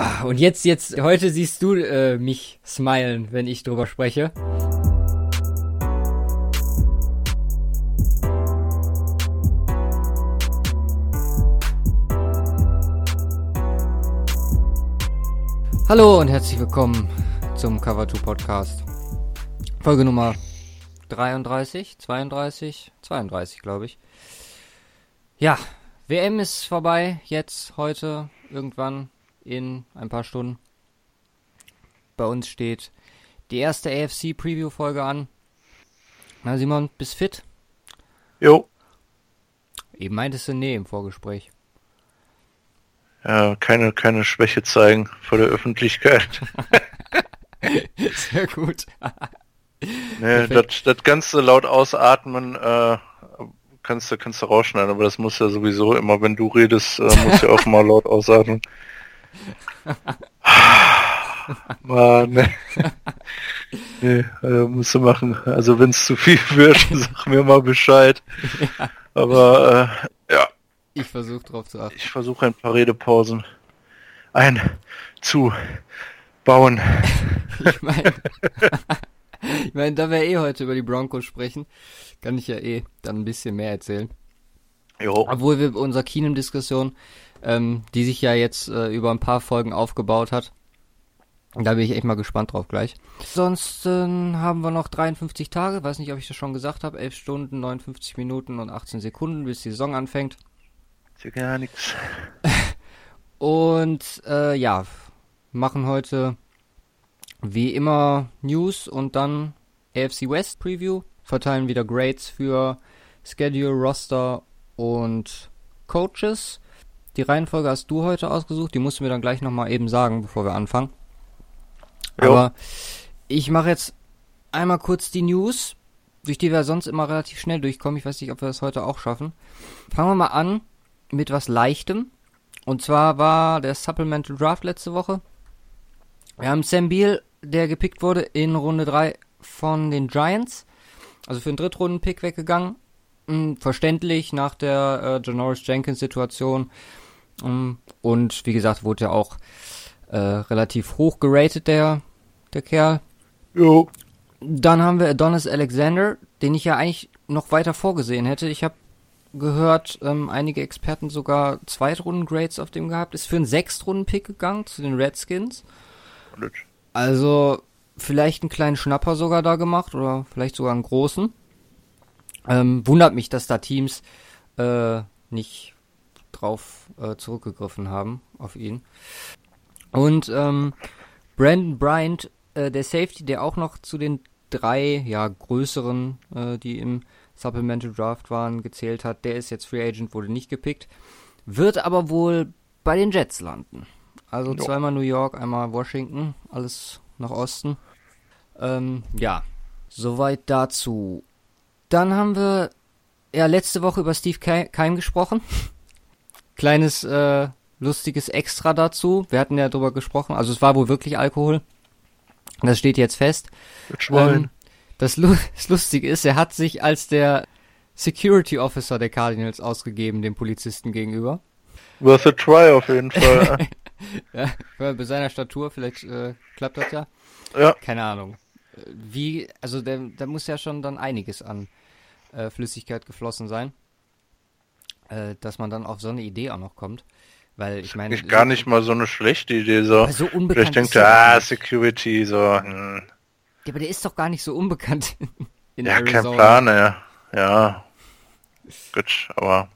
Ah, und jetzt, jetzt, heute siehst du äh, mich smilen, wenn ich drüber spreche. Hallo und herzlich willkommen zum Cover 2 Podcast. Folge Nummer 33, 32, 32, glaube ich. Ja, WM ist vorbei, jetzt, heute, irgendwann in ein paar Stunden. Bei uns steht die erste AFC Preview Folge an. Na Simon, bist fit? Jo. Eben meintest du nee im Vorgespräch. Ja, keine, keine Schwäche zeigen vor der Öffentlichkeit. Sehr gut. nee, das, das Ganze laut ausatmen äh, kannst du kannst du rausschneiden, aber das muss ja sowieso immer, wenn du redest, äh, muss ja auch mal laut ausatmen. Mann, ne. nee, also musst du machen. Also wenn es zu viel wird, sag mir mal Bescheid. Ja. Aber äh, ja. Ich versuche drauf zu achten. Ich versuche ein paar Redepausen einzubauen. ich meine, ich mein, da wir eh heute über die Broncos sprechen, kann ich ja eh dann ein bisschen mehr erzählen. Jo. Obwohl wir unserer Keenum-Diskussion ähm, die sich ja jetzt äh, über ein paar Folgen aufgebaut hat. Da bin ich echt mal gespannt drauf gleich. Sonst äh, haben wir noch 53 Tage, weiß nicht, ob ich das schon gesagt habe, 11 Stunden, 59 Minuten und 18 Sekunden, bis die Saison anfängt. Ist ja gar nichts. Und äh, ja, machen heute wie immer News und dann AFC West Preview, verteilen wieder Grades für Schedule, Roster und Coaches. Die Reihenfolge hast du heute ausgesucht, die musst du mir dann gleich nochmal eben sagen, bevor wir anfangen. Jo. Aber ich mache jetzt einmal kurz die News, durch die wir sonst immer relativ schnell durchkommen. Ich weiß nicht, ob wir das heute auch schaffen. Fangen wir mal an mit was Leichtem. Und zwar war der Supplemental Draft letzte Woche. Wir haben Sam Beal, der gepickt wurde in Runde 3 von den Giants. Also für einen Drittrunden-Pick weggegangen. Hm, verständlich nach der äh, Janoris Jenkins Situation ähm, und wie gesagt, wurde ja auch äh, relativ hoch geratet, der, der Kerl. Jo. Dann haben wir Adonis Alexander, den ich ja eigentlich noch weiter vorgesehen hätte. Ich habe gehört, ähm, einige Experten sogar Zweitrunden-Grades auf dem gehabt. Ist für einen Sechstrunden-Pick gegangen zu den Redskins. Also vielleicht einen kleinen Schnapper sogar da gemacht oder vielleicht sogar einen großen. Ähm, wundert mich, dass da Teams äh, nicht drauf äh, zurückgegriffen haben, auf ihn. Und ähm, Brandon Bryant, äh, der Safety, der auch noch zu den drei ja, größeren, äh, die im Supplemental Draft waren, gezählt hat, der ist jetzt Free Agent, wurde nicht gepickt, wird aber wohl bei den Jets landen. Also jo. zweimal New York, einmal Washington, alles nach Osten. Ähm, ja, soweit dazu. Dann haben wir ja letzte Woche über Steve Keim gesprochen. Kleines äh, lustiges Extra dazu. Wir hatten ja drüber gesprochen. Also es war wohl wirklich Alkohol. Das steht jetzt fest. Ähm, das, Lu das Lustige ist, er hat sich als der Security Officer der Cardinals ausgegeben, dem Polizisten gegenüber. Worth a try auf jeden Fall. ja, bei seiner Statur, vielleicht äh, klappt das ja. Ja. Keine Ahnung. Wie, also da muss ja schon dann einiges an äh, Flüssigkeit geflossen sein äh, dass man dann auf so eine Idee auch noch kommt. Weil ich meine. Gar nicht mal so eine schlechte Idee, so. so unbekannt. Vielleicht denkt er, ah, Security, so. Hm. Ja, aber der ist doch gar nicht so unbekannt in Ja, Arizona. kein Plan, ja. Ja. Gut, aber.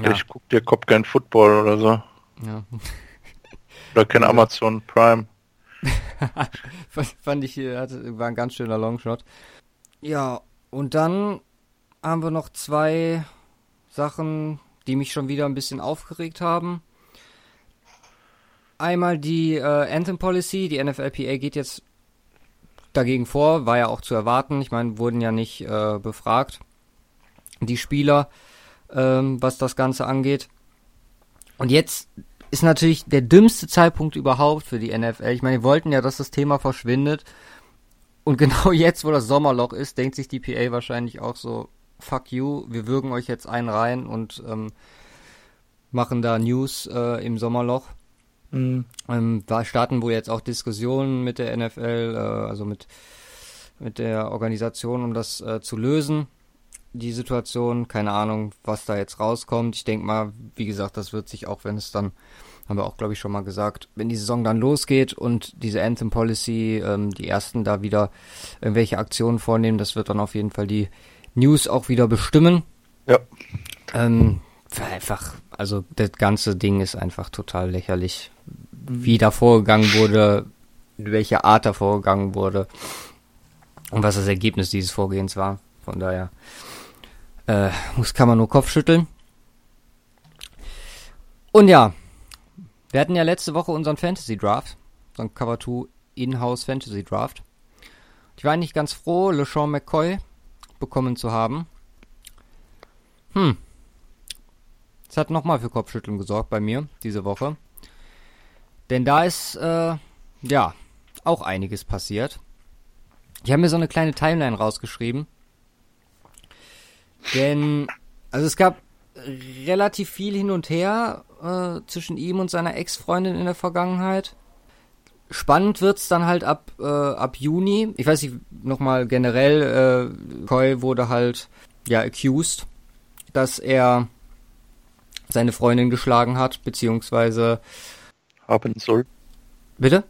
Ja. Ich guck dir Kopf kein Football oder so. Ja. oder kein Amazon Prime. Fand ich, hatte, war ein ganz schöner Longshot. Ja, und dann haben wir noch zwei Sachen, die mich schon wieder ein bisschen aufgeregt haben. Einmal die äh, Anthem Policy, die NFLPA geht jetzt dagegen vor, war ja auch zu erwarten. Ich meine, wurden ja nicht äh, befragt, die Spieler, ähm, was das Ganze angeht. Und jetzt ist natürlich der dümmste Zeitpunkt überhaupt für die NFL. Ich meine, die wollten ja, dass das Thema verschwindet. Und genau jetzt, wo das Sommerloch ist, denkt sich die PA wahrscheinlich auch so, fuck you, wir würgen euch jetzt einen rein und ähm, machen da News äh, im Sommerloch. Mhm. Ähm, da starten wohl jetzt auch Diskussionen mit der NFL, äh, also mit, mit der Organisation, um das äh, zu lösen. Die Situation, keine Ahnung, was da jetzt rauskommt. Ich denke mal, wie gesagt, das wird sich auch, wenn es dann, haben wir auch, glaube ich, schon mal gesagt, wenn die Saison dann losgeht und diese Anthem Policy, ähm, die ersten da wieder irgendwelche Aktionen vornehmen, das wird dann auf jeden Fall die News auch wieder bestimmen. Ja. Ähm, einfach, also das ganze Ding ist einfach total lächerlich, wie da vorgegangen wurde, in welcher Art da vorgegangen wurde und was das Ergebnis dieses Vorgehens war. Von daher äh, muss kann man nur Kopf schütteln. Und ja, wir hatten ja letzte Woche unseren Fantasy Draft, unseren Cover 2 In-House Fantasy Draft. Ich war eigentlich ganz froh, LeSean McCoy bekommen zu haben. Hm, es hat nochmal für Kopfschütteln gesorgt bei mir diese Woche. Denn da ist, äh, ja, auch einiges passiert. Ich habe mir so eine kleine Timeline rausgeschrieben. Denn, also es gab relativ viel hin und her äh, zwischen ihm und seiner Ex-Freundin in der Vergangenheit. Spannend wird's dann halt ab, äh, ab Juni. Ich weiß nicht, nochmal generell, äh, Koi wurde halt, ja, accused, dass er seine Freundin geschlagen hat, beziehungsweise haben soll. Bitte?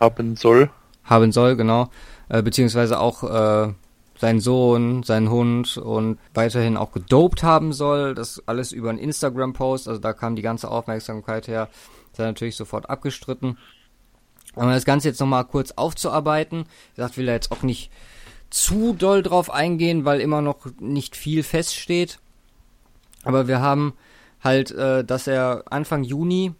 Haben soll. Haben soll, genau. Äh, beziehungsweise auch äh, sein Sohn, sein Hund und weiterhin auch gedopt haben soll. Das alles über einen Instagram-Post, also da kam die ganze Aufmerksamkeit her. Das hat natürlich sofort abgestritten. Um das Ganze jetzt nochmal kurz aufzuarbeiten, ich gesagt, will er jetzt auch nicht zu doll drauf eingehen, weil immer noch nicht viel feststeht. Aber wir haben halt, äh, dass er Anfang Juni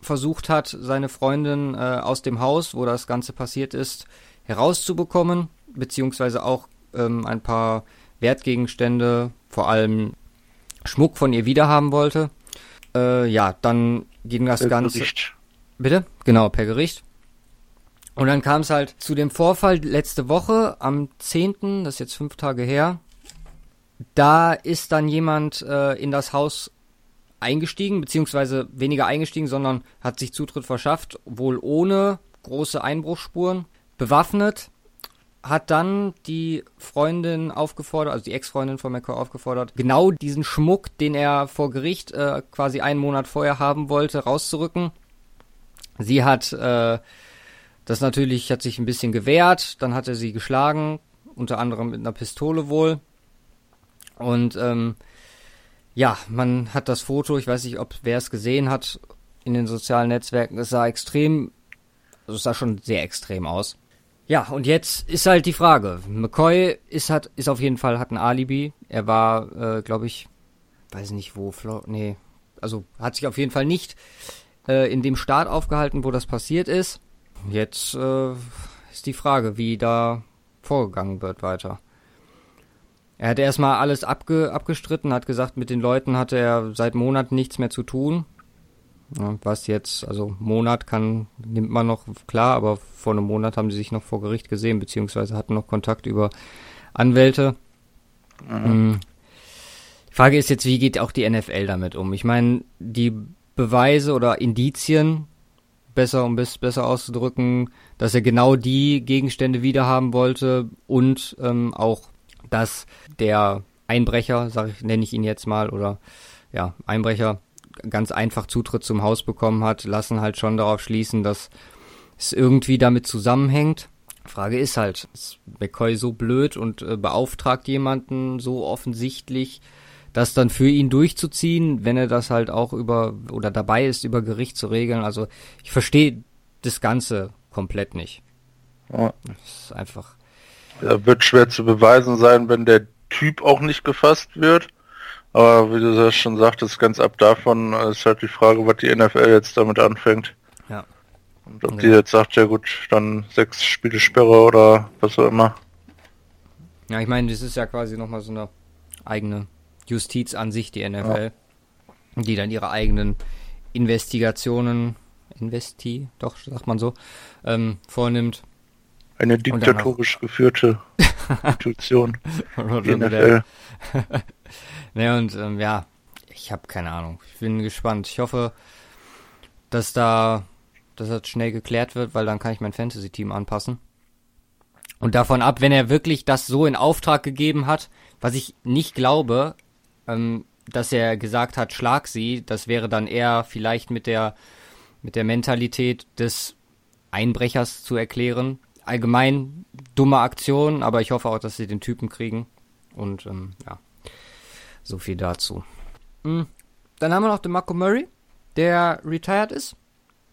versucht hat, seine Freundin äh, aus dem Haus, wo das Ganze passiert ist, herauszubekommen, beziehungsweise auch ähm, ein paar Wertgegenstände, vor allem Schmuck von ihr wiederhaben wollte. Äh, ja, dann ging das per Ganze. Gericht. Bitte? Genau, per Gericht. Und dann kam es halt zu dem Vorfall letzte Woche am 10., das ist jetzt fünf Tage her. Da ist dann jemand äh, in das Haus eingestiegen, beziehungsweise weniger eingestiegen, sondern hat sich Zutritt verschafft, wohl ohne große Einbruchsspuren, bewaffnet, hat dann die Freundin aufgefordert, also die Ex-Freundin von McCoy aufgefordert, genau diesen Schmuck, den er vor Gericht äh, quasi einen Monat vorher haben wollte, rauszurücken. Sie hat äh, das natürlich, hat sich ein bisschen gewehrt, dann hat er sie geschlagen, unter anderem mit einer Pistole wohl. Und ähm, ja, man hat das Foto, ich weiß nicht, ob wer es gesehen hat in den sozialen Netzwerken, es sah extrem, also es sah schon sehr extrem aus. Ja, und jetzt ist halt die Frage. McCoy ist hat ist auf jeden Fall hat ein Alibi. Er war, äh, glaube ich, weiß nicht wo, Flo nee, also hat sich auf jeden Fall nicht äh, in dem Staat aufgehalten, wo das passiert ist. Jetzt äh, ist die Frage, wie da vorgegangen wird weiter. Er hat erstmal alles abge abgestritten, hat gesagt, mit den Leuten hatte er seit Monaten nichts mehr zu tun. Was jetzt, also Monat kann, nimmt man noch klar, aber vor einem Monat haben sie sich noch vor Gericht gesehen, beziehungsweise hatten noch Kontakt über Anwälte. Mhm. Die Frage ist jetzt, wie geht auch die NFL damit um? Ich meine, die Beweise oder Indizien, besser um es besser auszudrücken, dass er genau die Gegenstände wiederhaben wollte und ähm, auch dass der Einbrecher, sag ich, nenne ich ihn jetzt mal, oder ja, Einbrecher ganz einfach Zutritt zum Haus bekommen hat, lassen halt schon darauf schließen, dass es irgendwie damit zusammenhängt. Frage ist halt, ist McCoy so blöd und äh, beauftragt jemanden so offensichtlich, das dann für ihn durchzuziehen, wenn er das halt auch über oder dabei ist, über Gericht zu regeln. Also ich verstehe das Ganze komplett nicht. Ja. Das ist einfach ja, wird schwer zu beweisen sein, wenn der Typ auch nicht gefasst wird. Aber wie du das schon sagtest, ganz ab davon ist halt die Frage, was die NFL jetzt damit anfängt. Ja. Und ob ja. die jetzt sagt, ja gut, dann sechs Spiele Sperre oder was auch immer. Ja, ich meine, das ist ja quasi nochmal so eine eigene Justiz an sich, die NFL, ja. die dann ihre eigenen Investigationen, Investi, doch, sagt man so, ähm, vornimmt. Eine diktatorisch geführte Institution. die NFL. naja, und ähm, ja, ich habe keine Ahnung. Ich bin gespannt. Ich hoffe, dass da dass das schnell geklärt wird, weil dann kann ich mein Fantasy-Team anpassen. Und davon ab, wenn er wirklich das so in Auftrag gegeben hat, was ich nicht glaube, ähm, dass er gesagt hat, schlag sie, das wäre dann eher vielleicht mit der, mit der Mentalität des Einbrechers zu erklären. Allgemein dumme Aktion, aber ich hoffe auch, dass sie den Typen kriegen. Und ähm, ja, so viel dazu. Mhm. Dann haben wir noch den Marco Murray, der retired ist.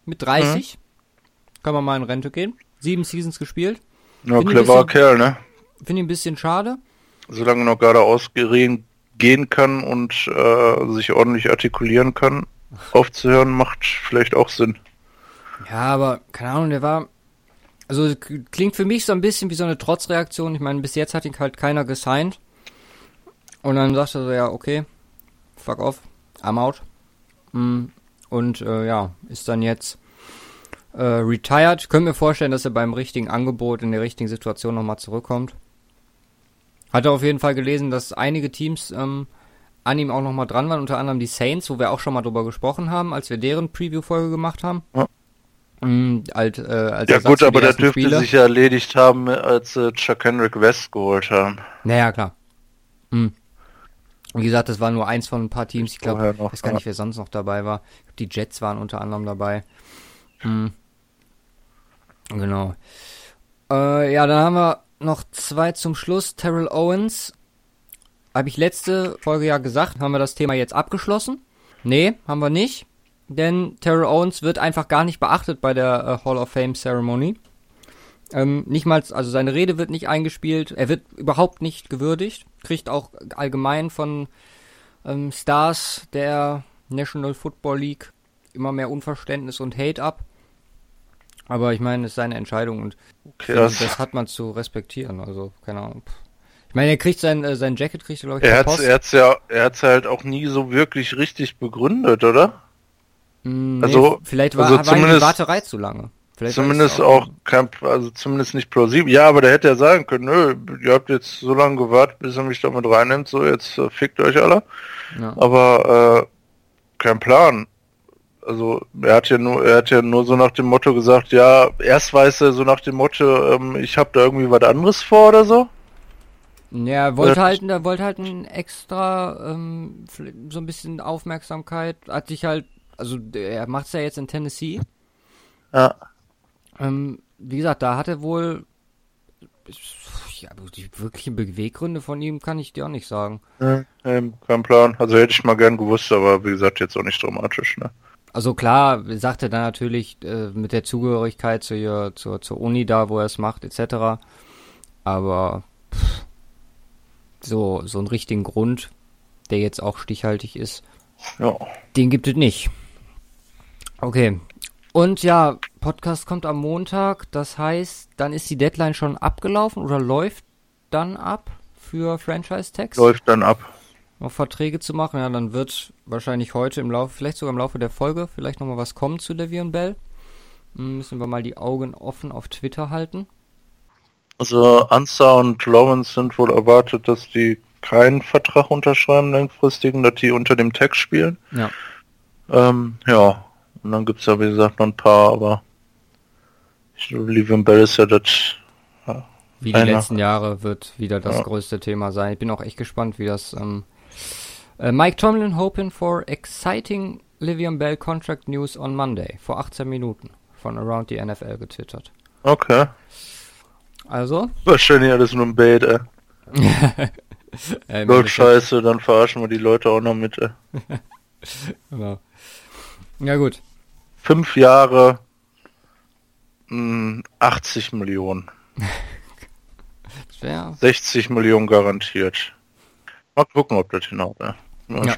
Mit 30. Mhm. Kann man mal in Rente gehen. Sieben Seasons gespielt. Ja, cleverer Kerl, ne? Finde ich ein bisschen schade. Solange noch geradeaus gehen kann und äh, sich ordentlich artikulieren kann, aufzuhören, macht vielleicht auch Sinn. Ja, aber keine Ahnung, der war. Also klingt für mich so ein bisschen wie so eine Trotzreaktion. Ich meine, bis jetzt hat ihn halt keiner gesigned. Und dann sagt er so, ja, okay, fuck off, I'm out. Mm, und äh, ja, ist dann jetzt äh, retired. Ich könnte mir vorstellen, dass er beim richtigen Angebot in der richtigen Situation nochmal zurückkommt. Hatte auf jeden Fall gelesen, dass einige Teams ähm, an ihm auch nochmal dran waren, unter anderem die Saints, wo wir auch schon mal drüber gesprochen haben, als wir deren Preview-Folge gemacht haben. Ja. Mhm, alt, äh, als ja gut, aber der dürfte Spiele. sich ja erledigt haben, als sie Chuck Henrik West geholt haben. Naja, klar. Mhm. Wie gesagt, das war nur eins von ein paar Teams. Ich glaube, ich weiß gar nicht, wer sonst noch dabei war. Die Jets waren unter anderem dabei. Mhm. Genau. Äh, ja, dann haben wir noch zwei zum Schluss. Terrell Owens. Habe ich letzte Folge ja gesagt, haben wir das Thema jetzt abgeschlossen? Nee, haben wir nicht. Denn Terrell Owens wird einfach gar nicht beachtet bei der äh, Hall of Fame Ceremony. Ähm, nicht mal, also seine Rede wird nicht eingespielt, er wird überhaupt nicht gewürdigt, kriegt auch allgemein von ähm, Stars der National Football League immer mehr Unverständnis und Hate ab. Aber ich meine, es ist seine Entscheidung und okay, das, das, hat man zu respektieren. Also, keine Ahnung. Ich meine, er kriegt sein, äh, sein Jacket, kriegt er, glaube ich, er hat's, er hat's ja, er hat's halt auch nie so wirklich richtig begründet, oder? Mm, also, nee, vielleicht war, also war die Warterei zu lange. Vielleicht zumindest auch, auch kein, also zumindest nicht plausibel. Ja, aber der hätte ja sagen können, nö, ihr habt jetzt so lange gewartet, bis er mich damit reinnimmt, so jetzt äh, fickt euch alle. Ja. Aber äh, kein Plan also er hat ja nur, er hat ja nur so nach dem Motto gesagt, ja, erst weiß er so nach dem Motto, ähm, ich habe da irgendwie was anderes vor oder so. Ja, er wollte halt, er wollte halt ein extra, ähm, so ein bisschen Aufmerksamkeit, hat sich halt, also er macht es ja jetzt in Tennessee. Ja. Ähm, wie gesagt, da hat er wohl, ja, die wirklichen Beweggründe von ihm kann ich dir auch nicht sagen. Ja, kein Plan. Also hätte ich mal gern gewusst, aber wie gesagt, jetzt auch nicht dramatisch, ne? Also klar, sagt er dann natürlich äh, mit der Zugehörigkeit zur, zur, zur Uni da, wo er es macht, etc. Aber pff, so, so einen richtigen Grund, der jetzt auch stichhaltig ist, ja. den gibt es nicht. Okay. Und ja, Podcast kommt am Montag, das heißt, dann ist die Deadline schon abgelaufen oder läuft dann ab für Franchise-Tags? Läuft dann ab noch Verträge zu machen, ja, dann wird wahrscheinlich heute im Laufe, vielleicht sogar im Laufe der Folge, vielleicht nochmal was kommen zu Le'Veon Bell. Hm, müssen wir mal die Augen offen auf Twitter halten. Also Ansa und Lawrence sind wohl erwartet, dass die keinen Vertrag unterschreiben, langfristigen, dass die unter dem Tag spielen. Ja. Ähm, ja, und dann gibt es ja wie gesagt noch ein paar, aber ich glaube, Le'Veon Bell ist ja das ja, wie die letzten Jahre wird wieder das ja. größte Thema sein. Ich bin auch echt gespannt, wie das ähm, Uh, Mike Tomlin hoping for exciting Livian Bell contract news on Monday. Vor 18 Minuten. Von Around the NFL getwittert. Okay. Also? Wahrscheinlich alles nur ein Bait, ey. äh, scheiße, dann verarschen wir die Leute auch noch mit, ey. genau. Ja, gut. Fünf Jahre, mh, 80 Millionen. 60 Millionen garantiert. Mal gucken, ob das hinhaut. Ja. Ja.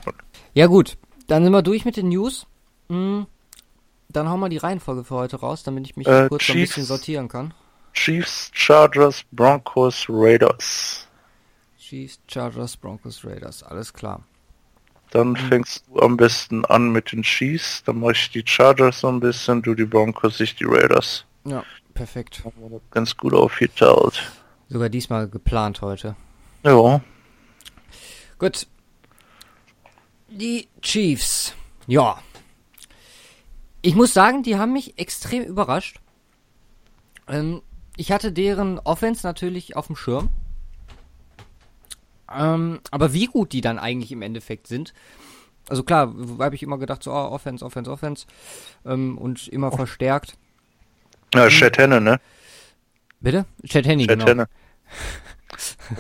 ja. gut, dann sind wir durch mit den News. Hm. Dann hauen wir die Reihenfolge für heute raus, damit ich mich äh, kurz Chiefs, ein bisschen sortieren kann. Chiefs, Chargers, Broncos, Raiders. Chiefs, Chargers, Broncos, Raiders, alles klar. Dann mhm. fängst du am besten an mit den Chiefs, dann mache ich die Chargers so ein bisschen, du die Broncos, ich die Raiders. Ja, perfekt. Ganz gut aufgeteilt. Sogar diesmal geplant heute. Ja. Gut, die Chiefs. Ja. Ich muss sagen, die haben mich extrem überrascht. Ähm, ich hatte deren Offense natürlich auf dem Schirm. Ähm, aber wie gut die dann eigentlich im Endeffekt sind. Also klar, habe ich immer gedacht, so oh, Offense, Offense, Offense. Ähm, und immer oh. verstärkt. Ja, Chet Henne, ne? Bitte? Chet Henny, Chet genau. Henne.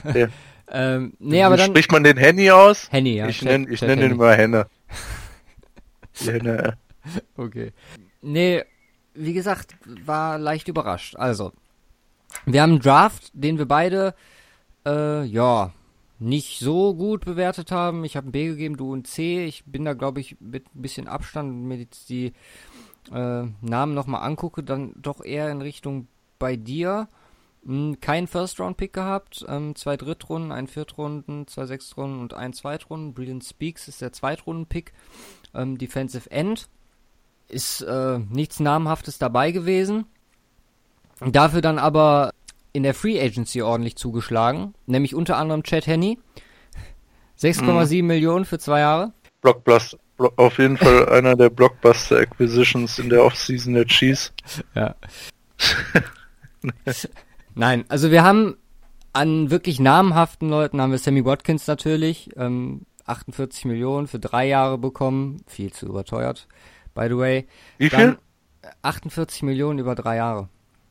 Okay. Ähm, nee, aber dann. Spricht man den Henny aus? Henny, ja. Ich nenne ich nenn den immer Henne. Henne. Okay. Nee, wie gesagt, war leicht überrascht. Also, wir haben einen Draft, den wir beide, äh, ja, nicht so gut bewertet haben. Ich habe ein B gegeben, du ein C. Ich bin da, glaube ich, mit ein bisschen Abstand, wenn mir jetzt die äh, Namen nochmal angucke, dann doch eher in Richtung bei dir. Hm, kein First-Round-Pick gehabt, ähm, zwei Drittrunden, ein Viertrunden, zwei Sechstrunden und ein Zweitrunden. Brilliant Speaks ist der Zweitrunden-Pick. Ähm, Defensive End ist äh, nichts Namhaftes dabei gewesen. Dafür dann aber in der Free Agency ordentlich zugeschlagen, nämlich unter anderem Chad Henney. 6,7 mhm. Millionen für zwei Jahre. Blockbuster, auf jeden Fall einer der Blockbuster Acquisitions in der Offseason der Chiefs. Ja. Nein, also wir haben an wirklich namhaften Leuten haben wir Sammy Watkins natürlich, ähm, 48 Millionen für drei Jahre bekommen, viel zu überteuert, by the way. Wie viel? 48 Millionen über drei Jahre.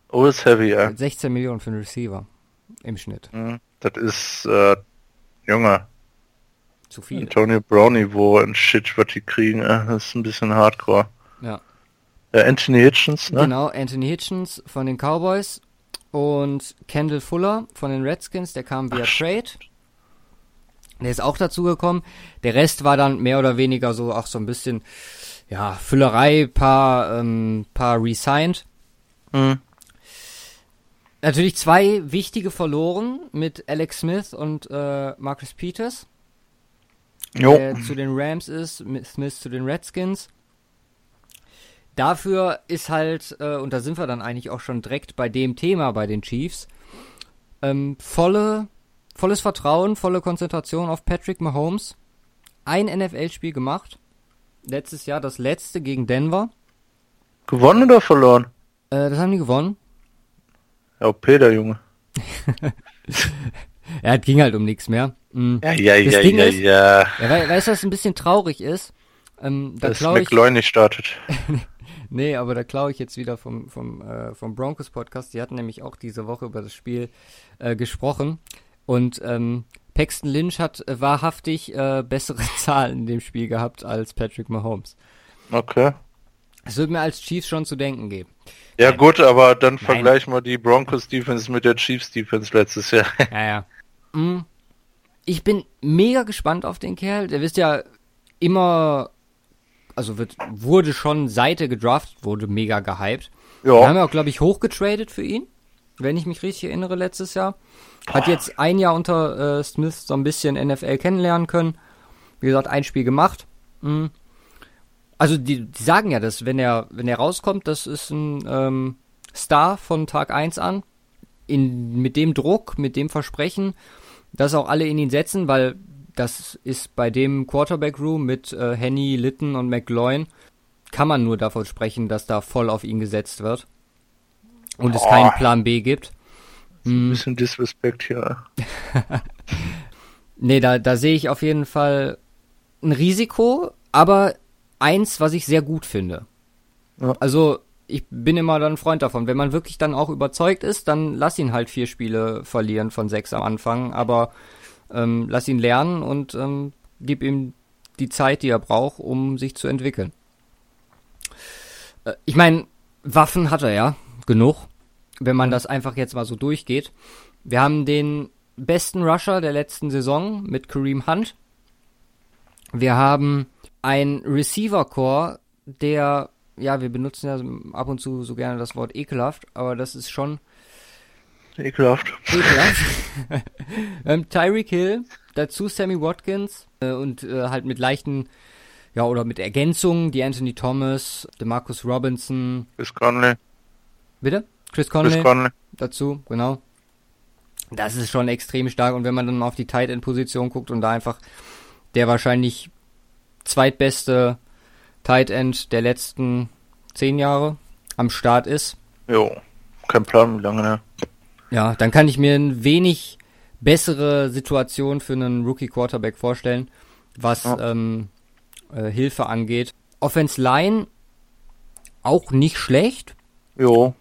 Oh, ist heavy, ja. 16 Millionen für einen Receiver im Schnitt. Mhm. Das ist, äh, Junge. Zu viel. Antonio Brown Niveau und Shit, was die kriegen, äh, das ist ein bisschen hardcore. Ja. Äh, Anthony Hitchens, ne? Genau, Anthony Hitchens von den Cowboys und Kendall Fuller von den Redskins, der kam via Ach, Trade. Der ist auch dazu gekommen. Der Rest war dann mehr oder weniger so auch so ein bisschen ja Füllerei, paar ähm, paar resigned. Mhm. Natürlich zwei wichtige verloren mit Alex Smith und äh, Marcus Peters. Jo. Der zu den Rams ist, Smith zu den Redskins. Dafür ist halt, äh, und da sind wir dann eigentlich auch schon direkt bei dem Thema bei den Chiefs, ähm, volle, volles Vertrauen, volle Konzentration auf Patrick Mahomes. Ein NFL-Spiel gemacht. Letztes Jahr das letzte gegen Denver. Gewonnen oder verloren? Äh, das haben die gewonnen. Ja, Peter, Junge. ja, es ging halt um nichts mehr. Mhm. Ja, ja, das ja, Ding ja, ist, ja. ja. Weißt du, was ein bisschen traurig ist? Ähm, da Dass McLean nicht startet. nee, aber da klaue ich jetzt wieder vom, vom, äh, vom Broncos Podcast. Die hatten nämlich auch diese Woche über das Spiel äh, gesprochen. Und ähm, Paxton Lynch hat äh, wahrhaftig äh, bessere Zahlen in dem Spiel gehabt als Patrick Mahomes. Okay. Es wird mir als Chiefs schon zu denken geben. Ja Nein. gut, aber dann Nein. vergleich mal die Broncos Defense mit der Chiefs Defense letztes Jahr. Ja, ja. Mhm. Ich bin mega gespannt auf den Kerl. Der wisst ja immer, also wird, wurde schon Seite gedraftet, wurde mega gehypt. Ja. Wir haben ja auch, glaube ich, hochgetradet für ihn, wenn ich mich richtig erinnere, letztes Jahr. Hat jetzt ein Jahr unter äh, Smith so ein bisschen NFL kennenlernen können. Wie gesagt, ein Spiel gemacht. Mhm. Also die, die sagen ja, dass wenn er, wenn er rauskommt, das ist ein ähm, Star von Tag 1 an. In, mit dem Druck, mit dem Versprechen, dass auch alle in ihn setzen, weil das ist bei dem Quarterback Room mit äh, Henny, Litton und McLaurin, kann man nur davon sprechen, dass da voll auf ihn gesetzt wird. Und oh. es keinen Plan B gibt. Ein hm. bisschen Disrespect hier. nee, da, da sehe ich auf jeden Fall ein Risiko, aber eins, was ich sehr gut finde. Ja. Also, ich bin immer dann ein Freund davon. Wenn man wirklich dann auch überzeugt ist, dann lass ihn halt vier Spiele verlieren von sechs am Anfang, aber ähm, lass ihn lernen und ähm, gib ihm die Zeit, die er braucht, um sich zu entwickeln. Äh, ich meine, Waffen hat er ja genug, wenn man das einfach jetzt mal so durchgeht. Wir haben den besten Rusher der letzten Saison mit Kareem Hunt. Wir haben ein Receiver-Core, der, ja, wir benutzen ja ab und zu so gerne das Wort ekelhaft, aber das ist schon ekelhaft. Ekelhaft. ähm, Tyreek Hill, dazu Sammy Watkins äh, und äh, halt mit leichten, ja, oder mit Ergänzungen, die Anthony Thomas, DeMarcus Robinson. Chris Conley. Bitte? Chris Conley. Chris Conley. Dazu, genau. Das ist schon extrem stark und wenn man dann mal auf die Tight End Position guckt und da einfach der wahrscheinlich zweitbeste Tight End der letzten zehn Jahre am Start ist. Jo, kein Plan, wie lange, ne? Ja, dann kann ich mir ein wenig bessere Situation für einen Rookie Quarterback vorstellen, was ja. ähm, äh, Hilfe angeht. Offense Line auch nicht schlecht. Jo.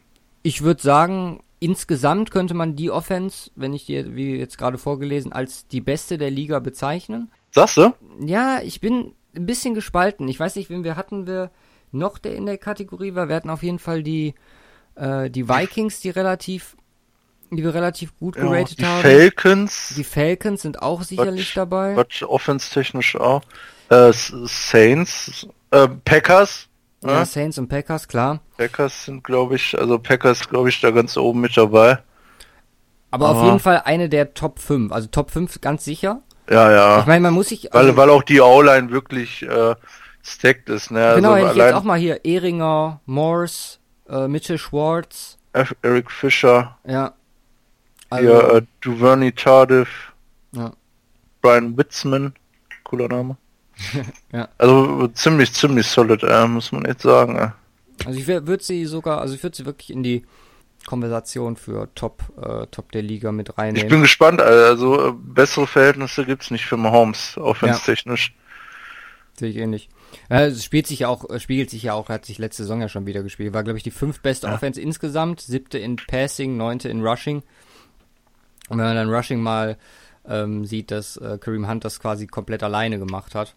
Ich würde sagen, insgesamt könnte man die Offense, wenn ich dir, wie jetzt gerade vorgelesen, als die beste der Liga bezeichnen. Sagst du? Ja, ich bin ein bisschen gespalten. Ich weiß nicht, wen wir hatten wir noch, der in der Kategorie war. Wir hatten auf jeden Fall die, äh, die Vikings, die relativ, die wir relativ gut geratet ja, die haben. Die Falcons. Die Falcons sind auch sicherlich Watch, dabei. Watch offense-technisch auch. Äh, Saints, äh, Packers. Ja, ja, Saints und Packers, klar. Packers sind, glaube ich, also Packers, glaube ich, da ganz oben mit dabei. Aber, Aber auf jeden Fall eine der Top 5. Also Top 5 ganz sicher. Ja, ja. Ich meine, man muss sich. Also, weil, weil auch die O-Line wirklich äh, stacked ist, ne? Genau, also wenn ich jetzt auch mal hier Ehringer, Morse, äh, Mitchell Schwartz. Eric Fischer. Ja. Also, hier, äh, Duvernay Tardif. Ja. Brian Witzman. Cooler Name. ja. Also ziemlich, ziemlich solid, äh, muss man jetzt sagen. Äh. Also ich würde sie sogar, also ich würde sie wirklich in die Konversation für Top, äh, Top der Liga mit reinnehmen. Ich bin gespannt, also äh, bessere Verhältnisse gibt's nicht für Mahomes, offenstechnisch. Ja. Sehe ich ähnlich. Äh, es spielt sich ja auch, äh, spiegelt sich ja auch, hat sich letzte Saison ja schon wieder gespielt. War, glaube ich, die fünftbeste ja. Offense insgesamt, siebte in Passing, neunte in Rushing. Und wenn man dann Rushing mal ähm, sieht, dass äh, Kareem Hunt das quasi komplett alleine gemacht hat,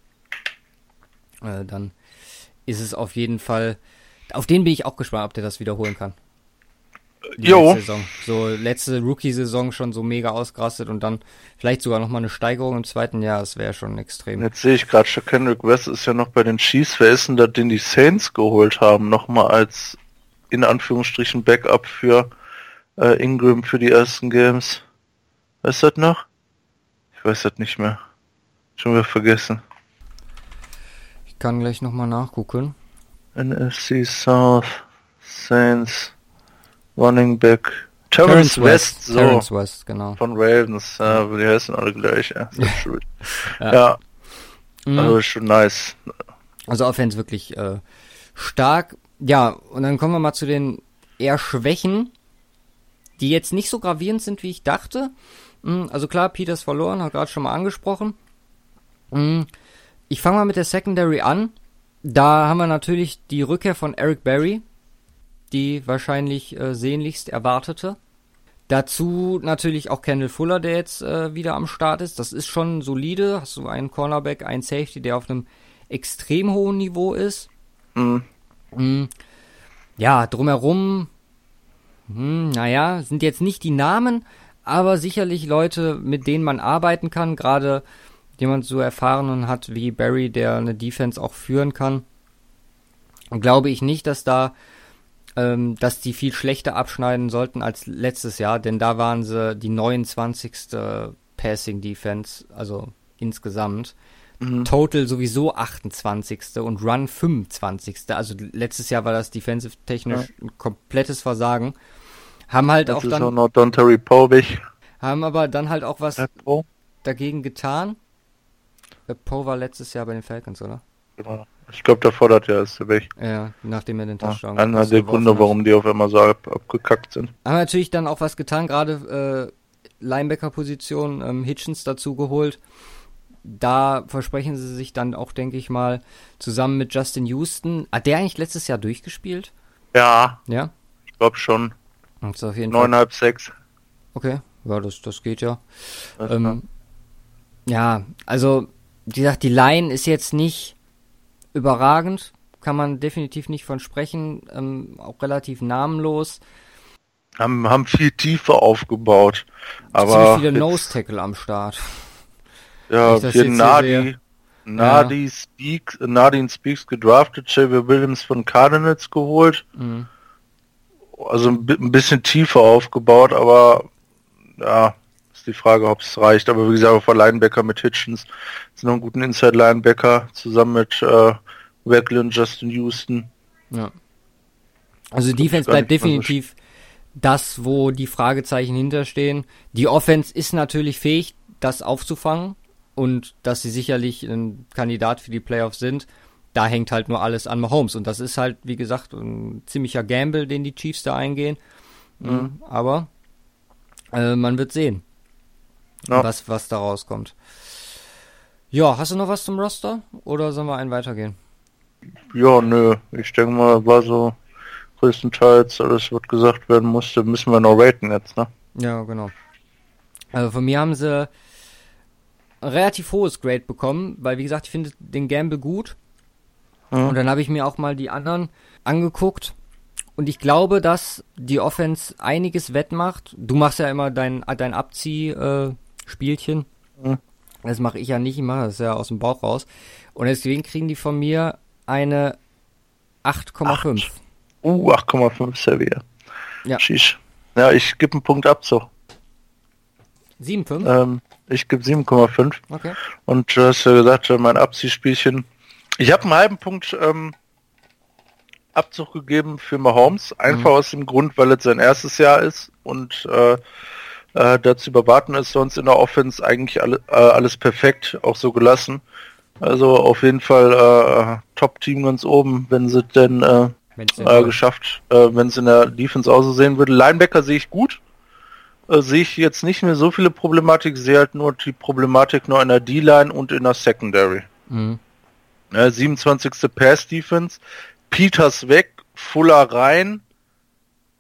äh, dann ist es auf jeden Fall, auf den bin ich auch gespannt, ob der das wiederholen kann. Die jo. Letzte Saison. So letzte Rookie-Saison schon so mega ausgerastet und dann vielleicht sogar nochmal eine Steigerung im zweiten Jahr, das wäre schon extrem. Jetzt sehe ich gerade, Kendrick West ist ja noch bei den Chiefs. Wer ist denn da, den die Saints geholt haben, nochmal als in Anführungsstrichen Backup für äh, Ingram für die ersten Games? Weißt du das noch? Ich weiß das nicht mehr. Schon wieder vergessen. Ich kann gleich nochmal nachgucken. NFC South Saints Running Back Terrence, West, West so. Terrence West, genau. Von Ravens, ja, die heißen alle gleich, ja. ja. ja. Mhm. Also schon nice. Also Offense wirklich äh, stark. Ja, und dann kommen wir mal zu den eher Schwächen, die jetzt nicht so gravierend sind, wie ich dachte. Mhm, also klar, Peters verloren, hat gerade schon mal angesprochen. Mhm. Ich fange mal mit der Secondary an. Da haben wir natürlich die Rückkehr von Eric Berry, die wahrscheinlich äh, sehnlichst erwartete. Dazu natürlich auch Kendall Fuller, der jetzt äh, wieder am Start ist. Das ist schon solide. Hast du einen Cornerback, einen Safety, der auf einem extrem hohen Niveau ist. Mhm. Mhm. Ja, drumherum, hm, naja, sind jetzt nicht die Namen, aber sicherlich Leute, mit denen man arbeiten kann. Gerade jemand so erfahrenen hat wie Barry, der eine Defense auch führen kann, glaube ich nicht, dass da, ähm, dass die viel schlechter abschneiden sollten als letztes Jahr, denn da waren sie die 29. Passing Defense, also insgesamt. Mhm. Total sowieso 28. und Run 25. Also letztes Jahr war das defensive technisch ja. ein komplettes Versagen. Haben halt das auch dann. Auch noch Don Terry Povich. Haben aber dann halt auch was dagegen getan. Poe war letztes Jahr bei den Falcons, oder? Genau. Ich glaube, der fordert ja ist weg. Ja, nachdem er den Touchdown ja, Einer der Gründe, warum die auf einmal so ab, abgekackt sind. Haben natürlich dann auch was getan, gerade äh, Linebacker-Position, ähm, Hitchens dazu geholt. Da versprechen sie sich dann auch, denke ich mal, zusammen mit Justin Houston. Hat der eigentlich letztes Jahr durchgespielt? Ja. Ja? Ich glaube schon. Das auf jeden Neuneinhalb, sechs. Okay, ja, das, das geht ja. Ähm, ja, also wie gesagt, die Line ist jetzt nicht überragend, kann man definitiv nicht von sprechen, ähm, auch relativ namenlos. Haben, haben viel Tiefe aufgebaut, aber viele Nose Tackle am Start. Ja, für Nadi, Nadi ja. Speaks, Nadine Speaks gedraftet, Xavier Williams von Cardinals geholt. Mhm. Also ein, bisschen tiefer aufgebaut, aber ja, die Frage, ob es reicht. Aber wie gesagt, auf der Linebacker mit Hitchens sind noch einen guten Inside-Linebacker zusammen mit äh, Wackley und Justin Houston. Ja. Also die Defense bleibt definitiv das, wo die Fragezeichen hinterstehen. Die Offense ist natürlich fähig, das aufzufangen und dass sie sicherlich ein Kandidat für die Playoffs sind. Da hängt halt nur alles an Mahomes. Und das ist halt, wie gesagt, ein ziemlicher Gamble, den die Chiefs da eingehen. Mhm. Aber äh, man wird sehen, ja. was, was da rauskommt. Ja, hast du noch was zum Roster? Oder sollen wir einen weitergehen? Ja, nö. Ich denke mal, war so größtenteils alles, was gesagt werden musste, müssen wir noch raten jetzt, ne? Ja, genau. Also von mir haben sie ein relativ hohes Grade bekommen, weil wie gesagt, ich finde den Gamble gut. Mhm. Und dann habe ich mir auch mal die anderen angeguckt. Und ich glaube, dass die Offense einiges wettmacht. Du machst ja immer dein, dein Abzieh-Spielchen. Äh, mhm. Das mache ich ja nicht, ich mache das ja aus dem Bauch raus. Und deswegen kriegen die von mir eine 8,5. Uh, 8,5 Servier. Ja. Shish. Ja, ich gebe einen Punkt Abzug. 7,5? Ähm, ich gebe 7,5. Okay. Und du hast ja gesagt, mein Abziehspielchen. Ich habe einen halben Punkt ähm, Abzug gegeben für Mahomes. Einfach mhm. aus dem Grund, weil es sein erstes Jahr ist und äh, äh, dazu überwarten ist sonst in der Offense eigentlich alle, äh, alles perfekt, auch so gelassen. Also auf jeden Fall äh, Top-Team ganz oben, wenn sie denn äh, äh, geschafft, äh, wenn es in der Defense auch so sehen würde. Linebacker sehe ich gut. Sehe ich jetzt nicht mehr so viele Problematik, sehe halt nur die Problematik nur in der D-Line und in der Secondary. Mhm. Ja, 27. Pass Defense. Peters weg, Fuller rein.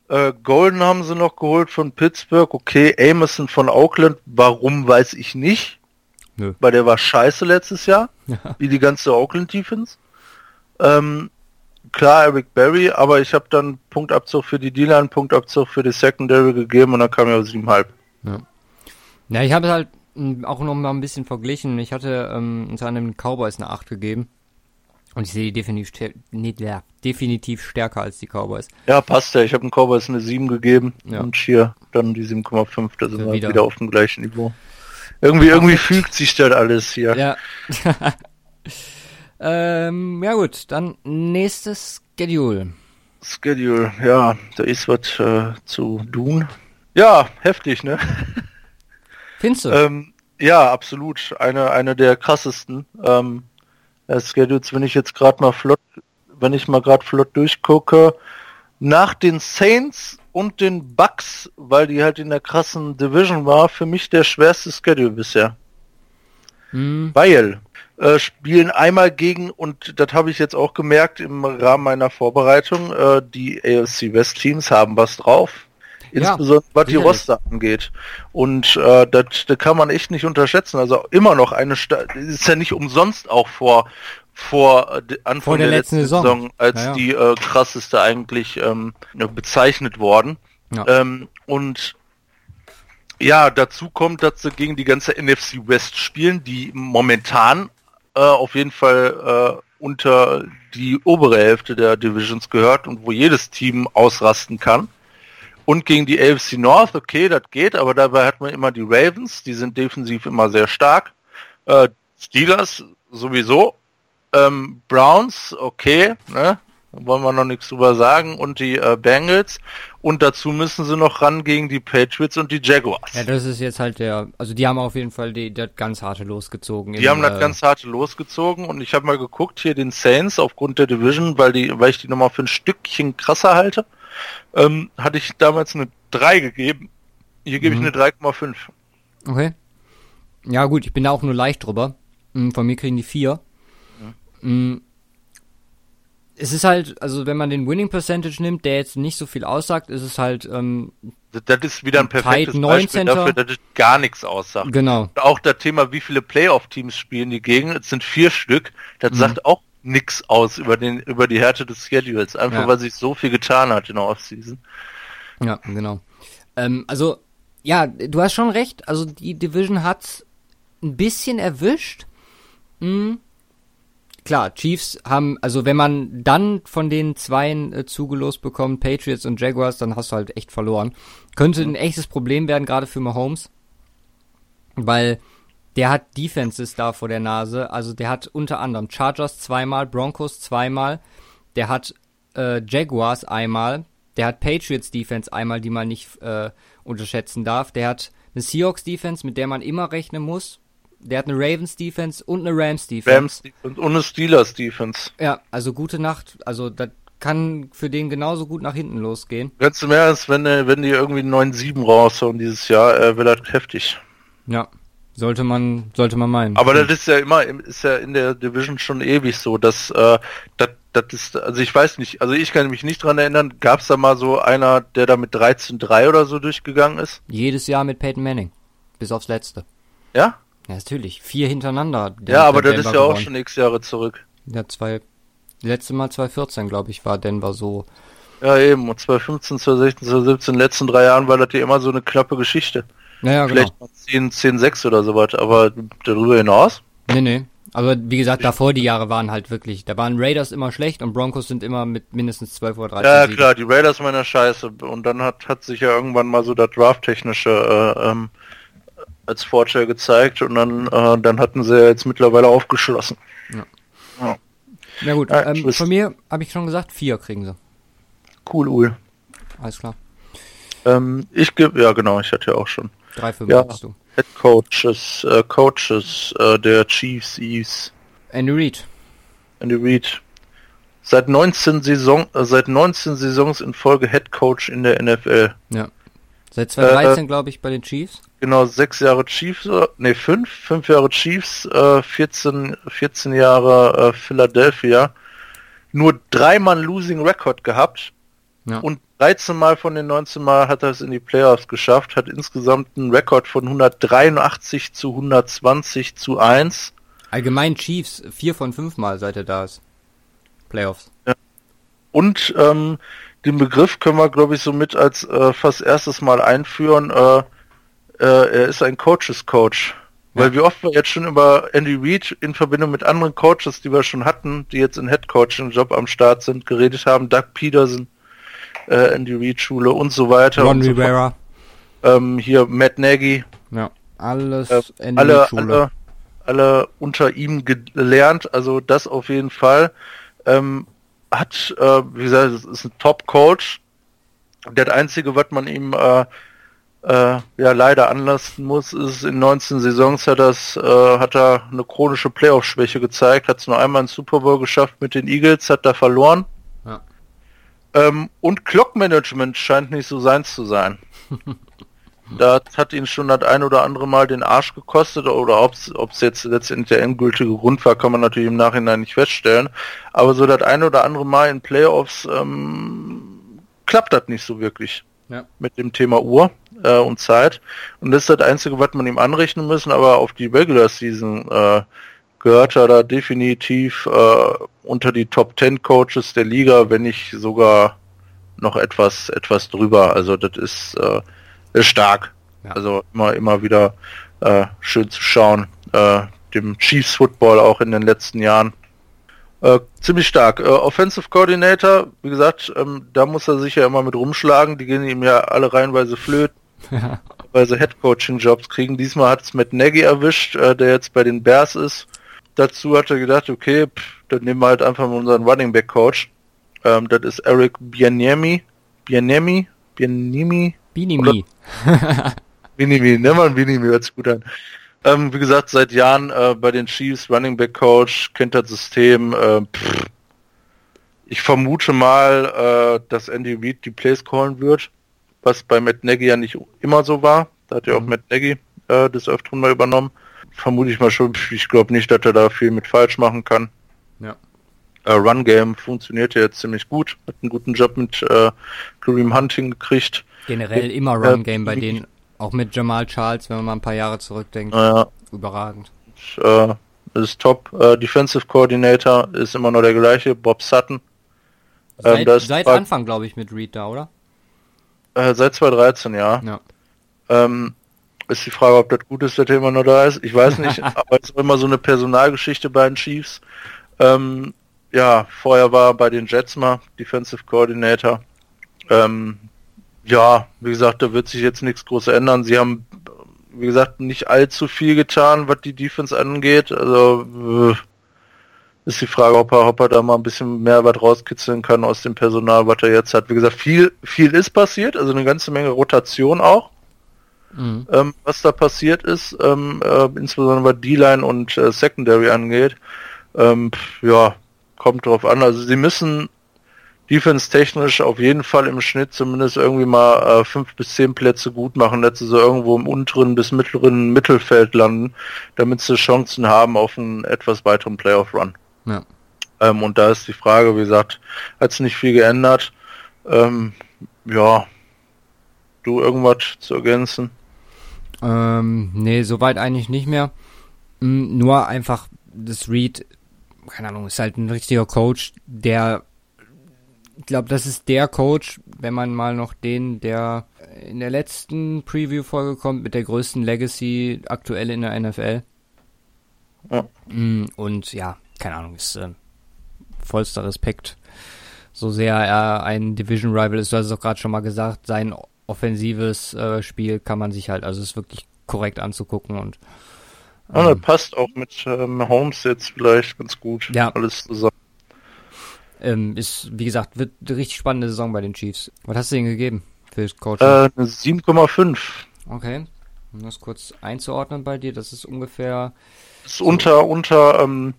Äh, Golden haben sie noch geholt von Pittsburgh. Okay, Amerson von Oakland. Warum weiß ich nicht. Nö. Weil der war scheiße letztes Jahr. Ja. Wie die ganze Oakland Defense. Ähm, klar Eric Berry, aber ich habe dann Punktabzug für die D-Line, Punktabzug für die Secondary gegeben und dann kam ja siebenhalb. Ja. ja, ich habe halt auch noch mal ein bisschen verglichen. Ich hatte ähm, unter anderem Cowboys eine 8 gegeben. Und ich sehe die definitiv, nee, ja, definitiv stärker als die Cowboys. Ja, passt ja. Ich habe den Cowboys eine 7 gegeben ja. und hier dann die 7,5. Da sind wir wieder. wieder auf dem gleichen Niveau. Irgendwie, irgendwie fügt sich das alles hier. Ja. Ähm, ja gut, dann nächstes Schedule. Schedule, ja, da ist was äh, zu tun. Ja, heftig, ne? Findest du? ähm, ja, absolut. Eine, eine der krassesten ähm, äh, Schedules, wenn ich jetzt gerade mal flott, wenn ich mal gerade flott durchgucke, nach den Saints und den Bucks, weil die halt in der krassen Division war, für mich der schwerste Schedule bisher. Hm. Weil äh, spielen einmal gegen, und das habe ich jetzt auch gemerkt im Rahmen meiner Vorbereitung, äh, die AFC West Teams haben was drauf. Insbesondere ja, was die Roster angeht. Und äh, das, kann man echt nicht unterschätzen. Also immer noch eine Sta ist ja nicht umsonst auch vor vor äh, Anfang vor der, der, letzten Saison, Saison als ja, ja. die äh, krasseste eigentlich ähm, bezeichnet worden. Ähm, und ja, dazu kommt, dass sie gegen die ganze NFC West spielen, die momentan äh, auf jeden Fall äh, unter die obere Hälfte der Divisions gehört und wo jedes Team ausrasten kann. Und gegen die AFC North, okay, das geht, aber dabei hat man immer die Ravens, die sind defensiv immer sehr stark. Äh, Steelers sowieso. Ähm, Browns, okay, ne? wollen wir noch nichts drüber sagen. Und die äh, Bengals. Und dazu müssen sie noch ran gegen die Patriots und die Jaguars. Ja, das ist jetzt halt der, also die haben auf jeden Fall die, das ganz harte losgezogen. Die in, haben das äh, ganz harte losgezogen und ich habe mal geguckt hier den Saints aufgrund der Division, weil die, weil ich die nochmal für ein Stückchen krasser halte, ähm, hatte ich damals eine 3 gegeben. Hier gebe mhm. ich eine 3,5. Okay. Ja gut, ich bin da auch nur leicht drüber. Hm, von mir kriegen die 4. Mhm es ist halt, also wenn man den Winning Percentage nimmt, der jetzt nicht so viel aussagt, ist es halt ähm, das ist wieder ein perfektes Beispiel dafür, dass es gar nichts aussagt. Genau. Auch das Thema, wie viele Playoff-Teams spielen die gegen, es sind vier Stück, das mhm. sagt auch nichts aus über den über die Härte des Schedules, einfach ja. weil sich so viel getan hat in der Offseason. Ja, genau. Ähm, also ja, du hast schon recht. Also die Division hat's ein bisschen erwischt. Mhm klar, Chiefs haben, also wenn man dann von den Zweien äh, zugelost bekommt, Patriots und Jaguars, dann hast du halt echt verloren. Könnte ein echtes Problem werden, gerade für Mahomes, weil der hat Defenses da vor der Nase. Also der hat unter anderem Chargers zweimal, Broncos zweimal, der hat äh, Jaguars einmal, der hat Patriots Defense einmal, die man nicht äh, unterschätzen darf. Der hat eine Seahawks Defense, mit der man immer rechnen muss, Der hat eine Ravens Defense und eine Rams Defense. Rams Defense und eine Steelers Defense. Ja, also gute Nacht. Also das kann für den genauso gut nach hinten losgehen. Ganz im Ernst, wenn, äh, wenn die irgendwie 9-7 raushauen dieses Jahr, äh, wird das heftig. Ja, sollte man, sollte man meinen. Aber das ist ja immer, ist ja in der Division schon ewig so, dass, äh, das, das ist, also ich weiß nicht, also ich kann mich nicht dran erinnern, gab es da mal so einer, der da mit 13-3 oder so durchgegangen ist? Jedes Jahr mit Peyton Manning. Bis aufs letzte. Ja? Ja, natürlich. Vier hintereinander. Ja, aber das ist ja gewonnen. auch schon x Jahre zurück. Ja, zwei, letzte Mal 2014, glaube ich, war Denver so. Ja, eben. Und 2015, 2016, 2017, letzten drei Jahren war das ja immer so eine knappe Geschichte. Naja, Vielleicht genau. 10, 10, 6 oder sowas, aber darüber hinaus? Nee, nee. Aber wie gesagt, davor die Jahre waren halt wirklich, da waren Raiders immer schlecht und Broncos sind immer mit mindestens 12 oder 13 Ja, klar, die Raiders waren ja scheiße. Und dann hat, hat sich ja irgendwann mal so das Draft-technische äh, ähm, als Vorteil gezeigt und dann, äh, dann hatten sie ja jetzt mittlerweile aufgeschlossen. Ja. ja. Na gut, ja, ähm, von mir habe ich schon gesagt, vier kriegen sie. Cool, Ul. Alles klar. Ähm, ich gebe, ja genau, ich hatte ja auch schon. Drei, fünf ja, du. Head Coaches, äh, Coaches äh, der Chiefs ist Andy Reid. Andy Reid. Seit 19 Saison, äh, seit 19 Saisons in Folge Head Coach in der NFL. Ja. Seit 2013 äh, glaube ich bei den Chiefs. Genau, sechs Jahre Chiefs, ne fünf, fünf Jahre Chiefs, äh, 14, 14 Jahre äh, Philadelphia. Nur dreimal Losing Record gehabt. Ja. Und 13 Mal von den 19 Mal hat er es in die Playoffs geschafft, hat insgesamt einen Rekord von 183 zu 120 zu 1. Allgemein Chiefs, vier von fünf Mal seit er da ist. Playoffs. Ja. Und ähm, den Begriff können wir, glaube ich, so mit als äh, fast erstes Mal einführen. Äh, äh, er ist ein Coaches Coach. Ja. Weil wie oft wir jetzt schon über Andy Reid in Verbindung mit anderen Coaches, die wir schon hatten, die jetzt in Head Coaching Job am Start sind, geredet haben. Doug Peterson, äh, Andy Reid Schule und so weiter. Ron so Rivera. Ähm, hier Matt Nagy. Ja, alles äh, Andy alle. Alle, alle unter ihm gelernt, also das auf jeden Fall. Ähm, hat, äh, wie gesagt, ist ein Top-Coach. Der einzige, was man ihm äh, äh, ja leider anlasten muss, ist in 19 Saisons hat das, äh, hat er eine chronische Playoff-Schwäche gezeigt, hat es nur einmal einen Super Bowl geschafft mit den Eagles, hat da verloren. Ähm, und Clock-Management scheint nicht so seins zu sein. das hat ihn schon das ein oder andere Mal den Arsch gekostet oder ob es jetzt letztendlich der endgültige Grund war, kann man natürlich im Nachhinein nicht feststellen. Aber so das ein oder andere Mal in Playoffs ähm, klappt das nicht so wirklich ja. mit dem Thema Uhr äh, und Zeit. Und das ist das Einzige, was man ihm anrechnen müssen, aber auf die Regular Season äh, gehört er da definitiv äh, unter die Top 10 Coaches der Liga, wenn nicht sogar noch etwas etwas drüber. Also das ist, äh, ist stark. Ja. Also immer immer wieder äh, schön zu schauen. Äh, dem Chiefs Football auch in den letzten Jahren. Äh, ziemlich stark. Äh, Offensive Coordinator, wie gesagt, ähm, da muss er sich ja immer mit rumschlagen. Die gehen ihm ja alle reihenweise flöten. weil sie Head Coaching Jobs kriegen. Diesmal hat es mit Nagy erwischt, äh, der jetzt bei den Bears ist. Dazu hat er gedacht, okay, pff, dann nehmen wir halt einfach mal unseren Running Back Coach. Ähm, das ist Eric Bieniemi. Bieniemi? Bieniemi? Bieniemi. Bieniemi, nehmen wir Bieniemi, hört sich gut an. Ähm, wie gesagt, seit Jahren äh, bei den Chiefs Running Back Coach, kennt das System. Äh, ich vermute mal, äh, dass Andy Reid die Plays callen wird, was bei Matt Nagy ja nicht immer so war. Da hat ja auch mhm. Matt Nagy äh, das öfteren mal übernommen. Vermute ich mal schon. Ich glaube nicht, dass er da viel mit falsch machen kann. Ja. Äh, Run Game funktioniert ja jetzt ziemlich gut. Hat einen guten Job mit äh, Kareem Hunting gekriegt. Generell immer Run Game bei denen auch mit Jamal Charles, wenn man mal ein paar Jahre zurückdenkt. Ja. Überragend. Äh, ist top. Äh, Defensive Coordinator ist immer noch der gleiche, Bob Sutton. Ähm, seit, seit Anfang, glaube ich, mit Reed da, oder? Äh, seit 2013, ja. ja. Ähm, ist die Frage, ob das gut ist, dass er immer noch da ist. Ich weiß nicht, aber es ist immer so eine Personalgeschichte bei den Chiefs. Ähm, ja, vorher war bei den Jets mal Defensive Coordinator. Ähm, ja, wie gesagt, da wird sich jetzt nichts groß ändern. Sie haben, wie gesagt, nicht allzu viel getan, was die Defense angeht. Also äh, ist die Frage, ob er, ob er da mal ein bisschen mehr was rauskitzeln kann aus dem Personal, was er jetzt hat. Wie gesagt, viel, viel ist passiert, also eine ganze Menge Rotation auch. Mhm. ähm, was da passiert ist, ähm, äh, insbesondere was D-Line und äh, Secondary angeht. Ähm, ja, kommt drauf an. Also sie müssen defense-technisch auf jeden Fall im Schnitt zumindest irgendwie mal äh, fünf bis zehn Plätze gut machen, dass sie so irgendwo im unteren bis mittleren Mittelfeld landen, damit sie Chancen haben auf einen etwas weiteren Playoff-Run. Ja. Ähm, und da ist die Frage, wie gesagt, hat es nicht viel geändert. Ähm, ja, du irgendwas zu ergänzen? Ähm, nee, soweit eigentlich nicht mehr. Mhm, nur einfach, das Read, keine Ahnung, ist halt ein richtiger Coach, der ich glaube, das ist der Coach, wenn man mal noch den, der in der letzten Preview-Folge kommt, mit der größten Legacy aktuell in der NFL. Ja. Mm, und ja, keine Ahnung, ist äh, vollster Respekt. So sehr er ein Division Rival ist, du hast es auch gerade schon mal gesagt, sein offensives äh, Spiel kann man sich halt, also ist wirklich korrekt anzugucken und ähm, ja, das passt auch mit ähm, Holmes jetzt vielleicht ganz gut. Ja. Alles zusammen. Ähm, ist, wie gesagt, wird eine richtig spannende Saison bei den Chiefs. Was hast du denen gegeben für Coach? Äh, 7,5. Okay. Um das kurz einzuordnen bei dir, das ist ungefähr. Das ist so unter, unter ähm,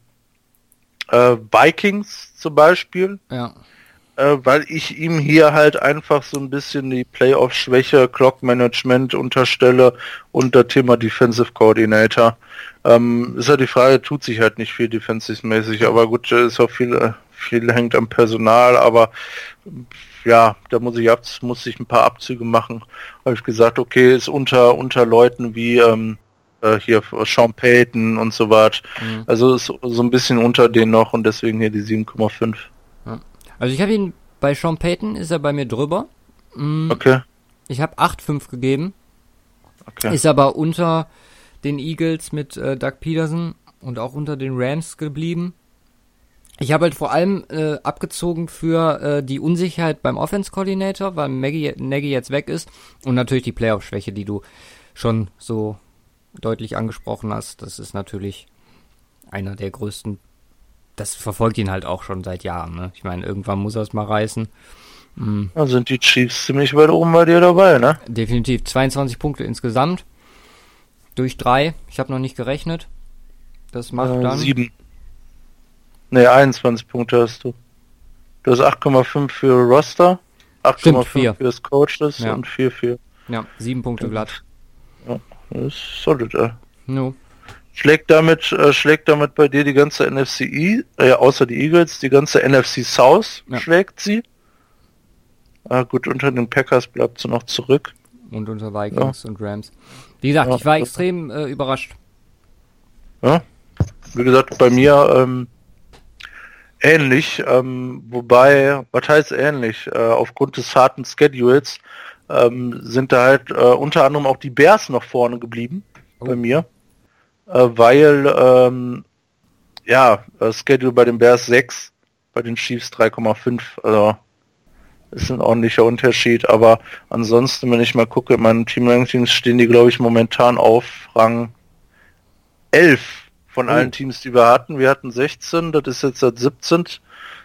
äh, Vikings zum Beispiel. Ja. Äh, weil ich ihm hier halt einfach so ein bisschen die Playoff-Schwäche, Clock-Management unterstelle und das Thema Defensive Coordinator. Ähm, ist halt die Frage, tut sich halt nicht viel defensive-mäßig, aber gut, ist auch viel äh, viel hängt am Personal, aber ja, da muss ich ab, muss ich ein paar Abzüge machen. Habe ich gesagt, okay, ist unter unter Leuten wie ähm, äh, hier Sean Payton und so was. Mhm. Also ist so ein bisschen unter denen noch und deswegen hier die 7,5. Also ich habe ihn bei Sean Payton ist er bei mir drüber. Mhm. Okay. Ich habe 8,5 gegeben. Okay. Ist aber unter den Eagles mit äh, Doug Peterson und auch unter den Rams geblieben. Ich habe halt vor allem äh, abgezogen für äh, die Unsicherheit beim Offense Coordinator, weil Maggie, Nagy jetzt weg ist und natürlich die Playoff-Schwäche, die du schon so deutlich angesprochen hast. Das ist natürlich einer der größten. Das verfolgt ihn halt auch schon seit Jahren. Ne? Ich meine, irgendwann muss er es mal reißen. Mhm. Da sind die Chiefs ziemlich weit oben bei dir dabei, ne? Definitiv. 22 Punkte insgesamt. Durch drei. Ich habe noch nicht gerechnet. Das macht äh, dann. Sieben. Ne, 21 Punkte hast du. Du hast 8,5 für Roster, 8,5 für das Coaches ja. und 4 für. Ja, 7 Punkte glatt. Ja, das ist solid, ey. No. Schlägt damit, äh, schlägt damit bei dir die ganze NFC, e, äh, außer die Eagles, die ganze NFC South ja. schlägt sie. Ah, gut, unter den Packers bleibt sie noch zurück. Und unter Vikings ja. und Rams. Wie gesagt, ja, ich war extrem äh, überrascht. Ja, wie gesagt, bei mir ähm, ähnlich, ähm, wobei, was heißt ähnlich? Äh, aufgrund des harten Schedules ähm, sind da halt äh, unter anderem auch die Bears noch vorne geblieben oh. bei mir, äh, weil ähm, ja, äh, Schedule bei den Bears 6, bei den Chiefs 3,5, also ist ein ordentlicher Unterschied, aber ansonsten, wenn ich mal gucke, in meinen Team-Rankings stehen die, glaube ich, momentan auf Rang 11 von allen oh. Teams, die wir hatten. Wir hatten 16, das ist jetzt das 17.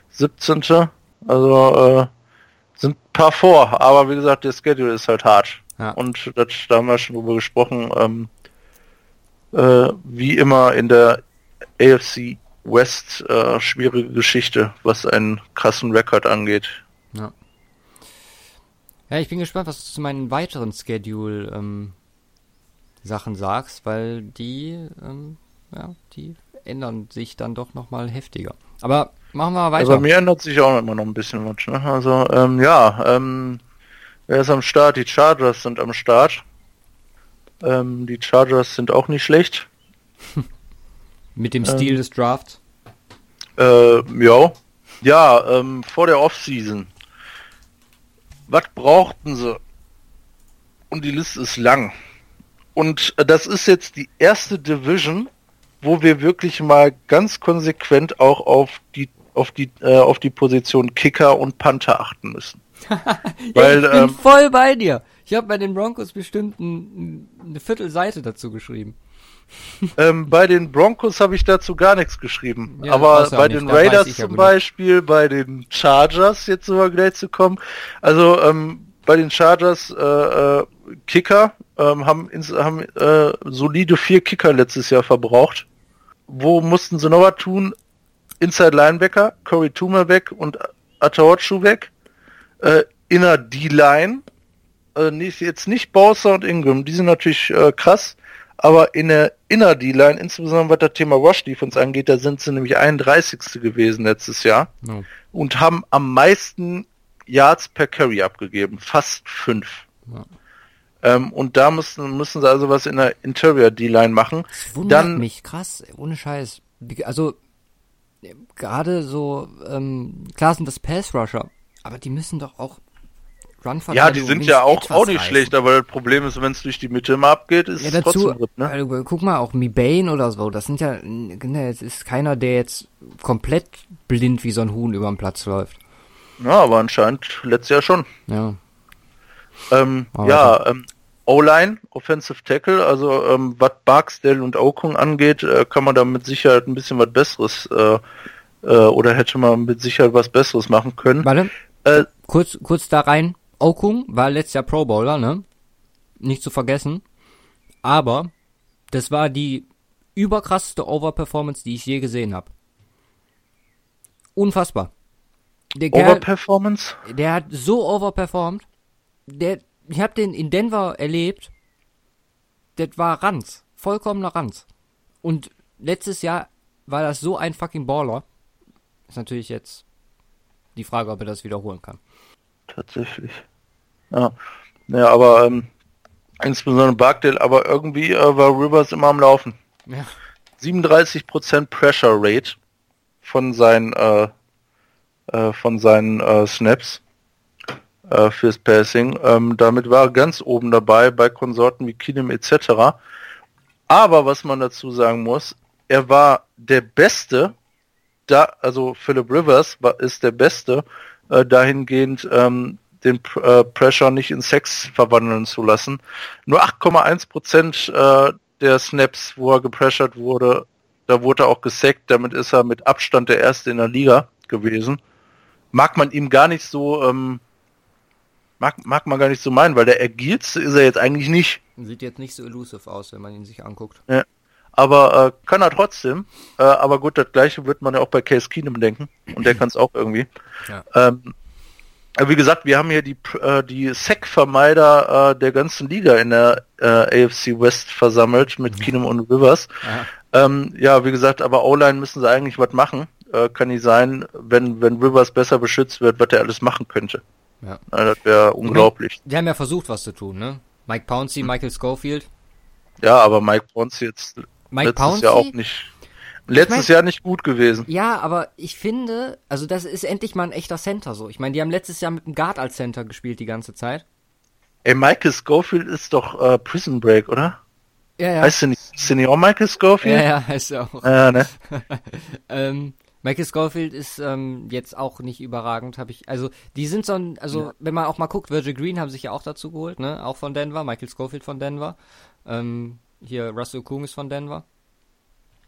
17. Also äh, sind ein paar vor, aber wie gesagt, der Schedule ist halt hart. Ja. Und das, da haben wir schon drüber gesprochen. Ähm, äh, wie immer in der AFC West äh, schwierige Geschichte, was einen krassen Rekord angeht. Ja. Ja, ich bin gespannt, was du zu meinen weiteren Schedule ähm, Sachen sagst, weil die ähm, ja, die ändern sich dann doch nochmal heftiger. Aber machen wir weiter. Also mir ändert sich auch immer noch ein bisschen was. Ne? Also ähm, ja, ähm, wer ist am Start? Die Chargers sind am Start. Ähm, die Chargers sind auch nicht schlecht. Mit dem Stil ähm, des Drafts? Äh, ja. Ja, ähm, vor der Offseason. Was brauchten sie? Und die Liste ist lang. Und äh, das ist jetzt die erste Division, wo wir wirklich mal ganz konsequent auch auf die auf die äh, auf die Position Kicker und Panther achten müssen. Weil, ich bin ähm, voll bei dir. Ich habe bei den Broncos bestimmt ein, eine Viertelseite dazu geschrieben. ähm, bei den Broncos habe ich dazu gar nichts geschrieben. Ja, Aber bei den Raiders zum Beispiel, bei den Chargers, jetzt sogar gleich zu kommen. Also, ähm, bei den Chargers äh, äh, Kicker, ähm, haben, ins, haben äh, solide vier Kicker letztes Jahr verbraucht. Wo mussten sie noch was tun? Inside Linebacker, Corey Toomer weg und Ataochu weg. Äh, inner D-Line, äh, nicht, jetzt nicht Bowser und Ingram, die sind natürlich äh, krass, aber in der Inner D-Line, insbesondere was das Thema Rush Defense angeht, da sind sie nämlich 31. gewesen letztes Jahr no. und haben am meisten Yards per Carry abgegeben, fast fünf. Ja. Ähm, und da müssen, müssen sie also was in der Interior D-Line machen. Das wundert Dann, mich, krass, ohne Scheiß. Also, gerade so, ähm, klar sind das Pass-Rusher, aber die müssen doch auch Run Ja, die sind ja auch, auch nicht reißen. schlecht, aber das Problem ist, wenn es durch die Mitte immer abgeht, ist ja, es dazu, trotzdem Ritt, ne? Also, guck mal, auch Mibane oder so, das sind ja, ne, es ist keiner, der jetzt komplett blind wie so ein Huhn über den Platz läuft. Ja, aber anscheinend letztes Jahr schon. Ja. Ähm, ja, ähm, O-Line, Offensive Tackle, also ähm, was Barksdale und Okung angeht, äh, kann man da mit Sicherheit ein bisschen was Besseres äh, äh, oder hätte man mit Sicherheit was Besseres machen können. Warte, äh, kurz, kurz da rein. Okung war letztes Jahr Pro Bowler, ne? Nicht zu vergessen. Aber das war die überkrasseste Overperformance, die ich je gesehen habe. Unfassbar. Der Overperformance? Kerl, der hat so overperformed. Der, ich habe den in Denver erlebt. Das war Ranz. Vollkommener Ranz. Und letztes Jahr war das so ein fucking Baller. Ist natürlich jetzt die Frage, ob er das wiederholen kann. Tatsächlich. Ja, ja aber ähm, insbesondere Barkdale, aber irgendwie äh, war Rivers immer am Laufen. Ja. 37% Pressure Rate von seinen äh, äh, von seinen äh, Snaps äh, fürs Passing. Ähm, damit war er ganz oben dabei bei Konsorten wie Kinem etc. Aber was man dazu sagen muss, er war der Beste, da, also Philip Rivers war, ist der Beste, äh, dahingehend ähm, den äh, Pressure nicht in Sex verwandeln zu lassen. Nur 8,1 Prozent äh, der Snaps, wo er gepressured wurde, da wurde er auch gesackt. Damit ist er mit Abstand der Erste in der Liga gewesen. Mag man ihm gar nicht so, ähm, mag, mag man gar nicht so meinen, weil der Agilste ist er jetzt eigentlich nicht. Sieht jetzt nicht so elusive aus, wenn man ihn sich anguckt. Ja. Aber äh, kann er trotzdem. Äh, aber gut, das gleiche wird man ja auch bei Case Keenum denken. Und der kann es auch irgendwie. Ja. Ähm, wie gesagt, wir haben hier die, äh, die Sack-Vermeider äh, der ganzen Liga in der äh, AFC West versammelt mit ja. Keenum und Rivers. Ähm, ja, wie gesagt, aber O-Line müssen sie eigentlich was machen. Äh, kann nicht sein, wenn, wenn Rivers besser beschützt wird, was er alles machen könnte. Ja. das wäre unglaublich. Die haben ja versucht, was zu tun, ne? Mike Pouncey, hm. Michael Schofield. Ja, aber Mike Pouncey jetzt Mike letztes Pouncey? Jahr auch nicht. Letztes ich mein, Jahr nicht gut gewesen. Ja, aber ich finde, also das ist endlich mal ein echter Center so. Ich meine, die haben letztes Jahr mit einem Guard als Center gespielt die ganze Zeit. Ey, Michael Schofield ist doch äh, Prison Break, oder? Ja, ja. Heißt du nicht, auch Michael Schofield? Ja, ja, heißt er auch. Ja, ne? ähm, Michael Schofield ist ähm, jetzt auch nicht überragend, habe ich. Also die sind so ein, also ja. wenn man auch mal guckt, Virgil Green haben sich ja auch dazu geholt, ne, auch von Denver, Michael Schofield von Denver. Ähm, hier Russell Kung ist von Denver.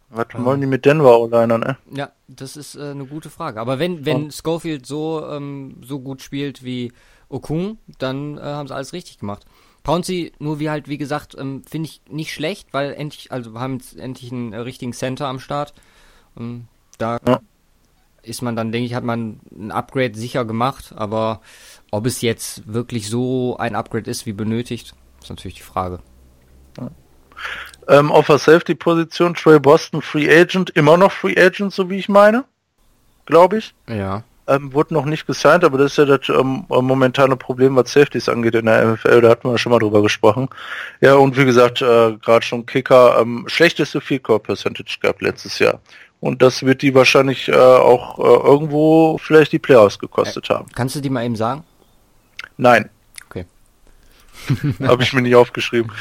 Was ähm, wollen die mit Denver oder ne? Ja, das ist äh, eine gute Frage. Aber wenn wenn Schofield so ähm, so gut spielt wie Okung, dann äh, haben sie alles richtig gemacht. Pouncy, nur wie halt, wie gesagt, ähm, finde ich nicht schlecht, weil endlich, also wir haben jetzt endlich einen äh, richtigen Center am Start. Ähm, da ja. ist man dann, denke ich, hat man ein Upgrade sicher gemacht, aber ob es jetzt wirklich so ein Upgrade ist, wie benötigt, ist natürlich die Frage. Ja. Ähm, auf der Safety-Position Trey Boston Free Agent, immer noch Free Agent, so wie ich meine, glaube ich. Ja. Ähm, wurde noch nicht gesigned, aber das ist ja das ähm, momentane Problem, was Safeties angeht in der MFL, da hatten wir schon mal drüber gesprochen. Ja, und wie gesagt, äh, gerade schon Kicker, ähm, schlechteste Field Goal Percentage gab letztes Jahr. Und das wird die wahrscheinlich äh, auch äh, irgendwo vielleicht die Playoffs gekostet haben. Kannst du die mal eben sagen? Nein. Habe ich mir nicht aufgeschrieben.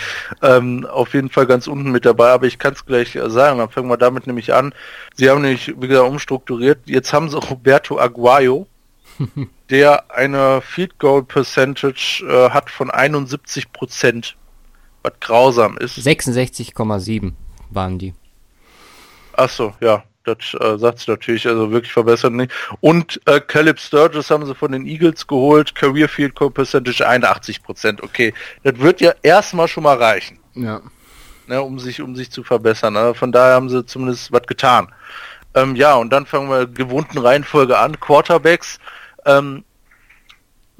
Ähm, auf jeden Fall ganz unten mit dabei, aber ich kann es gleich äh, sagen. Dann fangen wir damit nämlich an. Sie haben nämlich wieder umstrukturiert. Jetzt haben sie Roberto Aguayo, der eine Field Goal Percentage äh, hat von 71 Prozent, was grausam ist. 66,7 waren die. Ach so, ja. Das äh, sagt sie natürlich, also wirklich verbessert nicht. Und äh, Caleb Sturgis haben sie von den Eagles geholt, Career Field Goal Percentage 81 Prozent. Okay, das wird ja erstmal schon mal reichen. Ja. Ne, um sich, um sich zu verbessern. Also von daher haben sie zumindest was getan. Ähm, ja, und dann fangen wir gewohnten Reihenfolge an. Quarterbacks. Ähm,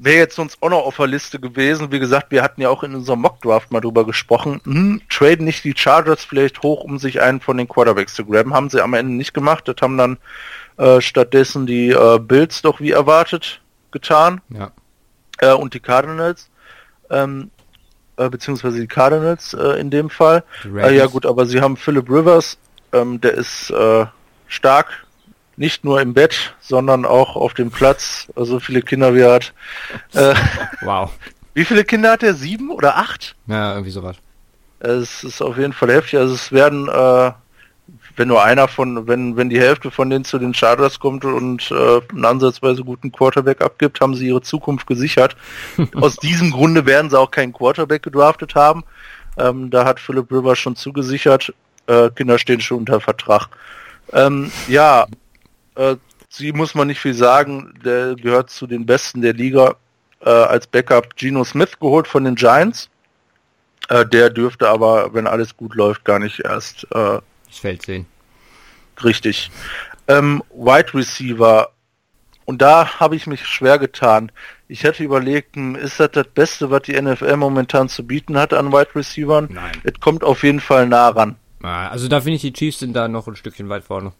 Wäre jetzt sonst auch noch auf der Liste gewesen. Wie gesagt, wir hatten ja auch in unserem Mockdraft mal drüber gesprochen. Hm, traden nicht die Chargers vielleicht hoch, um sich einen von den Quarterbacks zu graben. Haben sie am Ende nicht gemacht. Das haben dann äh, stattdessen die äh, Bills doch wie erwartet getan. Ja. Äh, und die Cardinals. Ähm, äh, beziehungsweise die Cardinals äh, in dem Fall. Äh, ja gut, aber sie haben Philip Rivers, ähm, der ist stark, nicht nur im Bett, sondern auch auf dem Platz. So also viele Kinder wie er hat. Äh, wow. Wie viele Kinder hat er? Sieben oder acht? Ja, irgendwie sowas. Es ist auf jeden Fall heftig. Also es werden, äh, wenn nur einer von, wenn, wenn die Hälfte von denen zu den Chargers kommt und äh, einen ansatzweise guten Quarterback abgibt, haben sie ihre Zukunft gesichert. Aus diesem Grunde werden sie auch keinen Quarterback gedraftet haben. Ähm, da hat Philip Rivers schon zugesichert. Äh, Kinder stehen schon unter Vertrag. Ähm, ja, äh, sie muss man nicht viel sagen, der gehört zu den Besten der Liga. Äh, als Backup Geno Smith geholt von den Giants. Äh, der dürfte aber, wenn alles gut läuft, gar nicht erst äh, das Feld sehen. Richtig. Ähm, Wide Receiver. Und da habe ich mich schwer getan. Ich hätte überlegt, hm, ist das das Beste, was die NFL momentan zu bieten hat an Wide Receivern? Nein. Es kommt auf jeden Fall nah ran. Also da finde ich, die Chiefs sind da noch ein Stückchen weit vorne.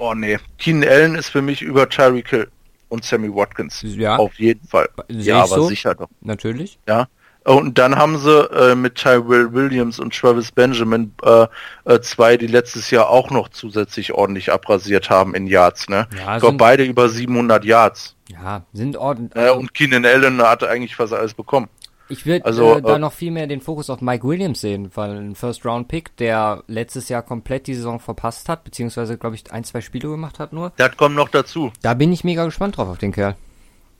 Oh nee. Keenan Allen ist für mich über Tyreek Hill und Sammy Watkins. Ja. Auf jeden Fall. Sehe ja, aber so. sicher doch. Natürlich. Ja. Und dann haben sie äh, mit Tyrell Williams und Travis Benjamin äh, äh, zwei, die letztes Jahr auch noch zusätzlich ordentlich abrasiert haben in Yards. Ne? Ja, ich glaube beide über 700 Yards. Ja, sind ordentlich. Äh, und Keenan Allen hatte eigentlich fast alles bekommen. Ich würde also, äh, da äh, noch viel mehr den Fokus auf Mike Williams sehen, weil ein First-Round-Pick, der letztes Jahr komplett die Saison verpasst hat, beziehungsweise, glaube ich, ein, zwei Spiele gemacht hat nur. Das kommt noch dazu. Da bin ich mega gespannt drauf auf den Kerl.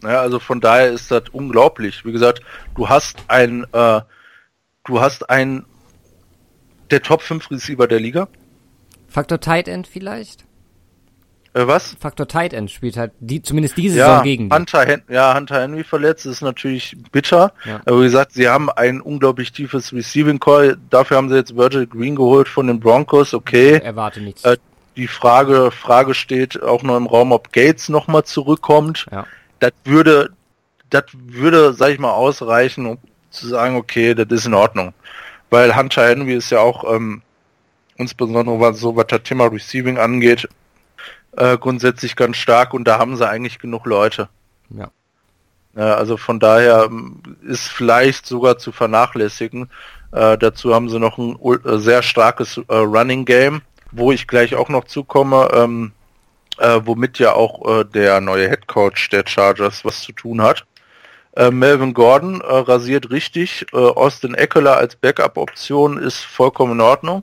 Ja, also von daher ist das unglaublich. Wie gesagt, du hast ein, äh, du hast ein, der Top 5 Receiver der Liga. Faktor Tight End vielleicht? Äh, was? Faktor Tight End spielt halt die, zumindest diese ja, Saison gegen. Hunter Hen ja, Hunter Henry verletzt ist natürlich bitter. Ja. Aber wie gesagt, sie haben ein unglaublich tiefes Receiving Call. Dafür haben sie jetzt Virgil Green geholt von den Broncos. Okay. Ich erwarte nichts. Äh, die Frage, Frage steht auch noch im Raum, ob Gates nochmal zurückkommt. Ja. Das würde, das würde, sag ich mal, ausreichen, um zu sagen, okay, das ist in Ordnung. Weil Hunter Henry ist ja auch, ähm, insbesondere was so was das Thema Receiving angeht, äh, grundsätzlich ganz stark und da haben sie eigentlich genug Leute. Ja. ja also von daher ähm, ist vielleicht sogar zu vernachlässigen. Äh, dazu haben sie noch ein äh, sehr starkes äh, Running Game, wo ich gleich auch noch zukomme, ähm, äh, womit ja auch äh, der neue Head Coach der Chargers was zu tun hat. Melvin Gordon rasiert richtig. Austin Eckler als Backup-Option ist vollkommen in Ordnung.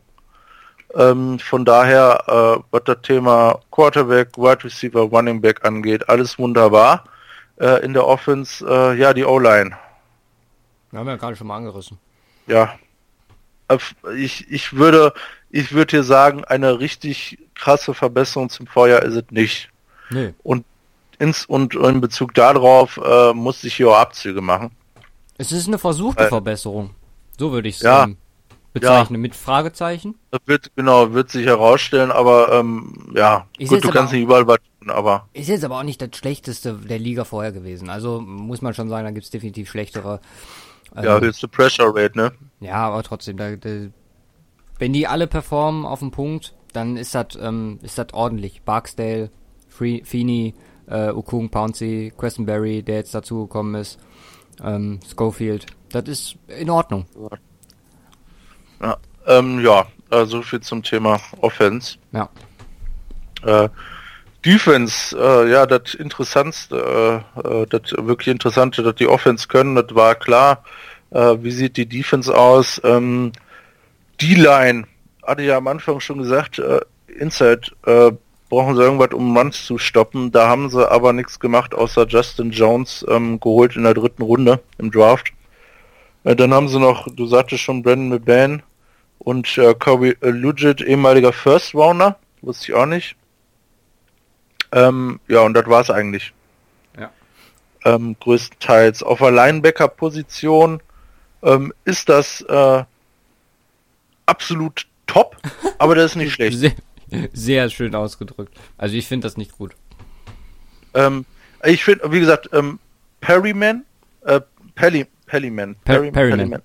Ähm, von daher, äh, was das Thema Quarterback, Wide Receiver, Running Back angeht, alles wunderbar. Äh, in der Offense, äh, ja, die O-Line. Wir haben ja gerade schon mal angerissen. Ja. Äh, ich, ich würde, ich würde hier sagen, eine richtig krasse Verbesserung zum Vorjahr ist es nicht. Nee. Und ins, und in Bezug darauf äh, musste ich hier auch Abzüge machen. Es ist eine versuchte äh, Verbesserung. So würde ich es ja, sagen bezeichnen ja. mit Fragezeichen? Das wird, genau, wird sich herausstellen, aber ähm, ja, ist gut, du kannst nicht überall was tun, aber. Ist jetzt aber auch nicht das schlechteste der Liga vorher gewesen. Also muss man schon sagen, da gibt es definitiv schlechtere. Also, ja, höchste Pressure Rate, ne? Ja, aber trotzdem, da, da, wenn die alle performen auf den Punkt, dann ist das ähm, ist das ordentlich. Barksdale, Free, Feeney, äh, Okung, Pouncy, Questenberry, der jetzt dazugekommen ist, ähm, Schofield, das ist in Ordnung. Ja, ähm, ja äh, so viel zum Thema Offense. Ja. Äh, Defense, äh, ja, das Interessantste, äh, äh, das wirklich Interessante, dass die Offense können, das war klar. Äh, wie sieht die Defense aus? Ähm, die Line, hatte ja am Anfang schon gesagt, Inside äh, brauchen sie irgendwas, um Runs zu stoppen. Da haben sie aber nichts gemacht, außer Justin Jones ähm, geholt in der dritten Runde im Draft. Äh, dann haben sie noch, du sagtest schon, Brandon McBain und äh, Corey Lugit, ehemaliger First Rounder, wusste ich auch nicht. Ähm, ja, und das war's eigentlich. Ja. Ähm, größtenteils. Auf der Linebacker-Position ähm, ist das äh, absolut top, aber das ist nicht schlecht. Sehr, sehr schön ausgedrückt. Also ich finde das nicht gut. Ähm, ich finde, wie gesagt, ähm, Perryman, äh, Pelly, Pellyman, per Perryman,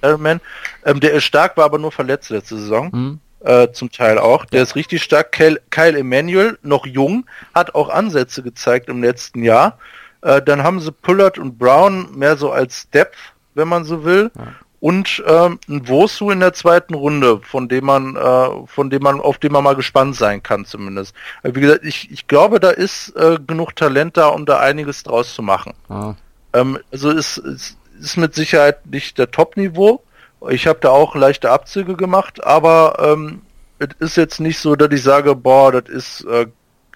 Perryman, ähm, der ist stark, war aber nur verletzt letzte Saison. Mhm. Äh, zum Teil auch. Der ja. ist richtig stark. Kyle, Kyle Emanuel, noch jung, hat auch Ansätze gezeigt im letzten Jahr. Äh, dann haben sie Pullard und Brown mehr so als Depth, wenn man so will. Ja und ähm, ein Wosu in der zweiten Runde, von dem man, äh, von dem man, auf dem man mal gespannt sein kann zumindest. Äh, wie gesagt, ich, ich glaube, da ist äh, genug Talent da, um da einiges draus zu machen. Ah. Ähm, also es, es ist mit Sicherheit nicht der Top-Niveau. Ich habe da auch leichte Abzüge gemacht, aber ähm, es ist jetzt nicht so, dass ich sage, boah, das ist äh,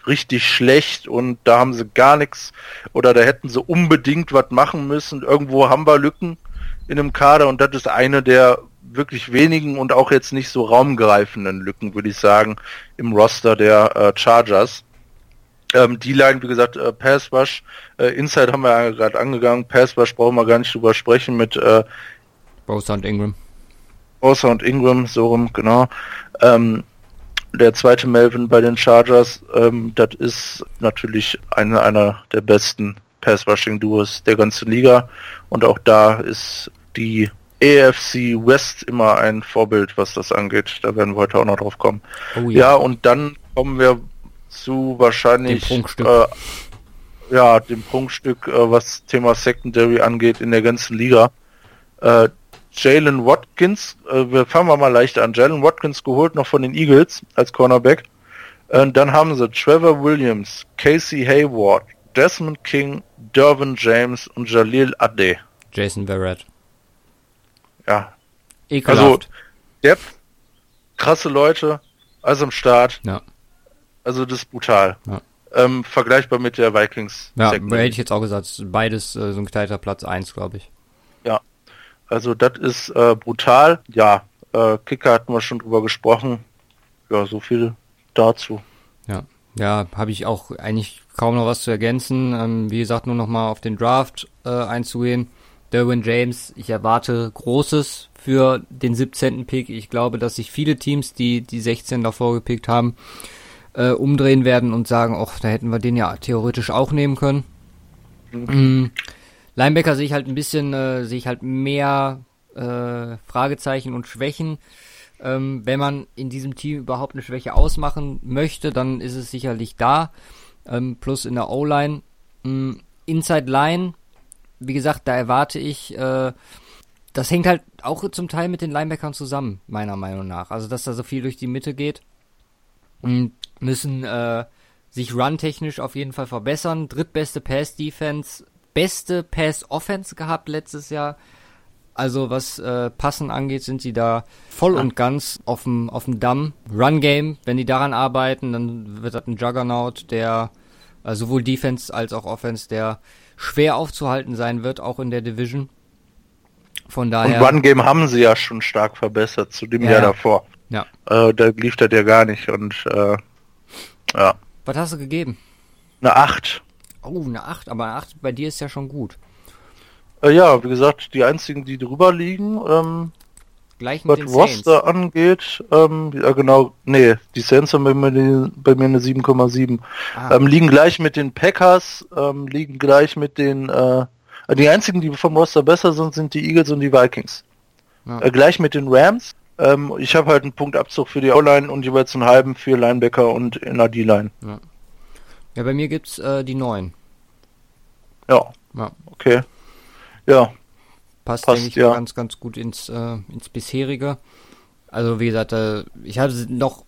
richtig schlecht und da haben sie gar nichts oder da hätten sie unbedingt was machen müssen. Irgendwo haben wir Lücken in einem Kader und das ist eine der wirklich wenigen und auch jetzt nicht so raumgreifenden Lücken, würde ich sagen, im Roster der äh, Chargers. Ähm, die line wie gesagt, äh, Pass Rush, äh, Inside haben wir gerade angegangen, Pass Rush brauchen wir gar nicht drüber sprechen mit äh, Bosa und Ingram. Bosa und Ingram, so rum, genau. Ähm, der zweite Melvin bei den Chargers, ähm, das ist natürlich eine, einer der besten Pass-Rushing-Duos der ganzen Liga. Und auch da ist die AFC West immer ein Vorbild, was das angeht. Da werden wir heute auch noch drauf kommen. Oh ja. ja. und dann kommen wir zu wahrscheinlich dem. Äh, ja, dem Prunkstück, äh, was Thema Secondary angeht in der ganzen Liga. Äh, Jalen Watkins, äh, wir fangen wir mal leicht an. Jalen Watkins geholt noch von den Eagles als Cornerback. Und dann haben sie Trevor Williams, Casey Hayward, Desmond King, Dervin James und Jalil Ade. Jason Verrett. Ja. Ekelhaft. Also, der krasse Leute, also am Start. Ja. Also das ist brutal. Ja. Ähm, vergleichbar mit der Vikings. Ja, hätte ich jetzt auch gesagt. Beides äh, so ein geteilter Platz 1, glaube ich. Ja. Also das ist äh, brutal. Ja, äh, Kicker hatten wir schon drüber gesprochen. Ja, so viel dazu. Ja. Ja, habe ich auch eigentlich kaum noch was zu ergänzen. Ähm, wie gesagt, nur noch mal auf den Draft äh, einzugehen. Derwin James, ich erwarte Großes für den 17. Pick. Ich glaube, dass sich viele Teams, die die 16 davor gepickt haben, äh, umdrehen werden und sagen, ach, da hätten wir den ja theoretisch auch nehmen können. Mhm. Mhm. Linebacker sehe ich halt ein bisschen, äh, sehe ich halt mehr äh, Fragezeichen und Schwächen. Ähm, wenn man in diesem Team überhaupt eine Schwäche ausmachen möchte, dann ist es sicherlich da. Ähm, plus in der O-Line. Ähm, Inside Line, wie gesagt, da erwarte ich, äh, das hängt halt auch zum Teil mit den Linebackern zusammen, meiner Meinung nach. Also, dass da so viel durch die Mitte geht. Müssen äh, sich run-technisch auf jeden Fall verbessern. Drittbeste Pass-Defense, beste Pass-Offense gehabt letztes Jahr. Also was äh, Passen angeht, sind sie da voll und ganz auf dem auf dem Damm. Run Game, wenn die daran arbeiten, dann wird das ein Juggernaut, der äh, sowohl Defense als auch Offense, der schwer aufzuhalten sein wird, auch in der Division. Von daher. Und Run Game haben sie ja schon stark verbessert zu dem ja, Jahr davor. Ja. Äh, da lief das ja gar nicht und äh, ja. Was hast du gegeben? Eine 8. Oh, eine 8, aber eine 8 bei dir ist ja schon gut. Äh, ja, wie gesagt, die einzigen, die drüber liegen, ähm, Gleich mit was Roster angeht, ähm, ja genau, nee, die Saints haben bei mir, bei mir eine 7,7. Ah. Ähm, liegen gleich mit den Packers, ähm, liegen gleich mit den, äh, die einzigen, die vom Roster besser sind, sind die Eagles und die Vikings. Ja. Äh, gleich mit den Rams. Ähm, ich habe halt einen Punktabzug für die O-Line und jeweils einen halben für Linebacker und in der D-Line. Ja. ja, bei mir gibt's äh, die 9. Ja. ja. Okay. Ja. Passt, Passt denke ich, ja. ganz, ganz gut ins, äh, ins bisherige. Also, wie gesagt, äh, ich hatte noch,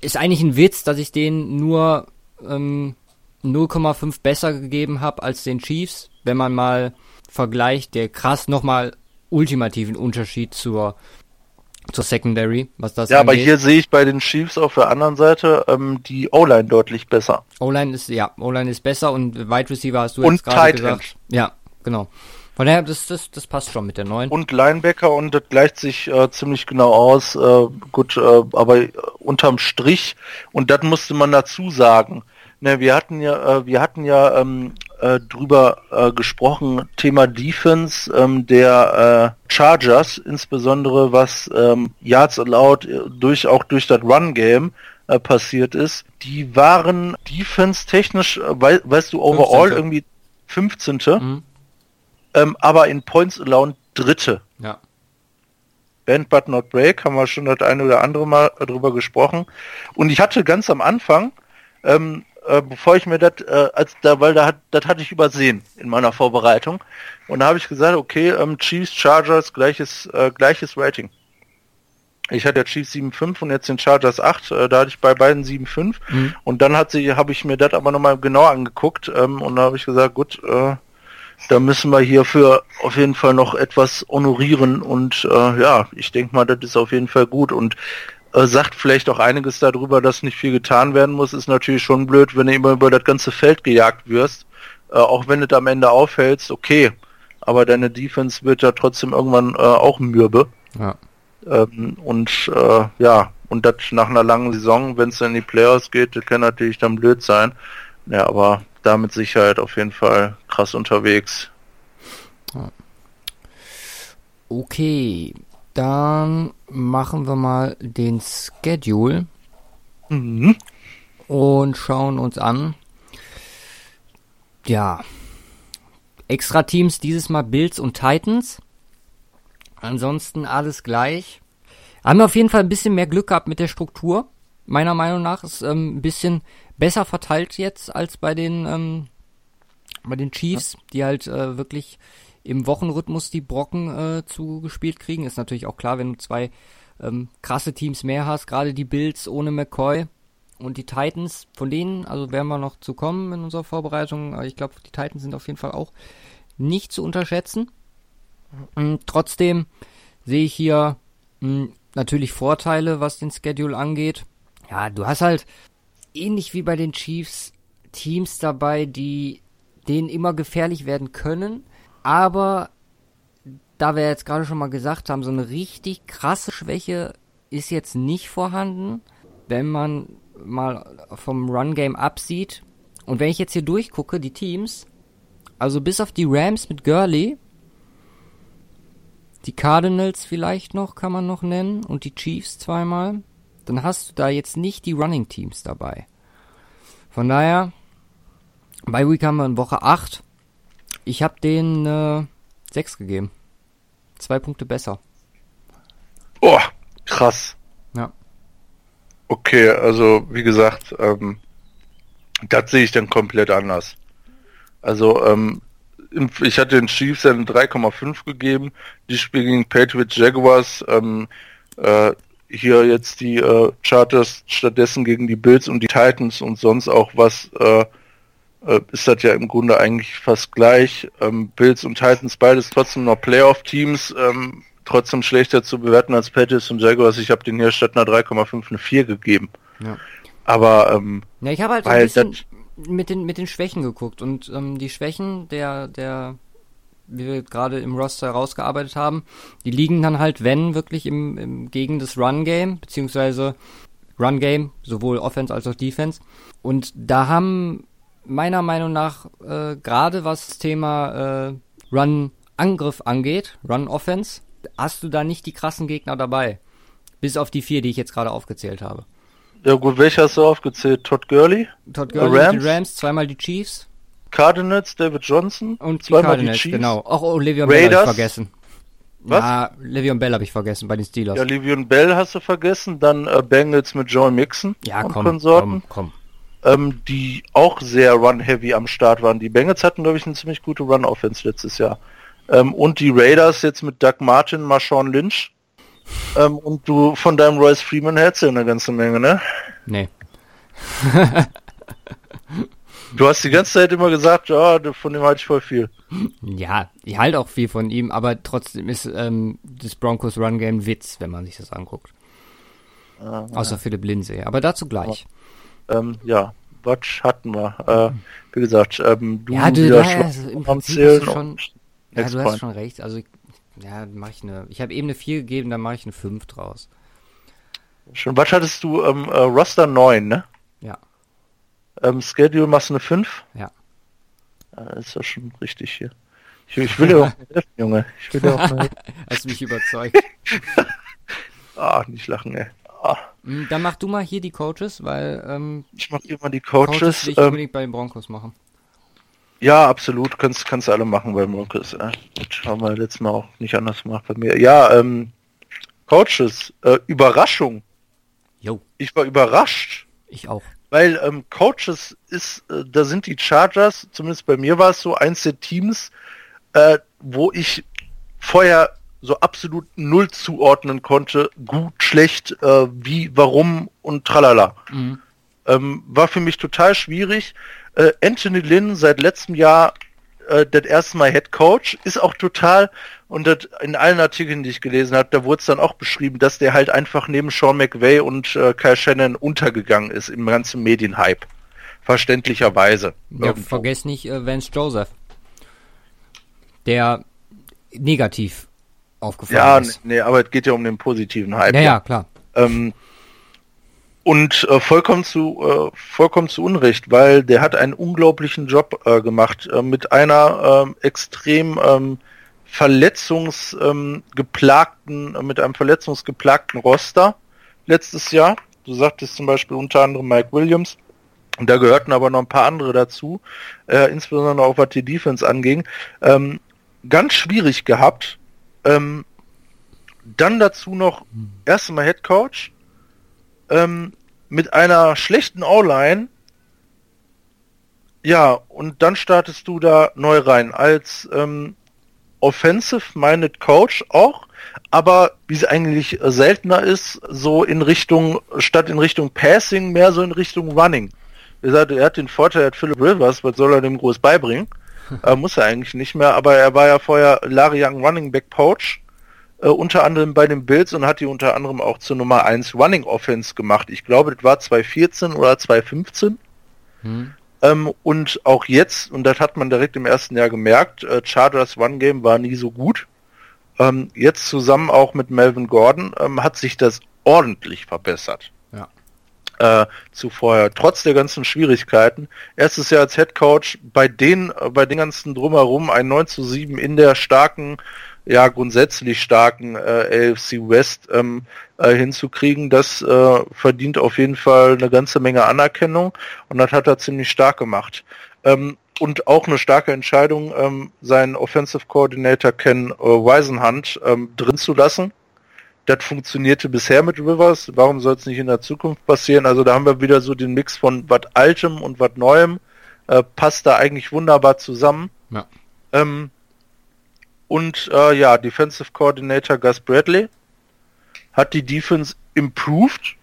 ist eigentlich ein Witz, dass ich den nur ähm, 0,5 besser gegeben habe als den Chiefs, wenn man mal vergleicht, der krass nochmal ultimativen Unterschied zur zur Secondary, was das Ja, angeht. aber hier sehe ich bei den Chiefs auf der anderen Seite ähm, die O-Line deutlich besser. O-Line ist ja, O-Line ist besser und Wide Receiver hast du und jetzt gerade gesagt. Ja, genau. Von daher, das, das, das passt schon mit der neuen. Und Linebacker und das gleicht sich äh, ziemlich genau aus. Äh, gut, äh, aber unterm Strich, und das musste man dazu sagen, Ne, wir hatten ja, äh, wir hatten ja ähm, äh, drüber äh, gesprochen, Thema Defense ähm, der äh, Chargers, insbesondere was ähm, Yards allowed äh, durch auch durch das Run Game äh, passiert ist. Die waren defense technisch, äh, wei weißt du, overall 15. irgendwie 15. Mhm. Ähm, aber in Points allowed dritte. Ja. Band but not break, haben wir schon das eine oder andere Mal drüber gesprochen. Und ich hatte ganz am Anfang ähm, äh, bevor ich mir das, äh, als da, weil da hat, das hatte ich übersehen in meiner Vorbereitung. Und da habe ich gesagt, okay, ähm, Chiefs, Chargers, gleiches, äh, gleiches Rating. Ich hatte ja Chiefs 7,5 und jetzt den Chargers 8, äh, da hatte ich bei beiden 7,5 mhm. und dann hat sie, habe ich mir das aber nochmal genau angeguckt ähm, und da habe ich gesagt, gut, äh, da müssen wir hierfür auf jeden Fall noch etwas honorieren und äh, ja, ich denke mal, das ist auf jeden Fall gut und äh, sagt vielleicht auch einiges darüber, dass nicht viel getan werden muss. Ist natürlich schon blöd, wenn du immer über das ganze Feld gejagt wirst. Äh, auch wenn du am Ende aufhältst, okay. Aber deine Defense wird ja trotzdem irgendwann äh, auch mürbe. Ja. Ähm, und äh, ja, und das nach einer langen Saison, wenn es in die Playoffs geht, das kann natürlich dann blöd sein. Ja, aber da mit Sicherheit auf jeden Fall krass unterwegs. Okay, dann machen wir mal den Schedule mhm. und schauen uns an. Ja, extra Teams dieses Mal Bills und Titans. Ansonsten alles gleich. Haben wir auf jeden Fall ein bisschen mehr Glück gehabt mit der Struktur. Meiner Meinung nach ist ähm, ein bisschen besser verteilt jetzt als bei den ähm, bei den Chiefs, die halt äh, wirklich im Wochenrhythmus die Brocken äh, zugespielt kriegen. Ist natürlich auch klar, wenn du zwei ähm, krasse Teams mehr hast, gerade die Bills ohne McCoy und die Titans, von denen, also werden wir noch zu kommen in unserer Vorbereitung, aber ich glaube, die Titans sind auf jeden Fall auch nicht zu unterschätzen. Und trotzdem sehe ich hier mh, hm, natürlich Vorteile, was den Schedule angeht. Ja, du hast halt ähnlich wie bei den Chiefs Teams dabei, die denen immer gefährlich werden können, aber da wir jetzt gerade schon mal gesagt haben, so eine richtig krasse Schwäche ist jetzt nicht vorhanden, wenn man mal vom Run-Game absieht. Und wenn ich jetzt hier durchgucke, die Teams, also bis auf die Rams mit Gurley, die Cardinals vielleicht noch, kann man noch nennen, und die Chiefs zweimal, dann hast du da jetzt nicht die Running Teams dabei. Von daher, bei Week haben wir in Woche 8 ich habe den äh, 6 gegeben. Zwei Punkte besser. Oh, krass. Ja. Okay, also wie gesagt, ähm, das sehe ich dann komplett anders. Also ähm, ich hatte den Chiefs eine 3,5 gegeben. Die spielen gegen Patriots Jaguars. Ähm, äh, hier jetzt die äh, Charters stattdessen gegen die Bills und die Titans und sonst auch was äh, äh, ist das ja im Grunde eigentlich fast gleich. Ähm, Bills und Titans beides trotzdem noch Playoff-Teams, ähm, trotzdem schlechter zu bewerten als Patriots und Jaguars. Ich habe den hier statt einer 3,5 eine 4 gegeben. Ja. Aber ähm, ja, ich habe halt ein bisschen mit den mit den Schwächen geguckt und ähm, die Schwächen der der wie wir gerade im Roster herausgearbeitet haben, die liegen dann halt, wenn wirklich im, im gegen das Run Game beziehungsweise Run Game sowohl Offense als auch Defense und da haben meiner Meinung nach äh, gerade was das Thema äh, Run-Angriff angeht, Run-Offense, hast du da nicht die krassen Gegner dabei. Bis auf die vier, die ich jetzt gerade aufgezählt habe. Ja gut, welche hast du aufgezählt? Todd Gurley? Todd Gurley, Rams? die Rams, zweimal die Chiefs. Cardinals, David Johnson. Und zweimal die Cardinals, die Chiefs. genau. Auch oh, Le'Veon Bell habe ich vergessen. Was? Ja, Le'Veon Bell habe ich vergessen bei den Steelers. Ja, Le'Veon Bell hast du vergessen. Dann äh, Bengals mit Joel Mixon ja, und komm, Konsorten. Komm, komm ähm, die auch sehr run-heavy am Start waren. Die Bengals hatten, glaube ich, eine ziemlich gute Run-Offense letztes Jahr. Ähm, und die Raiders jetzt mit Doug Martin, Marshawn Lynch. Ähm, und du von deinem Royce Freeman hältst ja eine ganze Menge, ne? Nee. du hast die ganze Zeit immer gesagt, ja, von dem halte ich voll viel. Ja, ich halte auch viel von ihm, aber trotzdem ist ähm, das Broncos Run Game Witz, wenn man sich das anguckt. Ah, Außer ja. Philipp Lindsay. Aber dazu gleich. Aber ähm, ja, Watch hatten wir. Äh, wie gesagt, ähm, du ja, du, wieder ja, also im Prinzip hast du schon, ja, du hast schon recht. Also, ja, mache ich eine. Ich habe eben eine 4 gegeben, dann mache ich eine 5 draus. Schon, was hattest du? Ähm, äh, Roster 9, ne? Ja. Ähm, Schedule machst du eine 5? Ja. ja. Das ist ja schon richtig hier. Ich, ich will dir auch helfen, Junge. Ich will dir auch mal Hast mich überzeugt. ah, nicht lachen, ey. Hm, dann mach du mal hier die Coaches, weil ähm, ich mach hier mal die Coaches. Coaches will ich ähm, unbedingt bei den Broncos machen. Ja, absolut. Kannst, kannst alle machen bei Broncos. Äh. Das haben wir letztes Mal auch nicht anders gemacht bei mir. Ja, ähm, Coaches, äh, Überraschung. Jo. Ich war überrascht. Ich auch. Weil ähm, Coaches ist, äh, da sind die Chargers, zumindest bei mir war es so, eins der Teams, äh, wo ich vorher so absolut null zuordnen konnte, gut, schlecht, äh, wie, warum und tralala. Mhm. Ähm, war für mich total schwierig. Äh, Anthony Lynn seit letztem Jahr äh, das erste Mal Head Coach, ist auch total, und das in allen Artikeln, die ich gelesen habe, da wurde es dann auch beschrieben, dass der halt einfach neben Sean McVay und äh, Kyle Shannon untergegangen ist im ganzen Medienhype. Verständlicherweise. Ja, vergesst nicht äh, Vance Joseph. Der negativ aufgefallen ja, ist. Ja, nee, aber es geht ja um den positiven Hype. Ja, ja, klar. Ähm, und äh, vollkommen zu äh, vollkommen zu Unrecht, weil der hat einen unglaublichen Job äh, gemacht äh, mit einer äh, extrem ähm, verletzungsgeplagten, ähm, mit einem verletzungsgeplagten Roster letztes Jahr. Du sagtest zum Beispiel unter anderem Mike Williams. Und da gehörten aber noch ein paar andere dazu, äh, insbesondere auch was die Defense anging. Ähm, ganz schwierig gehabt. Ähm, dann dazu noch erst einmal Head Coach ähm, mit einer schlechten O-Line. Ja, und dann startest du da neu rein als ähm, Offensive-minded Coach auch, aber wie es eigentlich seltener ist, so in Richtung, statt in Richtung Passing, mehr so in Richtung Running. Gesagt, er hat den Vorteil, er hat Philip Rivers, was soll er dem groß beibringen? Äh, muss er eigentlich nicht mehr, aber er war ja vorher Larry Young Running Back Coach äh, unter anderem bei den Bills und hat die unter anderem auch zur Nummer 1 Running Offense gemacht. Ich glaube, das war 2014 oder 2015. Hm. Ähm, und auch jetzt, und das hat man direkt im ersten Jahr gemerkt, äh, Chargers One Game war nie so gut. Ähm, jetzt zusammen auch mit Melvin Gordon ähm, hat sich das ordentlich verbessert. Äh, zu vorher, trotz der ganzen Schwierigkeiten. Erstes Jahr als Head Coach, bei den, äh, bei den ganzen drumherum ein 9 zu 7 in der starken ja grundsätzlich starken äh, AFC West ähm, äh, hinzukriegen, das äh, verdient auf jeden Fall eine ganze Menge Anerkennung und das hat er ziemlich stark gemacht. Ähm, und auch eine starke Entscheidung, ähm, seinen Offensive Coordinator Ken äh, Weisenhand ähm, drin zu lassen. Das funktionierte bisher mit Rivers. Warum soll es nicht in der Zukunft passieren? Also da haben wir wieder so den Mix von was Altem und was Neuem. Äh, passt da eigentlich wunderbar zusammen. Ja. Ähm, und äh, ja, Defensive Coordinator Gus Bradley hat die Defense improved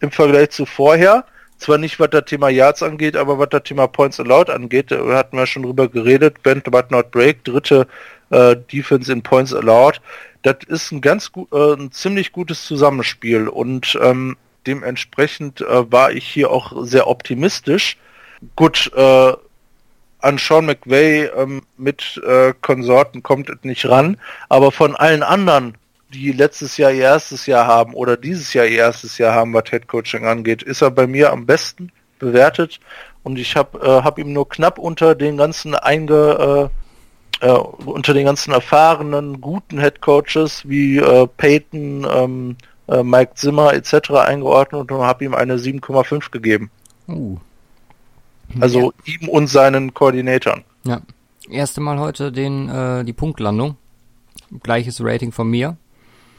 im Vergleich zu vorher. Zwar nicht, was das Thema Yards angeht, aber was das Thema Points Allowed angeht, da hatten wir schon drüber geredet. Bend but not break, dritte äh, Defense in Points Allowed. Das ist ein ganz gut, äh, ein ziemlich gutes Zusammenspiel und ähm, dementsprechend äh, war ich hier auch sehr optimistisch. Gut, äh, an Sean McVay ähm, mit äh, Konsorten kommt es nicht ran, aber von allen anderen, die letztes Jahr ihr erstes Jahr haben oder dieses Jahr ihr erstes Jahr haben, was Head Coaching angeht, ist er bei mir am besten bewertet und ich habe äh, hab ihm nur knapp unter den ganzen einge äh, unter den ganzen erfahrenen guten Head Coaches wie äh, Peyton, ähm, äh, Mike Zimmer etc. eingeordnet und habe ihm eine 7,5 gegeben. Uh. Also ja. ihm und seinen Koordinatoren. Ja. Erste Mal heute den, äh, die Punktlandung. Gleiches Rating von mir.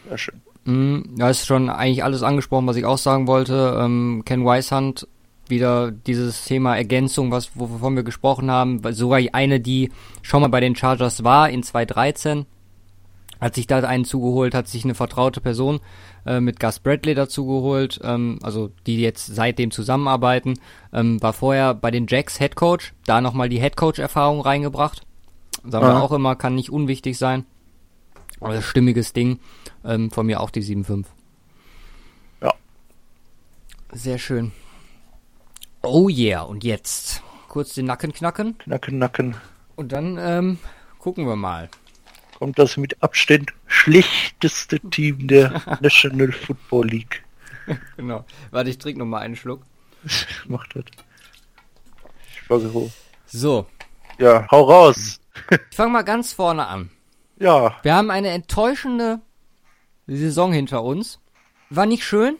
Sehr schön. Mm, da ist schon eigentlich alles angesprochen, was ich auch sagen wollte. Ähm, Ken Weishand, wieder dieses Thema Ergänzung, was, wovon wir gesprochen haben. Sogar eine, die schon mal bei den Chargers war in 2013 hat sich da einen zugeholt, hat sich eine vertraute Person äh, mit Gus Bradley dazu geholt, ähm, also die jetzt seitdem zusammenarbeiten, ähm, war vorher bei den Jacks Head Coach, da nochmal die Head Coach Erfahrung reingebracht. Sagen wir auch immer, kann nicht unwichtig sein. Aber stimmiges Ding, ähm, von mir auch die 7.5. Ja. Sehr schön. Oh yeah, und jetzt kurz den Nacken knacken. Knacken, Nacken. Und dann ähm, gucken wir mal kommt das mit Abstand schlechteste Team der National Football League. genau. Warte, ich trinke noch mal einen Schluck. Macht das. Bagero. So. Ja, hau raus. Ich fange mal ganz vorne an. Ja. Wir haben eine enttäuschende Saison hinter uns. War nicht schön.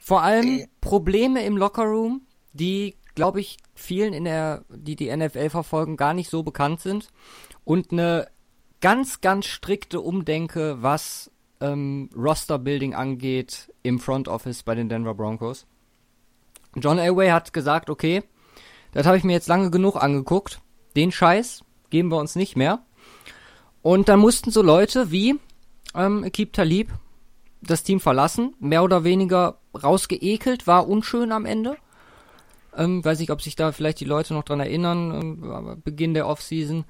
Vor allem Probleme im Lockerroom, die, glaube ich, vielen in der, die die NFL verfolgen, gar nicht so bekannt sind. Und eine ganz, ganz strikte Umdenke, was ähm, Roster-Building angeht im Front Office bei den Denver Broncos. John Elway hat gesagt, okay, das habe ich mir jetzt lange genug angeguckt. Den Scheiß geben wir uns nicht mehr. Und dann mussten so Leute wie ähm, Akib Talib das Team verlassen, mehr oder weniger rausgeekelt, war unschön am Ende. Ähm, weiß nicht, ob sich da vielleicht die Leute noch dran erinnern, ähm, Beginn der Offseason.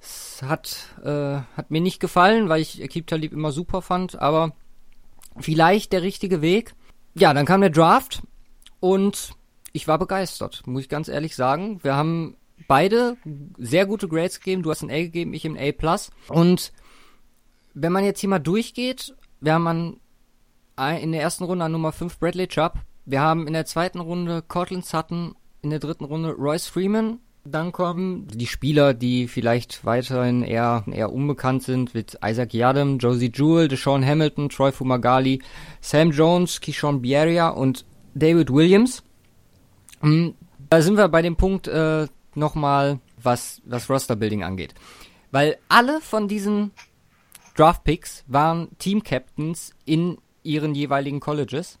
Es hat, äh, hat mir nicht gefallen, weil ich Akib Talib immer super fand, aber vielleicht der richtige Weg. Ja, dann kam der Draft und ich war begeistert, muss ich ganz ehrlich sagen. Wir haben beide sehr gute Grades gegeben. Du hast ein A gegeben, ich ein A+. Und wenn man jetzt hier mal durchgeht, wir haben an, in der ersten Runde an Nummer 5 Bradley Chubb, wir haben in der zweiten Runde Cortland Sutton, in der dritten Runde Royce Freeman, dann kommen die Spieler, die vielleicht weiterhin eher, eher unbekannt sind, mit Isaac Yadam, Josie Jewell, Deshaun Hamilton, Troy Fumagali, Sam Jones, Kishon Bieria und David Williams. Hm, da sind wir bei dem Punkt äh, nochmal, was das Roster-Building angeht. Weil alle von diesen Draft-Picks waren Team-Captains in ihren jeweiligen Colleges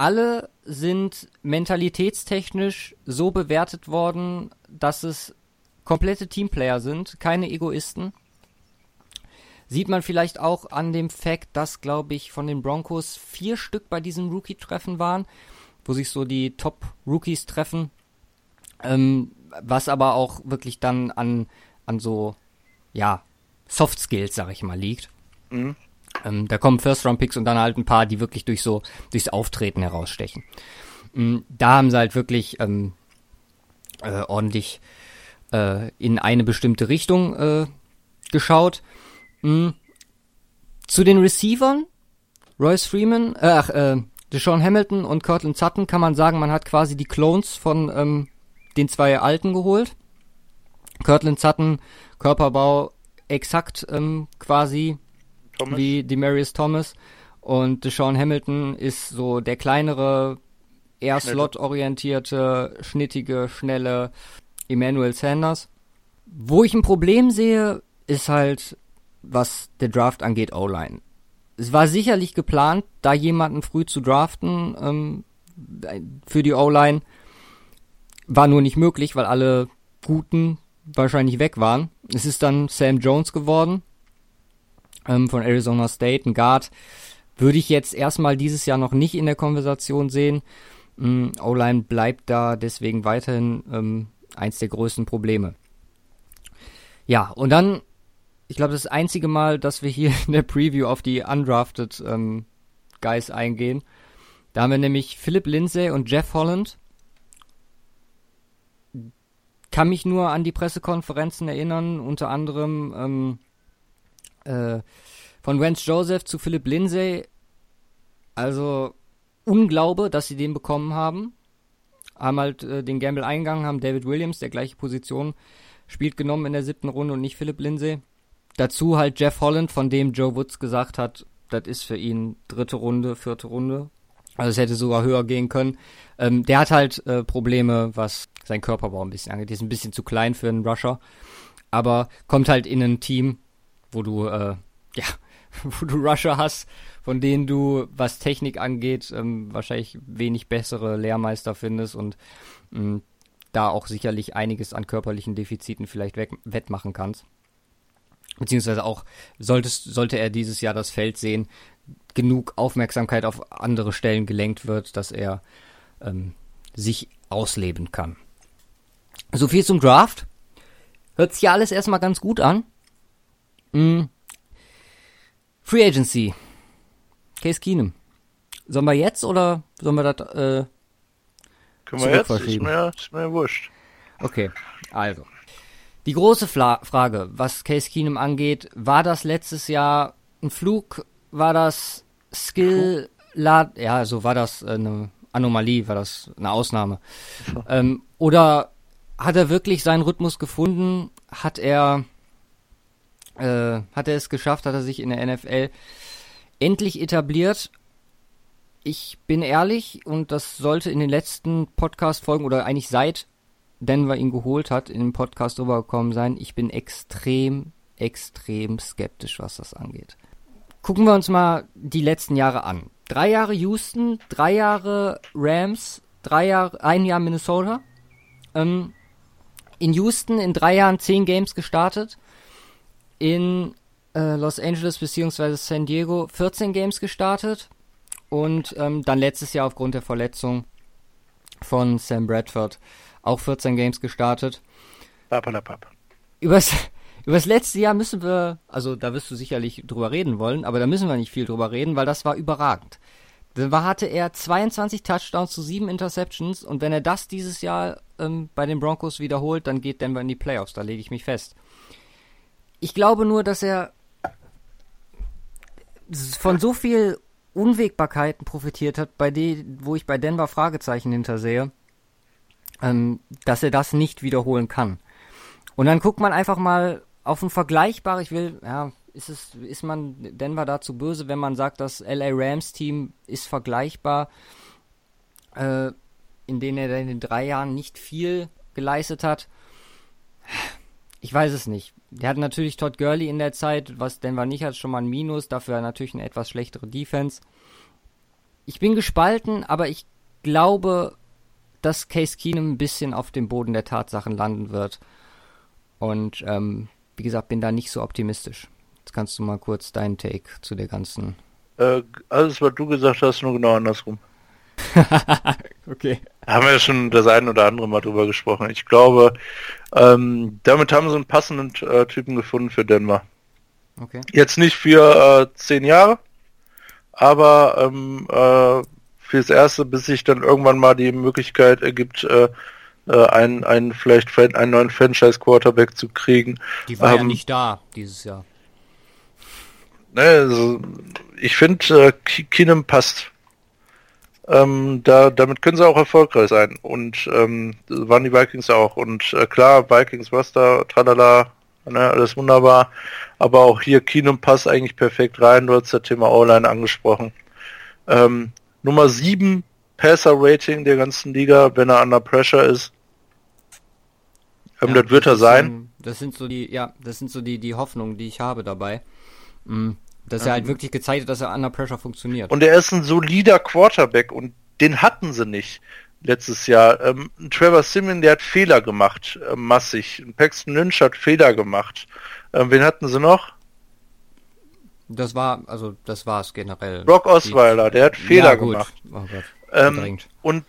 alle sind mentalitätstechnisch so bewertet worden, dass es komplette Teamplayer sind, keine Egoisten. Sieht man vielleicht auch an dem Fakt, dass, glaube ich, von den Broncos vier Stück bei diesem Rookie-Treffen waren, wo sich so die Top-Rookies treffen. Ähm, was aber auch wirklich dann an, an so, ja, Soft Skills, sag ich mal, liegt. Mhm. Ähm, da kommen First-Round-Picks und dann halt ein paar, die wirklich durch so, durchs Auftreten herausstechen. Ähm, da haben sie halt wirklich ähm, äh, ordentlich äh, in eine bestimmte Richtung äh, geschaut. Mhm. Zu den Receivern, Royce Freeman, äh, ach, äh, Deshaun Hamilton und Cortland Sutton kann man sagen, man hat quasi die Clones von ähm, den zwei Alten geholt. Cortland Sutton, Körperbau exakt ähm, quasi Thomas. wie Demarius Thomas. Und Deshaun Hamilton ist so der kleinere, eher slot-orientierte, schnittige, schnelle Emmanuel Sanders. Wo ich ein Problem sehe, ist halt, was der Draft angeht, O-Line. Es war sicherlich geplant, da jemanden früh zu draften ähm, für die O-Line. War nur nicht möglich, weil alle Guten wahrscheinlich weg waren. Es ist dann Sam Jones geworden, ähm, von Arizona State, ein Guard, würde ich jetzt erstmal dieses Jahr noch nicht in der Konversation sehen. Ähm, O-Line bleibt da deswegen weiterhin ähm, eins der größten Probleme. Ja, und dann, ich glaube, das einzige Mal, dass wir hier in der Preview auf die undrafted ähm, Guys eingehen. Da haben wir nämlich Philip Lindsay und Jeff Holland. Kann mich nur an die Pressekonferenzen erinnern, unter anderem ähm, äh, von Vance Joseph zu Philip Lindsay. Also Unglaube, dass sie den bekommen haben. Haben halt äh, den Gamble eingegangen, haben David Williams, der gleiche Position, spielt genommen in der siebten Runde und nicht Philip Lindsay. Dazu halt Jeff Holland, von dem Joe Woods gesagt hat, das ist für ihn dritte Runde, vierte Runde. Also es hätte sogar höher gehen können. Ähm, der hat halt äh, Probleme, was sein Körperbau ein bisschen angeht. Der ist ein bisschen zu klein für einen Rusher. Aber kommt halt in ein Team, wo du, äh, ja, wo du Rusher hast, von denen du, was Technik angeht, ähm, wahrscheinlich wenig bessere Lehrmeister findest und mh, mm, da auch sicherlich einiges an körperlichen Defiziten vielleicht wettmachen kannst. Beziehungsweise auch solltest, sollte er dieses Jahr das Feld sehen, genug Aufmerksamkeit auf andere Stellen gelenkt wird, dass er ähm, sich ausleben kann. So viel zum Draft. Hört sich ja alles erstmal ganz gut an. Mm. Free Agency. Case Keenum. Sollen wir jetzt oder sollen wir das äh, Können wir jetzt? Ist mir, ist mir wurscht. Okay, also. Die große Fla Frage, was Case Keenum angeht, war das letztes Jahr ein Flug? War das Skill? La ja, so war das eine Anomalie, war das eine Ausnahme. Ähm, oder hat er wirklich seinen Rhythmus gefunden? Hat er, äh, hat er es geschafft? Hat er sich in der NFL endlich etabliert? Ich bin ehrlich und das sollte in den letzten Podcast-Folgen oder eigentlich seit Denver ihn geholt hat, in dem Podcast rübergekommen sein. Ich bin extrem, extrem skeptisch, was das angeht. Gucken wir uns mal die letzten Jahre an. Drei Jahre Houston, drei Jahre Rams, drei Jahre, ein Jahr Minnesota. Ähm, in Houston in drei Jahren zehn Games gestartet. In äh, Los Angeles bzw. San Diego 14 Games gestartet. Und ähm, dann letztes Jahr aufgrund der Verletzung von Sam Bradford auch 14 Games gestartet. Papalapap. Übers, übers letzte Jahr müssen wir, also da wirst du sicherlich drüber reden wollen, aber da müssen wir nicht viel drüber reden, weil das war überragend. Da hatte er 22 Touchdowns zu 7 Interceptions und wenn er das dieses Jahr ähm, bei den Broncos wiederholt, dann geht Denver in die Playoffs, da lege ich mich fest. Ich glaube nur, dass er von so viel Unwägbarkeiten profitiert hat, bei denen, wo ich bei Denver Fragezeichen hintersehe, ähm, dass er das nicht wiederholen kann. Und dann guckt man einfach mal auf ein vergleichbares, ich will, ja, ist es, ist man Denver dazu böse, wenn man sagt, das LA Rams Team ist vergleichbar, äh, in denen er in den drei Jahren nicht viel geleistet hat? Ich weiß es nicht. Der hat natürlich Todd Gurley in der Zeit, was Denver nicht hat, schon mal ein Minus, dafür natürlich eine etwas schlechtere Defense. Ich bin gespalten, aber ich glaube, dass Case Keenum ein bisschen auf dem Boden der Tatsachen landen wird. Und ähm, wie gesagt, bin da nicht so optimistisch. Jetzt kannst du mal kurz deinen Take zu der ganzen. Äh, alles, was du gesagt hast, nur genau andersrum. okay. Haben wir ja schon das ein oder andere Mal drüber gesprochen. Ich glaube, ähm, damit haben sie einen passenden äh, Typen gefunden für Denver. Okay. Jetzt nicht für äh, zehn Jahre, aber ähm, äh, fürs Erste, bis sich dann irgendwann mal die Möglichkeit ergibt, äh, äh, einen, einen vielleicht einen neuen Franchise-Quarterback zu kriegen. Die war ähm, ja nicht da dieses Jahr. Ne, also ich finde, äh, Keenum passt. Ähm, da, damit können sie auch erfolgreich sein. Und ähm, waren die Vikings auch. Und äh, klar, Vikings, was da, tralala, ne, alles wunderbar. Aber auch hier Keenum passt eigentlich perfekt rein. Du hast das Thema O-Line angesprochen. Ähm, Nummer 7 Passer-Rating der ganzen Liga, wenn er under Pressure ist. Ähm, ja, das wird er sein. Das sind so die, ja, das sind so die, die Hoffnungen, die ich habe dabei. Mhm. Dass er halt wirklich gezeigt hat, dass er under Pressure funktioniert. Und er ist ein solider Quarterback und den hatten sie nicht letztes Jahr. Ähm, Trevor Simeon, der hat Fehler gemacht, äh, massig. Paxton Lynch hat Fehler gemacht. Ähm, wen hatten sie noch? Das war, also das war es generell. Brock Osweiler, der hat Fehler ja, gemacht. Oh. Ähm, und,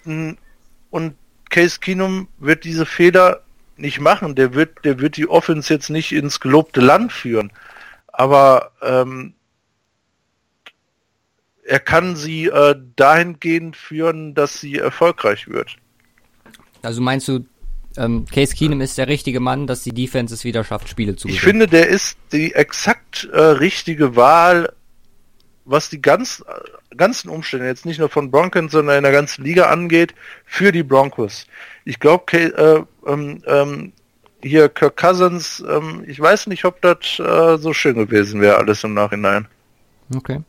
und Case Keenum wird diese Fehler nicht machen. Der wird, der wird die Offense jetzt nicht ins gelobte Land führen. Aber ähm, er kann sie äh, dahingehend führen, dass sie erfolgreich wird. Also meinst du, ähm, Case Keenum ist der richtige Mann, dass die Defense es wieder schafft, Spiele zu gewinnen. Ich finde, der ist die exakt äh, richtige Wahl, was die ganz, äh, ganzen Umstände, jetzt nicht nur von Broncos, sondern in der ganzen Liga angeht, für die Broncos. Ich glaube, äh, ähm, ähm, hier Kirk Cousins, ähm, ich weiß nicht, ob das äh, so schön gewesen wäre, alles im Nachhinein. Okay.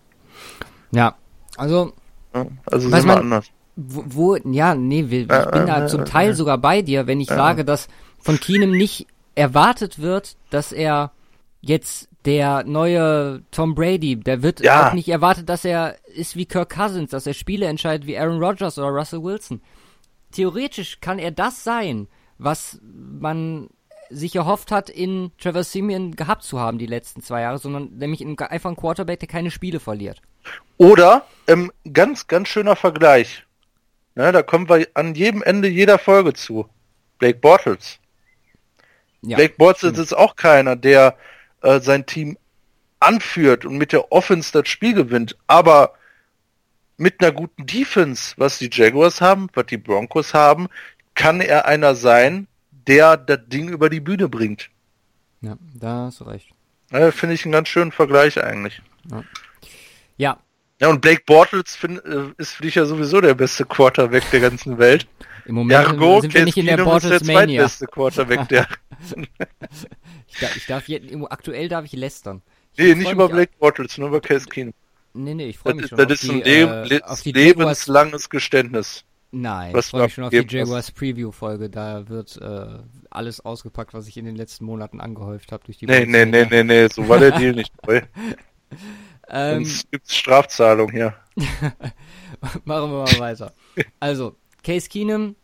Ja, also. Ja, also sind wir anders wo, wo ja, nee, ich bin da zum Teil sogar bei dir, wenn ich sage, dass von Keenum nicht erwartet wird, dass er jetzt der neue Tom Brady, der wird ja. auch nicht erwartet, dass er ist wie Kirk Cousins, dass er Spiele entscheidet wie Aaron Rodgers oder Russell Wilson. Theoretisch kann er das sein, was man sich erhofft hat, in Trevor Simeon gehabt zu haben die letzten zwei Jahre, sondern nämlich einfach ein Quarterback, der keine Spiele verliert. Oder, ähm, ganz, ganz schöner Vergleich. Ne, da kommen wir an jedem Ende jeder Folge zu. Blake Bortles. Ja, Blake Bortles ist auch keiner, der äh, sein Team anführt und mit der Offense das Spiel gewinnt, aber mit einer guten Defense, was die Jaguars haben, was die Broncos haben, kann er einer sein, der das Ding über die Bühne bringt. Ja, da hast du recht. Ja, Finde ich einen ganz schönen Vergleich eigentlich. Ja, ja ja, und Blake Bortles find, äh, ist für dich ja sowieso der beste Quarterback der ganzen Welt. Im Moment Jargo, sind wir nicht in der Bortles Mania. Ist der Quarterback, der. ich, darf, ich darf jetzt, aktuell darf ich lästern. Ich nee, nicht über Blake Bortles, nur über Case Keenum. Nee, nee, ich freue mich das, schon. Das ist die, ein äh, lebenslanges Geständnis. Nein, was ich freue mich schon auf die Jaguars Preview-Folge. Da wird äh, alles ausgepackt, was ich in den letzten Monaten angehäuft habe durch die Nee, nee, nee, nee, nee, so war der Deal nicht. ähm, Sonst gibt's Strafzahlung hier. Machen wir mal weiter. Also, Case Keenum,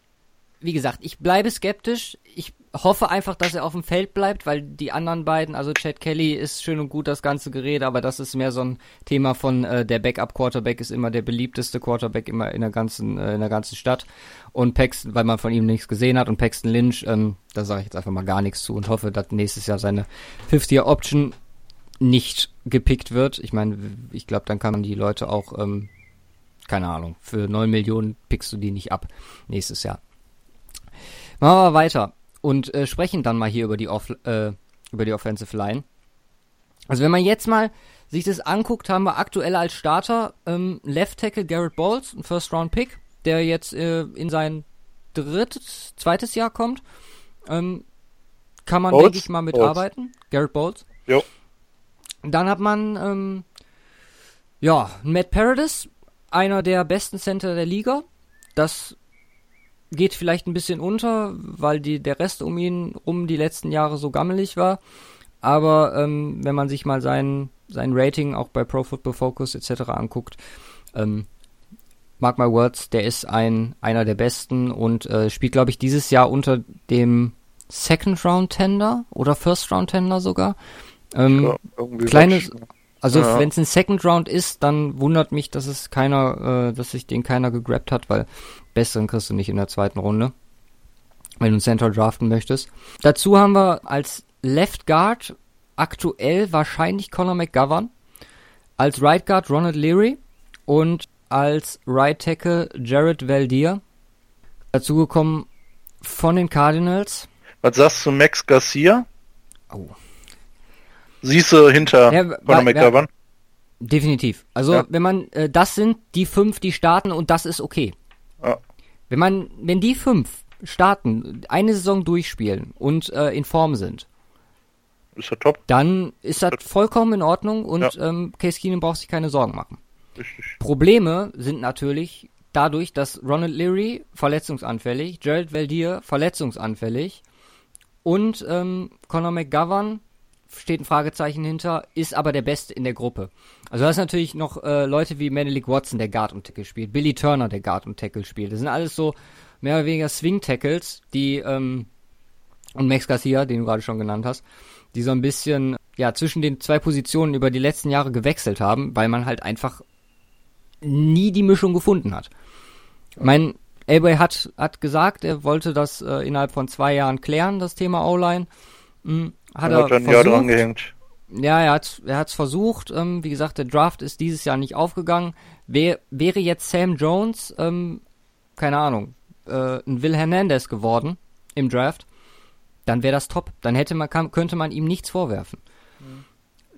wie gesagt, ich bleibe skeptisch. Ich hoffe einfach, dass er auf dem Feld bleibt, weil die anderen beiden, also Chad Kelly ist schön und gut das ganze Gerede, aber das ist mehr so ein Thema von äh, der Backup Quarterback ist immer der beliebteste Quarterback immer in der ganzen äh, in der ganzen Stadt und Paxton, weil man von ihm nichts gesehen hat und Paxton Lynch, ähm, da sage ich jetzt einfach mal gar nichts zu und hoffe, dass nächstes Jahr seine 50er Option nicht gepickt wird. Ich meine, ich glaube, dann kann man die Leute auch ähm, keine Ahnung, für 9 Millionen pickst du die nicht ab nächstes Jahr. Machen wir weiter und äh, sprechen dann mal hier über die, Off äh, über die Offensive Line. Also wenn man jetzt mal sich das anguckt, haben wir aktuell als Starter ähm, Left Tackle Garrett Bowles, ein First Round Pick, der jetzt äh, in sein drittes, zweites Jahr kommt. Ähm, kann man, denke ich, mal mitarbeiten. Garrett Bowles. Jo. Dann hat man, ähm, ja, Matt Paradis, einer der besten Center der Liga. Das geht vielleicht ein bisschen unter, weil die, der Rest um ihn um die letzten Jahre so gammelig war. Aber ähm, wenn man sich mal sein, sein Rating auch bei Pro Football Focus etc. anguckt, ähm, mark my words, der ist ein einer der besten und äh, spielt, glaube ich, dieses Jahr unter dem Second Round Tender oder First Round Tender sogar. Ähm, ja, kleines, also ja. wenn es ein Second Round ist, dann wundert mich, dass es keiner, äh, dass sich den keiner gegrabt hat, weil besseren kriegst du nicht in der zweiten Runde, wenn du einen Center draften möchtest. Dazu haben wir als Left Guard aktuell wahrscheinlich Conor McGovern, als Right Guard Ronald Leary und als Right Tackle Jared Valdir. Dazu gekommen von den Cardinals. Was sagst du Max Garcia? Oh, Siehst du hinter ja, Conor McGovern? Definitiv. Also ja. wenn man, äh, das sind die fünf, die starten und das ist okay. Ja. Wenn man, wenn die fünf starten, eine Saison durchspielen und äh, in Form sind, ist er top. Dann ist das vollkommen in Ordnung und ja. ähm, Case Keenum braucht sich keine Sorgen machen. Richtig. Probleme sind natürlich dadurch, dass Ronald Leary verletzungsanfällig, Gerald Valdir verletzungsanfällig und ähm, Conor McGovern steht ein Fragezeichen hinter, ist aber der Beste in der Gruppe. Also du hast natürlich noch äh, Leute wie Menelik Watson, der Guard und Tackle spielt, Billy Turner, der Guard und Tackle spielt. Das sind alles so mehr oder weniger Swing-Tackles, die, ähm, und Max Garcia, den du gerade schon genannt hast, die so ein bisschen, ja, zwischen den zwei Positionen über die letzten Jahre gewechselt haben, weil man halt einfach nie die Mischung gefunden hat. Mein Elway hat, hat gesagt, er wollte das äh, innerhalb von zwei Jahren klären, das Thema O-Line. Hm, hat er, hat ein versucht. Jahr dran gehängt. Ja, er hat er hat's versucht. Ähm, wie gesagt, der Draft ist dieses Jahr nicht aufgegangen. Wär, wäre jetzt Sam Jones, ähm, keine Ahnung, äh, ein Will Hernandez geworden im Draft, dann wäre das top. Dann hätte man, kann, könnte man ihm nichts vorwerfen. Mhm.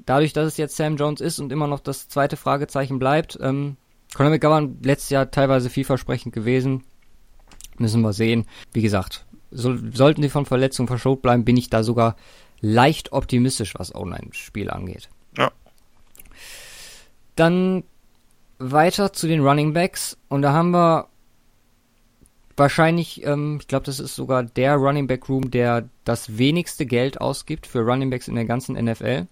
Dadurch, dass es jetzt Sam Jones ist und immer noch das zweite Fragezeichen bleibt, ähm, Conor McGovern letztes Jahr teilweise vielversprechend gewesen. Müssen wir sehen. Wie gesagt, so, sollten sie von Verletzungen verschont bleiben, bin ich da sogar leicht optimistisch, was Online-Spiel angeht. Ja. Dann weiter zu den Running Backs und da haben wir wahrscheinlich, ähm, ich glaube, das ist sogar der Running Back Room, der das wenigste Geld ausgibt für Running Backs in der ganzen NFL.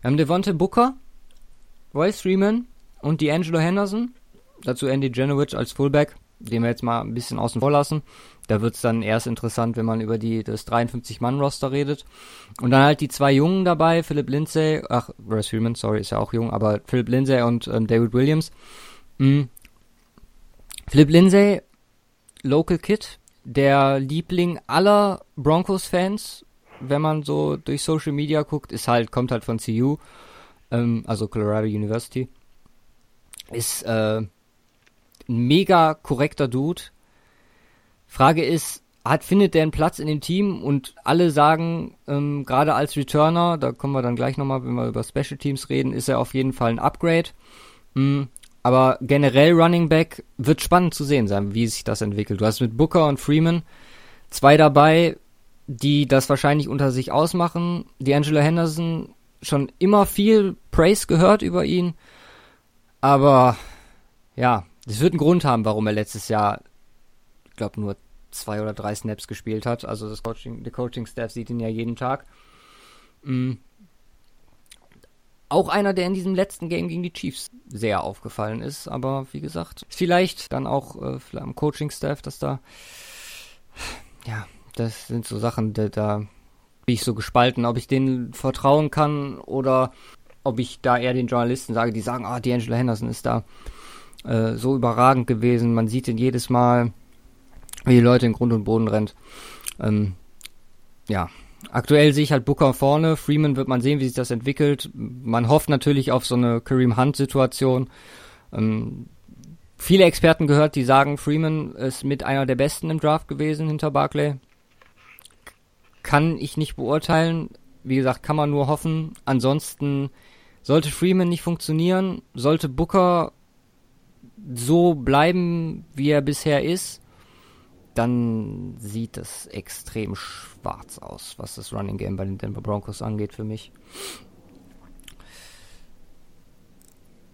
Wir haben Devonte Booker, Royce Freeman und D'Angelo Henderson. Dazu Andy Janowicz als Fullback, den wir jetzt mal ein bisschen außen vor lassen. Da wird's dann erst interessant, wenn man über die das 53-Mann-Roster redet. Und dann halt die zwei Jungen dabei, Philip Lindsay, ach, Russ Freeman, sorry, ist ja auch jung, aber Philip Lindsay und ähm, David Williams. Mhm. Philip Lindsay, Local Kid, der Liebling aller Broncos-Fans, wenn man so durch Social Media guckt, ist halt, kommt halt von CU, ähm, also Colorado University. Ist äh, ein mega korrekter Dude, Frage ist, hat, findet der einen Platz in dem Team und alle sagen, ähm, gerade als Returner, da kommen wir dann gleich nochmal, wenn wir über Special Teams reden, ist er auf jeden Fall ein Upgrade. Hm, Aber generell Running Back wird spannend zu sehen sein, wie sich das entwickelt. Du hast mit Booker und Freeman zwei dabei, die das wahrscheinlich unter sich ausmachen. Die Angela Henderson schon immer viel Praise gehört über ihn. Aber ja, es wird einen Grund haben, warum er letztes Jahr, ich glaube, nur zwei oder drei Snaps gespielt hat. Also das Coaching, der Coaching-Staff sieht ihn ja jeden Tag. Mhm. Auch einer, der in diesem letzten Game gegen die Chiefs sehr aufgefallen ist. Aber wie gesagt, vielleicht dann auch äh, am Coaching-Staff, dass da, ja, das sind so Sachen, da, da bin ich so gespalten, ob ich denen vertrauen kann oder ob ich da eher den Journalisten sage, die sagen, ah, D'Angelo Henderson ist da äh, so überragend gewesen. Man sieht ihn jedes Mal, wie die Leute in Grund und Boden rennt. Ähm, ja, aktuell sehe ich halt Booker vorne. Freeman wird man sehen, wie sich das entwickelt. Man hofft natürlich auf so eine Kareem Hunt-Situation. Ähm, viele Experten gehört, die sagen, Freeman ist mit einer der besten im Draft gewesen hinter Barclay. Kann ich nicht beurteilen. Wie gesagt, kann man nur hoffen. Ansonsten sollte Freeman nicht funktionieren, sollte Booker so bleiben, wie er bisher ist, dann sieht es extrem schwarz aus, was das Running Game bei den Denver Broncos angeht für mich.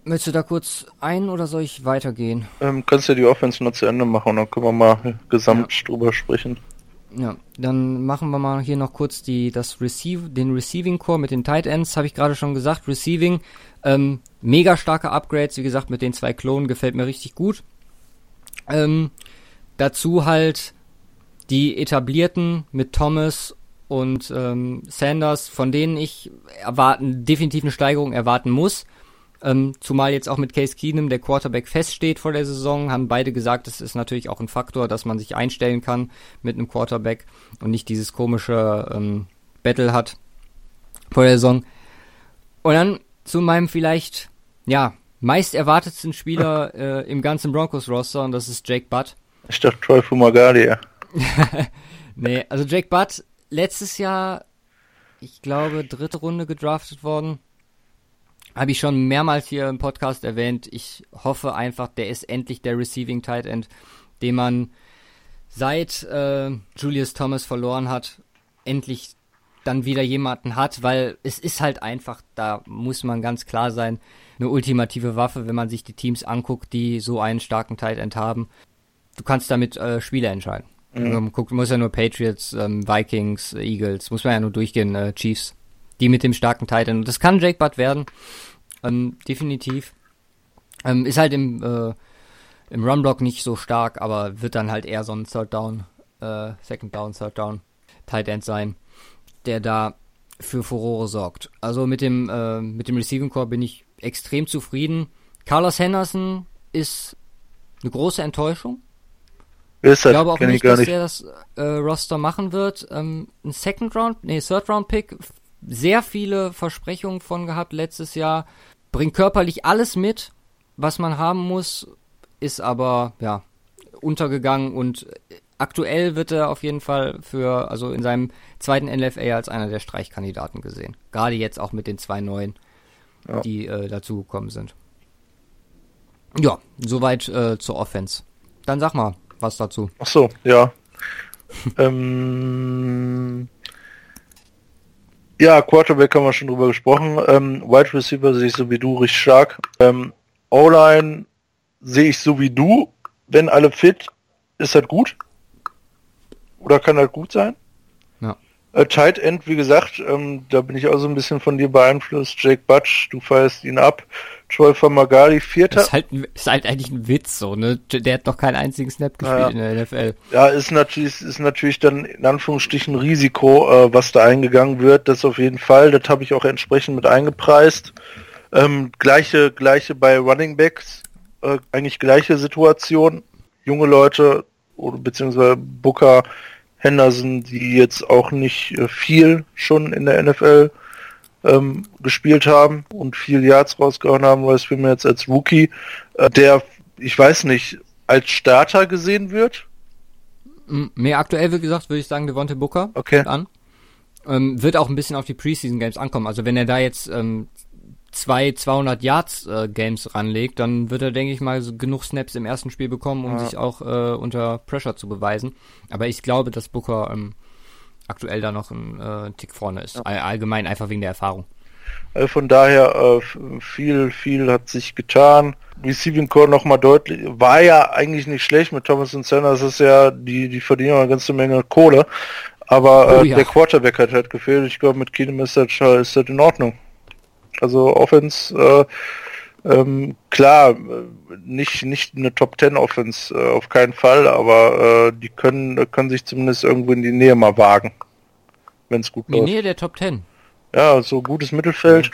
Möchtest du da kurz ein oder soll ich weitergehen? Ähm, kannst du ja die Offense noch zu Ende machen, dann können wir mal gesamt ja. drüber sprechen. Ja, dann machen wir mal hier noch kurz die, das Receive, den Receiving Core mit den Tight Ends, habe ich gerade schon gesagt. Receiving, ähm, mega starke Upgrades, wie gesagt, mit den zwei Klonen gefällt mir richtig gut. Ähm, Dazu halt die etablierten mit Thomas und ähm, Sanders, von denen ich erwarten, definitiv eine Steigerung erwarten muss. Ähm, zumal jetzt auch mit Case Keenum der Quarterback feststeht vor der Saison, haben beide gesagt, das ist natürlich auch ein Faktor, dass man sich einstellen kann mit einem Quarterback und nicht dieses komische ähm, Battle hat vor der Saison. Und dann zu meinem vielleicht, ja, meist erwartetsten Spieler äh, im ganzen Broncos-Roster und das ist Jake Butt. Ich dachte Troy Fumagalli. nee, also Jake Butt, letztes Jahr, ich glaube, dritte Runde gedraftet worden. Habe ich schon mehrmals hier im Podcast erwähnt. Ich hoffe einfach, der ist endlich der Receiving Tight End, den man seit äh, Julius Thomas verloren hat, endlich dann wieder jemanden hat, weil es ist halt einfach, da muss man ganz klar sein, eine ultimative Waffe, wenn man sich die Teams anguckt, die so einen starken Tight End haben du kannst damit äh, Spiele entscheiden. Mhm. Also, guck, muss ja nur Patriots, ähm, Vikings, Eagles, muss man ja nur durchgehen, äh, Chiefs. Die mit dem starken Titan. Und das kann Jake Butt werden. Ähm, definitiv. Ähm, ist halt im, äh, im Runblock nicht so stark, aber wird dann halt eher so ein Third Down, äh, Second Down, Third Down Tight End sein, der da für Furore sorgt. Also mit dem, äh, mit dem Receiving Core bin ich extrem zufrieden. Carlos Henderson ist eine große Enttäuschung. Ist? Ich glaube auch nicht, ich dass nicht. er das äh, Roster machen wird. Ähm, ein Second Round, nee, Third Round Pick. Sehr viele Versprechungen von gehabt letztes Jahr. Bringt körperlich alles mit, was man haben muss, ist aber, ja, untergegangen und aktuell wird er auf jeden Fall für, also in seinem zweiten NFA als einer der Streichkandidaten gesehen. Gerade jetzt auch mit den zwei neuen, ja. die äh, dazugekommen sind. Ja, soweit äh, zur Offense. Dann sag mal, was dazu. Ach so, ja. ähm, ja, Quarterback haben wir schon drüber gesprochen. Ähm, Wide Receiver sehe ich so wie du richtig stark. Ähm, O-Line sehe ich so wie du. Wenn alle fit, ist das gut. Oder kann das gut sein? Äh, Tight End, wie gesagt, ähm, da bin ich auch so ein bisschen von dir beeinflusst. Jake Butch, du feierst ihn ab. Troy Magali, vierter. Das ist halt, ist halt eigentlich ein Witz, so, ne? Der hat noch keinen einzigen Snap gespielt ja. in der NFL. Ja, ist natürlich, ist natürlich dann in Anführungsstrichen Risiko, äh, was da eingegangen wird. Das auf jeden Fall. Das habe ich auch entsprechend mit eingepreist. Ähm, gleiche, gleiche bei Running Backs. Äh, eigentlich gleiche Situation. Junge Leute, oder beziehungsweise Booker, Henderson, die jetzt auch nicht äh, viel schon in der NFL ähm, gespielt haben und viel Yards rausgehauen haben, weil es für mich jetzt als Rookie, äh, der, ich weiß nicht, als Starter gesehen wird. Mehr aktuell, wie gesagt, würde ich sagen, Devonte Booker okay. an. Ähm, wird auch ein bisschen auf die Preseason Games ankommen. Also wenn er da jetzt ähm, zwei 200 Yards äh, Games ranlegt, dann wird er, denke ich mal, so genug Snaps im ersten Spiel bekommen, um ja. sich auch äh, unter Pressure zu beweisen. Aber ich glaube, dass Booker ähm, aktuell da noch ein äh, Tick vorne ist. Ja. Allgemein einfach wegen der Erfahrung. Also von daher äh, viel, viel hat sich getan. Receiving Core nochmal deutlich, war ja eigentlich nicht schlecht mit Thomas und Sanders, ist ja, die, die verdienen eine ganze Menge Kohle. Aber äh, oh, ja. der Quarterback hat halt gefehlt. Ich glaube, mit Keenum ist das, ist das in Ordnung. Also Offense, äh, ähm, klar, nicht, nicht eine Top 10 Offense, äh, auf keinen Fall, aber äh, die können, können sich zumindest irgendwo in die Nähe mal wagen. Wenn es gut läuft. In die Nähe der Top 10. Ja, so gutes Mittelfeld.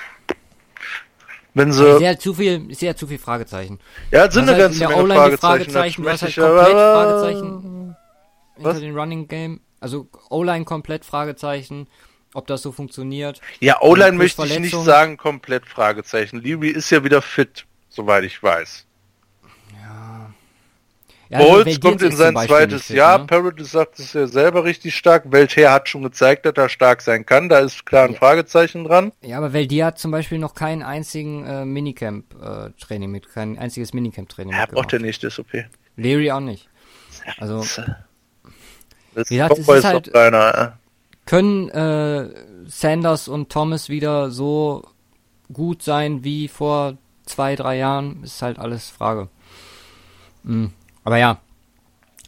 Wenn sie. Sehr zu viel, sehr zu viel Fragezeichen. Ja, es sind eine ganze Menge Fragezeichen. Fragezeichen was halt komplett Fragezeichen was? hinter den Running Game. Also O-Line komplett Fragezeichen ob das so funktioniert. Ja, O-Line möchte ich nicht sagen, komplett Fragezeichen. Leary ist ja wieder fit, soweit ich weiß. Ja. ja Bowles also kommt in sein zweites fit, Jahr. Ne? Paradis sagt es ja selber richtig stark. Welther hat schon gezeigt, dass er stark sein kann. Da ist klar ein ja. Fragezeichen dran. Ja, aber Veldia hat zum Beispiel noch keinen einzigen äh, Minicamp-Training äh, mit, kein einziges Minicamp-Training ja, braucht der nicht, ist okay. Leary auch nicht. Also, das, das ja, ist, ist halt, kleiner, ja können äh, Sanders und Thomas wieder so gut sein wie vor zwei, drei Jahren? Ist halt alles Frage. Mhm. Aber ja,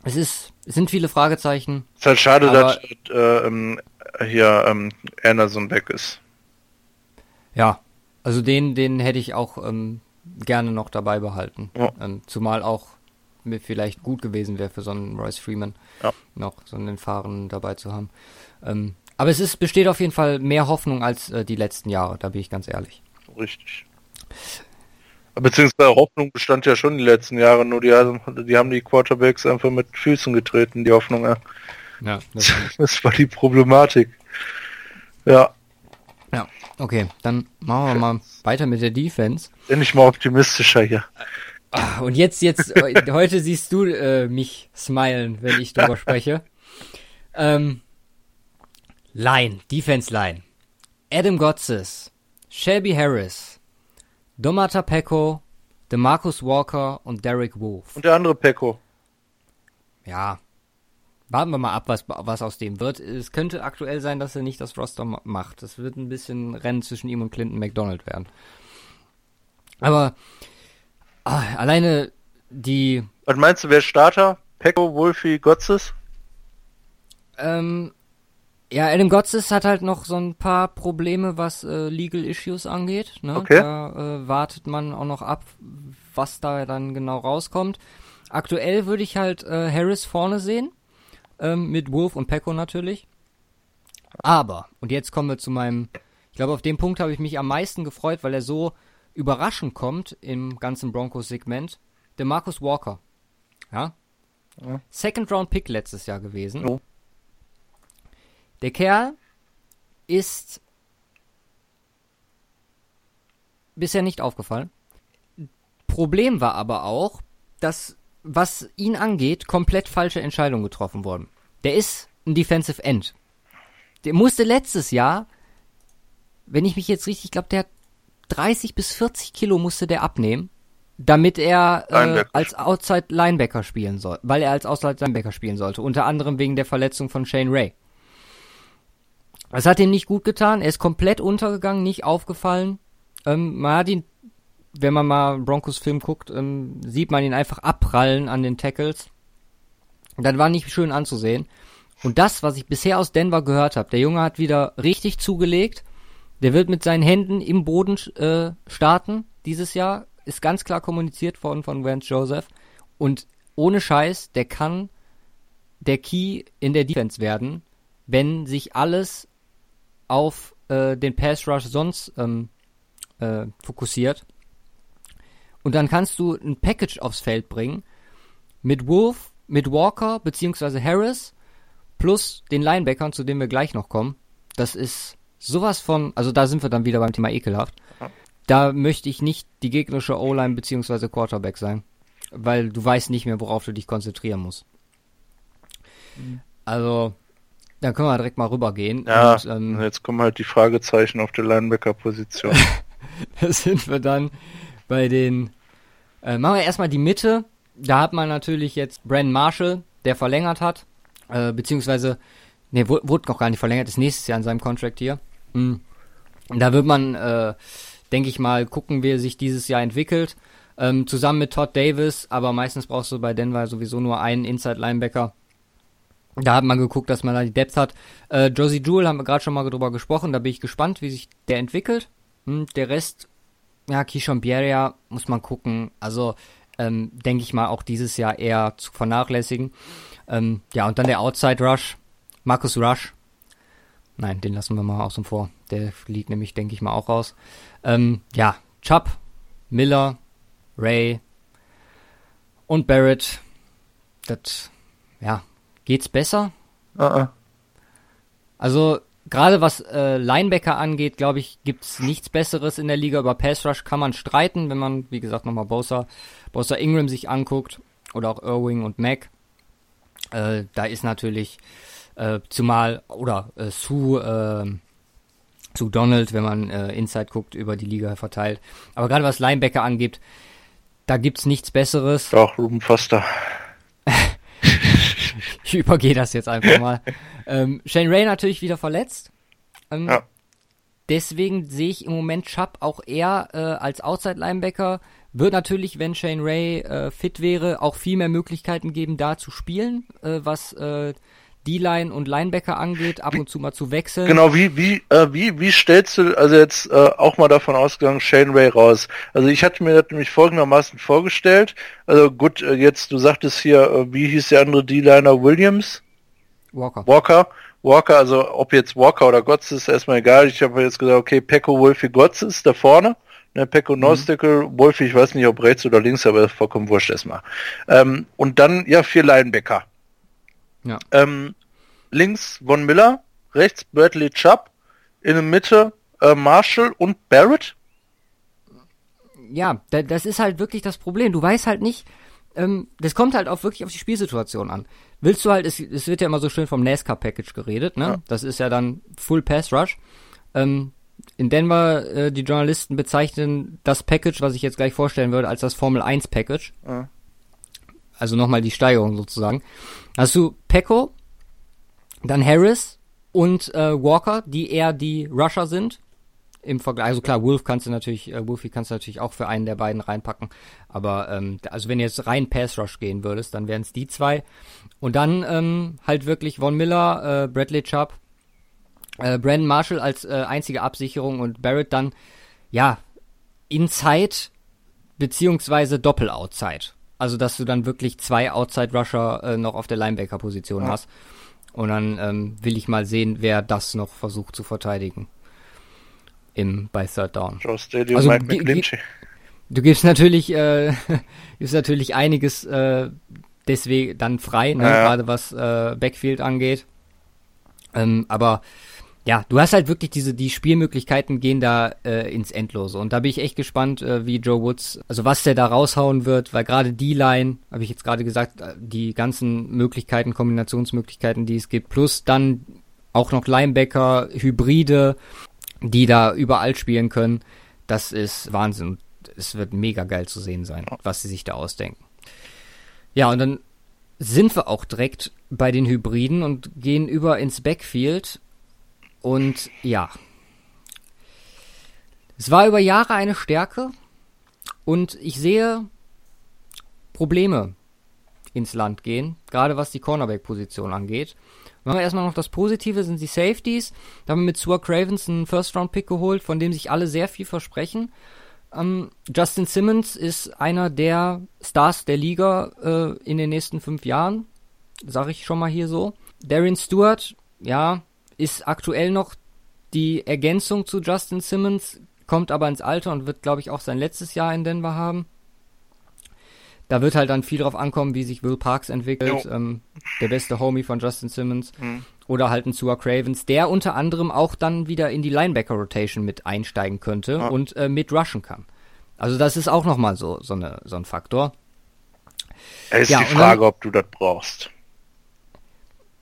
es ist, es sind viele Fragezeichen. Es ist halt schade, dass äh, ähm, hier ähm, Anderson weg ist. Ja, also den, den hätte ich auch ähm, gerne noch dabei behalten. Ja. Ähm, zumal auch mir vielleicht gut gewesen wäre für so einen Royce Freeman ja. noch so einen Fahren dabei zu haben. Ähm, aber es ist, besteht auf jeden Fall mehr Hoffnung als äh, die letzten Jahre, da bin ich ganz ehrlich. Richtig. Beziehungsweise Hoffnung bestand ja schon die letzten Jahre, nur die, die haben die Quarterbacks einfach mit Füßen getreten, die Hoffnung. Ja, ja das, das war die Problematik. Ja. Ja, okay, dann machen wir mal weiter mit der Defense. Bin ich mal optimistischer hier. Ah, und jetzt, jetzt, heute siehst du äh, mich smilen, wenn ich drüber spreche. Ähm, Line, Defense Line. Adam Gotsis, Shelby Harris, Domata Pecco, DeMarcus Walker und Derek Wolf. Und der andere Pecco. Ja. Warten wir mal ab, was, was aus dem wird. Es könnte aktuell sein, dass er nicht das Roster macht. Es wird ein bisschen Rennen zwischen ihm und Clinton McDonald werden. Aber ah, alleine die. Was meinst du, wer Starter? Pecco, Wolfi, Gotzes? Ähm, ja, Adam Gotsis hat halt noch so ein paar Probleme, was äh, Legal Issues angeht. Ne? Okay. Da äh, wartet man auch noch ab, was da dann genau rauskommt. Aktuell würde ich halt äh, Harris vorne sehen, ähm, mit Wolf und Pecco natürlich. Aber, und jetzt kommen wir zu meinem, ich glaube, auf dem Punkt habe ich mich am meisten gefreut, weil er so überraschend kommt im ganzen Broncos-Segment. Der Marcus Walker. Ja? ja. Second Round Pick letztes Jahr gewesen. Oh. Der Kerl ist bisher nicht aufgefallen. Problem war aber auch, dass, was ihn angeht, komplett falsche Entscheidungen getroffen wurden. Der ist ein Defensive End. Der musste letztes Jahr, wenn ich mich jetzt richtig glaube, der hat 30 bis 40 Kilo musste der abnehmen, damit er äh, als Outside Linebacker spielen soll, weil er als Outside Linebacker spielen sollte, unter anderem wegen der Verletzung von Shane Ray. Es hat ihm nicht gut getan. Er ist komplett untergegangen, nicht aufgefallen. Ähm, man hat ihn, wenn man mal Broncos Film guckt, ähm, sieht man ihn einfach abprallen an den Tackles. Das war nicht schön anzusehen. Und das, was ich bisher aus Denver gehört habe, der Junge hat wieder richtig zugelegt. Der wird mit seinen Händen im Boden äh, starten dieses Jahr. Ist ganz klar kommuniziert worden von Vance Joseph. Und ohne Scheiß, der kann der Key in der Defense werden, wenn sich alles auf äh, den Pass Rush sonst ähm, äh, fokussiert. Und dann kannst du ein Package aufs Feld bringen mit Wolf, mit Walker beziehungsweise Harris plus den Linebackern, zu dem wir gleich noch kommen. Das ist sowas von, also da sind wir dann wieder beim Thema ekelhaft. Da möchte ich nicht die gegnerische O-Line beziehungsweise Quarterback sein, weil du weißt nicht mehr, worauf du dich konzentrieren musst. Mhm. Also dann können wir direkt mal rübergehen. Ja, und, ähm, jetzt kommen halt die Fragezeichen auf der Linebacker-Position. sind wir dann bei den. Äh, machen wir erstmal die Mitte. Da hat man natürlich jetzt Brandon Marshall, der verlängert hat. Äh, beziehungsweise, ne, wurde noch gar nicht verlängert, ist nächstes Jahr in seinem Contract hier. Mhm. Da wird man, äh, denke ich mal, gucken, wie er sich dieses Jahr entwickelt. Ähm, zusammen mit Todd Davis, aber meistens brauchst du bei Denver sowieso nur einen Inside-Linebacker. Da hat man geguckt, dass man da die Depth hat. Äh, Josie Jewell haben wir gerade schon mal drüber gesprochen, da bin ich gespannt, wie sich der entwickelt. Hm, der Rest, ja, Kishon Bieria muss man gucken. Also, ähm, denke ich mal, auch dieses Jahr eher zu vernachlässigen. Ähm, ja, und dann der Outside Rush, Marcus Rush. Nein, den lassen wir mal außen vor. Der liegt nämlich, denke ich mal, auch raus. Ähm, ja, Chubb, Miller, Ray und Barrett. Das, ja, geht's besser? Uh -uh. Also, gerade was äh, Linebacker angeht, glaube ich, gibt's nichts Besseres in der Liga. Über Pass Rush kann man streiten, wenn man, wie gesagt, nochmal Bosa, Bosa Ingram sich anguckt. Oder auch Irving und Mac. Äh, da ist natürlich, äh, zumal, oder äh, Sue, äh, zu Donald, wenn man äh, Inside guckt, über die Liga verteilt. Aber gerade was Linebacker angeht, da gibt's nichts Besseres. Doch, Ruben Foster. Ich übergehe das jetzt einfach mal. ähm, Shane Ray natürlich wieder verletzt. Ähm, ja. Deswegen sehe ich im Moment Chubb auch eher äh, als Outside-Linebacker. Wird natürlich, wenn Shane Ray äh, fit wäre, auch viel mehr Möglichkeiten geben, da zu spielen, äh, was äh, D-Line und Linebacker angeht, ab und zu mal zu wechseln. Genau, wie, wie, äh, wie, wie stellst du also jetzt äh, auch mal davon ausgegangen, Shane Ray raus? Also ich hatte mir das nämlich folgendermaßen vorgestellt. Also gut, äh, jetzt, du sagtest hier, äh, wie hieß der andere D-Liner Williams? Walker. Walker. Walker, also ob jetzt Walker oder Gotts ist erstmal egal. Ich habe jetzt gesagt, okay, Pecco Wolfi Gotts ist da vorne. Ne, Pecco mhm. Nostickel, Wolfi, ich weiß nicht, ob rechts oder links, aber vollkommen wurscht erstmal. Ähm, und dann ja vier Linebacker. Ja. Ähm, links Von Miller, rechts Bradley Chubb, in der Mitte äh, Marshall und Barrett. Ja, da, das ist halt wirklich das Problem. Du weißt halt nicht, ähm, das kommt halt auch wirklich auf die Spielsituation an. Willst du halt, es, es wird ja immer so schön vom NASCAR-Package geredet, ne? Ja. Das ist ja dann Full Pass Rush. Ähm, in Denver, äh, die Journalisten bezeichnen das Package, was ich jetzt gleich vorstellen würde, als das Formel 1 Package. Ja. Also nochmal die Steigerung sozusagen. Hast du Pecco, dann Harris und äh, Walker, die eher die Rusher sind. Im Vergleich, also klar, Wolf kannst du natürlich, äh, Wolfie kannst du natürlich auch für einen der beiden reinpacken. Aber ähm, also wenn du jetzt rein Pass Rush gehen würdest, dann wären es die zwei. Und dann ähm, halt wirklich Von Miller, äh, Bradley Chubb, äh, Brandon Marshall als äh, einzige Absicherung und Barrett dann, ja, Inside beziehungsweise Doppel-Outside. Also, dass du dann wirklich zwei Outside-Rusher äh, noch auf der Linebacker-Position ja. hast. Und dann ähm, will ich mal sehen, wer das noch versucht zu verteidigen. Im, bei Third Down. Stadium, also, Mike McGlinchey. Du gibst natürlich, äh, gibst natürlich einiges äh, deswegen dann frei, ne? ja. gerade was äh, Backfield angeht. Ähm, aber ja, du hast halt wirklich diese, die Spielmöglichkeiten gehen da äh, ins Endlose. Und da bin ich echt gespannt, äh, wie Joe Woods, also was der da raushauen wird, weil gerade die Line, habe ich jetzt gerade gesagt, äh, die ganzen Möglichkeiten, Kombinationsmöglichkeiten, die es gibt, plus dann auch noch Linebacker, Hybride, die da überall spielen können, das ist Wahnsinn. Es wird mega geil zu sehen sein, was sie sich da ausdenken. Ja, und dann sind wir auch direkt bei den Hybriden und gehen über ins Backfield und ja, es war über Jahre eine Stärke und ich sehe Probleme ins Land gehen, gerade was die Cornerback-Position angeht. Machen wir erstmal noch das Positive, sind die Safeties. Da haben wir mit Sua Cravens einen First-Round-Pick geholt, von dem sich alle sehr viel versprechen. Ähm, Justin Simmons ist einer der Stars der Liga äh, in den nächsten fünf Jahren, sage ich schon mal hier so. Darian Stewart, ja, ist aktuell noch die Ergänzung zu Justin Simmons, kommt aber ins Alter und wird, glaube ich, auch sein letztes Jahr in Denver haben. Da wird halt dann viel drauf ankommen, wie sich Will Parks entwickelt, ähm, der beste Homie von Justin Simmons. Mhm. Oder halt ein Sua Cravens, der unter anderem auch dann wieder in die Linebacker-Rotation mit einsteigen könnte ja. und äh, mit rushen kann. Also das ist auch nochmal so, so, eine, so ein Faktor. Es ist ja, die Frage, dann, ob du das brauchst.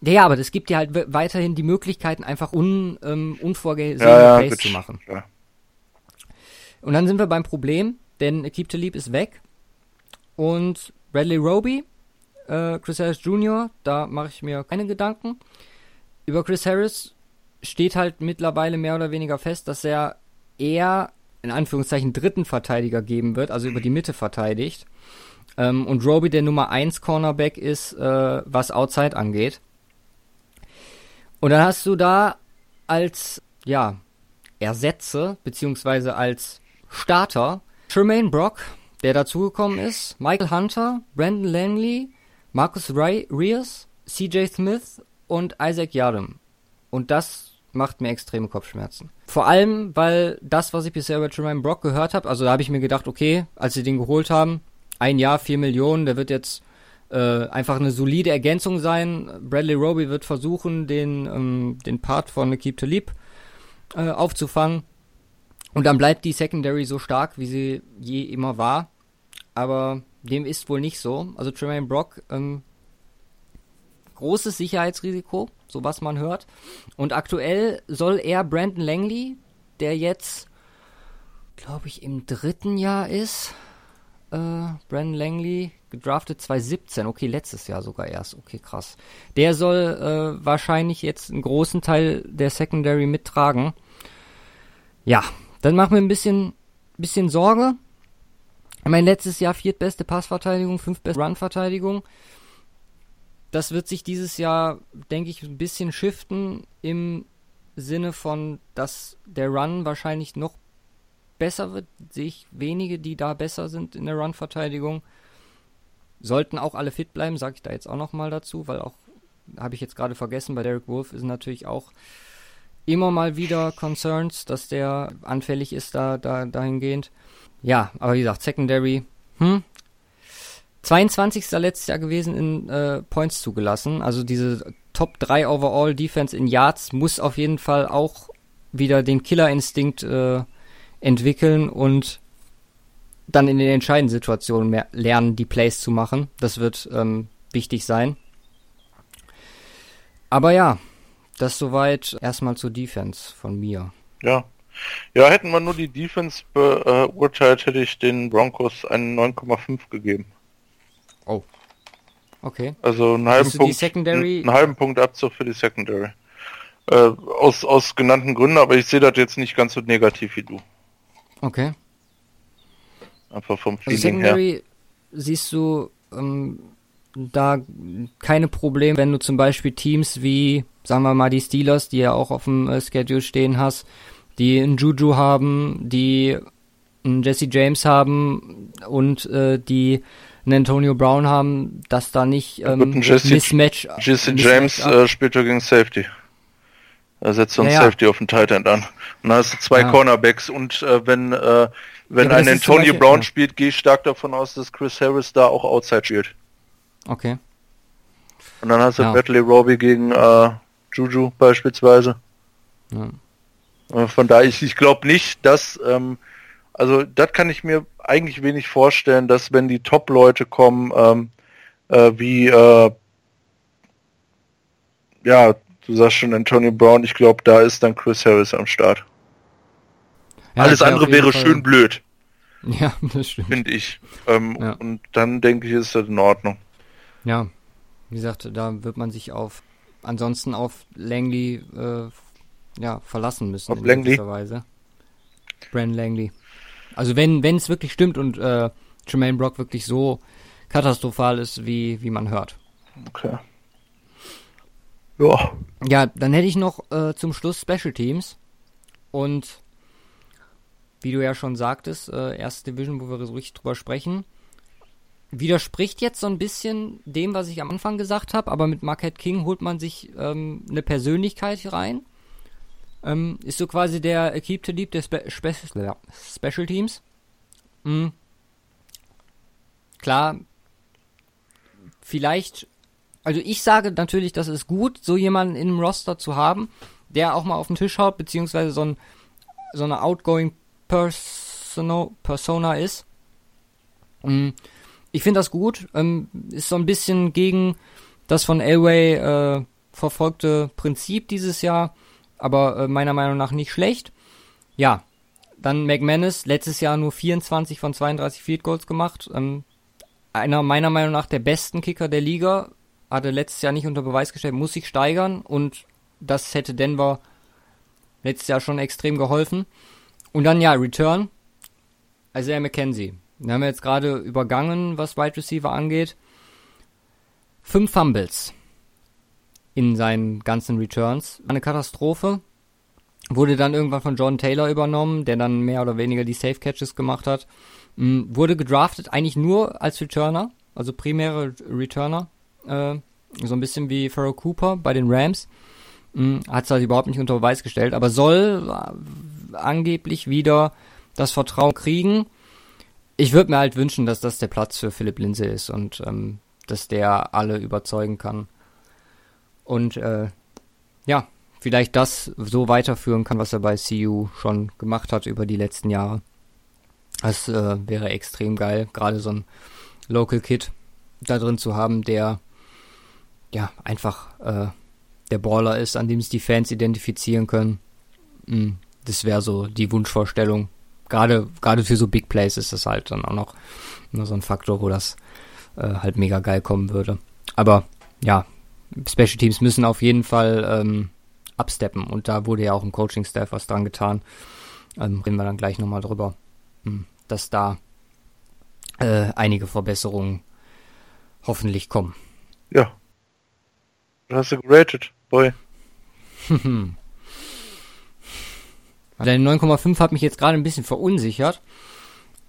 Ja, aber es gibt ja halt weiterhin die Möglichkeiten, einfach un, ähm, unvorgesehene ja, ja, Plays zu machen. Ja. Und dann sind wir beim Problem, denn Keep Talib ist weg und Bradley Roby, äh, Chris Harris Jr., da mache ich mir keine Gedanken. Über Chris Harris steht halt mittlerweile mehr oder weniger fest, dass er eher in Anführungszeichen dritten Verteidiger geben wird, also über die Mitte verteidigt. Ähm, und Roby der Nummer 1 Cornerback ist, äh, was Outside angeht. Und dann hast du da als, ja, Ersetze, beziehungsweise als Starter Tremaine Brock, der dazugekommen ist, Michael Hunter, Brandon Langley, Marcus Ray Rears, CJ Smith und Isaac Yadam. Und das macht mir extreme Kopfschmerzen. Vor allem, weil das, was ich bisher über Tremaine Brock gehört habe, also da habe ich mir gedacht, okay, als sie den geholt haben, ein Jahr, vier Millionen, der wird jetzt äh, einfach eine solide Ergänzung sein. Bradley Roby wird versuchen, den, ähm, den Part von Keep Talib äh, aufzufangen. Und dann bleibt die Secondary so stark, wie sie je immer war. Aber dem ist wohl nicht so. Also Tremaine Brock, ähm, großes Sicherheitsrisiko, so was man hört. Und aktuell soll er Brandon Langley, der jetzt, glaube ich, im dritten Jahr ist, äh, Brandon Langley, gedraftet 2017, okay, letztes Jahr sogar erst, okay, krass. Der soll äh, wahrscheinlich jetzt einen großen Teil der Secondary mittragen. Ja, dann macht mir ein bisschen, bisschen Sorge. Mein letztes Jahr viertbeste Passverteidigung, fünftbeste Run-Verteidigung. Das wird sich dieses Jahr, denke ich, ein bisschen shiften im Sinne von, dass der Run wahrscheinlich noch besser wird. Sehe ich wenige, die da besser sind in der Run-Verteidigung. Sollten auch alle fit bleiben, sage ich da jetzt auch nochmal dazu, weil auch, habe ich jetzt gerade vergessen, bei Derek Wolf ist natürlich auch immer mal wieder Concerns, dass der anfällig ist da, da dahingehend. Ja, aber wie gesagt, Secondary, hm, 22. letztes Jahr gewesen in äh, Points zugelassen. Also diese Top 3 Overall Defense in Yards muss auf jeden Fall auch wieder den Killerinstinkt äh, entwickeln und dann in den entscheidenden Situationen mehr lernen, die Plays zu machen. Das wird ähm, wichtig sein. Aber ja, das soweit erstmal zur Defense von mir. Ja. Ja, hätten wir nur die Defense beurteilt, hätte ich den Broncos einen 9,5 gegeben. Oh. Okay. Also einen halben, Punkt, einen halben Punkt Abzug für die Secondary. Äh, aus, aus genannten Gründen, aber ich sehe das jetzt nicht ganz so negativ wie du. Okay. Einfach vom also Feeling also Secondary her. siehst du ähm, da keine Probleme, wenn du zum Beispiel Teams wie, sagen wir mal, die Steelers, die ja auch auf dem äh, Schedule stehen hast, die einen Juju haben, die einen Jesse James haben und äh, die einen Antonio Brown haben, dass da nicht ähm, Jesse, Mismatch. Jesse Mismatch James äh, spielt ja gegen Safety. Er setzt so ein ja, Safety auf den Tight End an. Und dann hast du zwei ja. Cornerbacks und äh, wenn äh, wenn ja, ein Antonio Brown spielt, gehe ich stark davon aus, dass Chris Harris da auch Outside spielt. Okay. Und dann hast du ja. Bradley Roby gegen äh, Juju beispielsweise. Ja. Äh, von daher, ich, ich glaube nicht, dass, ähm, also das kann ich mir eigentlich wenig vorstellen, dass wenn die Top-Leute kommen, ähm, äh, wie, äh, ja, du sagst schon Antonio Brown, ich glaube, da ist dann Chris Harris am Start. Ja, Alles andere wäre Fall. schön blöd. Ja, das stimmt. Finde ich. Ähm, ja. Und dann denke ich, ist das in Ordnung. Ja, wie gesagt, da wird man sich auf ansonsten auf Langley äh, ja, verlassen müssen. Auf Langley? Weise. Brand Langley. Also wenn wenn es wirklich stimmt und äh, Jermaine Brock wirklich so katastrophal ist, wie, wie man hört. Okay. Ja. Ja, dann hätte ich noch äh, zum Schluss Special Teams. Und wie du ja schon sagtest, äh, erste Division, wo wir so richtig drüber sprechen. Widerspricht jetzt so ein bisschen dem, was ich am Anfang gesagt habe, aber mit Marquette King holt man sich ähm, eine Persönlichkeit rein. Ähm, ist so quasi der Keep to Deep der Spe Spe Special Teams. Mhm. Klar, vielleicht, also ich sage natürlich, das ist gut, so jemanden in einem Roster zu haben, der auch mal auf den Tisch haut, beziehungsweise so, ein, so eine outgoing Persona, Persona ist. Mhm. Ich finde das gut. Ähm, ist so ein bisschen gegen das von Elway äh, verfolgte Prinzip dieses Jahr, aber äh, meiner Meinung nach nicht schlecht. Ja, dann McManus, letztes Jahr nur 24 von 32 Field Goals gemacht. Ähm, einer meiner Meinung nach der besten Kicker der Liga. Hatte letztes Jahr nicht unter Beweis gestellt, muss sich steigern und das hätte Denver letztes Jahr schon extrem geholfen. Und dann ja, Return. Isaiah McKenzie. Wir haben jetzt gerade übergangen, was Wide Receiver angeht. Fünf Fumbles in seinen ganzen Returns. Eine Katastrophe. Wurde dann irgendwann von John Taylor übernommen, der dann mehr oder weniger die Safe Catches gemacht hat. Mhm, wurde gedraftet eigentlich nur als Returner, also primäre Returner. Äh, so ein bisschen wie Pharaoh Cooper bei den Rams. Mhm, hat es halt überhaupt nicht unter Beweis gestellt, aber soll angeblich wieder das Vertrauen kriegen. Ich würde mir halt wünschen, dass das der Platz für Philipp Lindsay ist und ähm, dass der alle überzeugen kann. Und äh, ja, vielleicht das so weiterführen kann, was er bei CU schon gemacht hat über die letzten Jahre. Das äh, wäre extrem geil, gerade so ein Local Kid da drin zu haben, der ja einfach äh, der Baller ist, an dem sich die Fans identifizieren können. Mm, das wäre so die Wunschvorstellung. Gerade gerade für so Big Plays ist das halt dann auch noch so ein Faktor, wo das äh, halt mega geil kommen würde. Aber ja, Special Teams müssen auf jeden Fall ähm, absteppen und da wurde ja auch im Coaching-Staff was dran getan. Ähm, reden wir dann gleich nochmal drüber, hm, dass da äh, einige Verbesserungen hoffentlich kommen. Ja. Hast du geratet, boy. Deine 9,5 hat mich jetzt gerade ein bisschen verunsichert.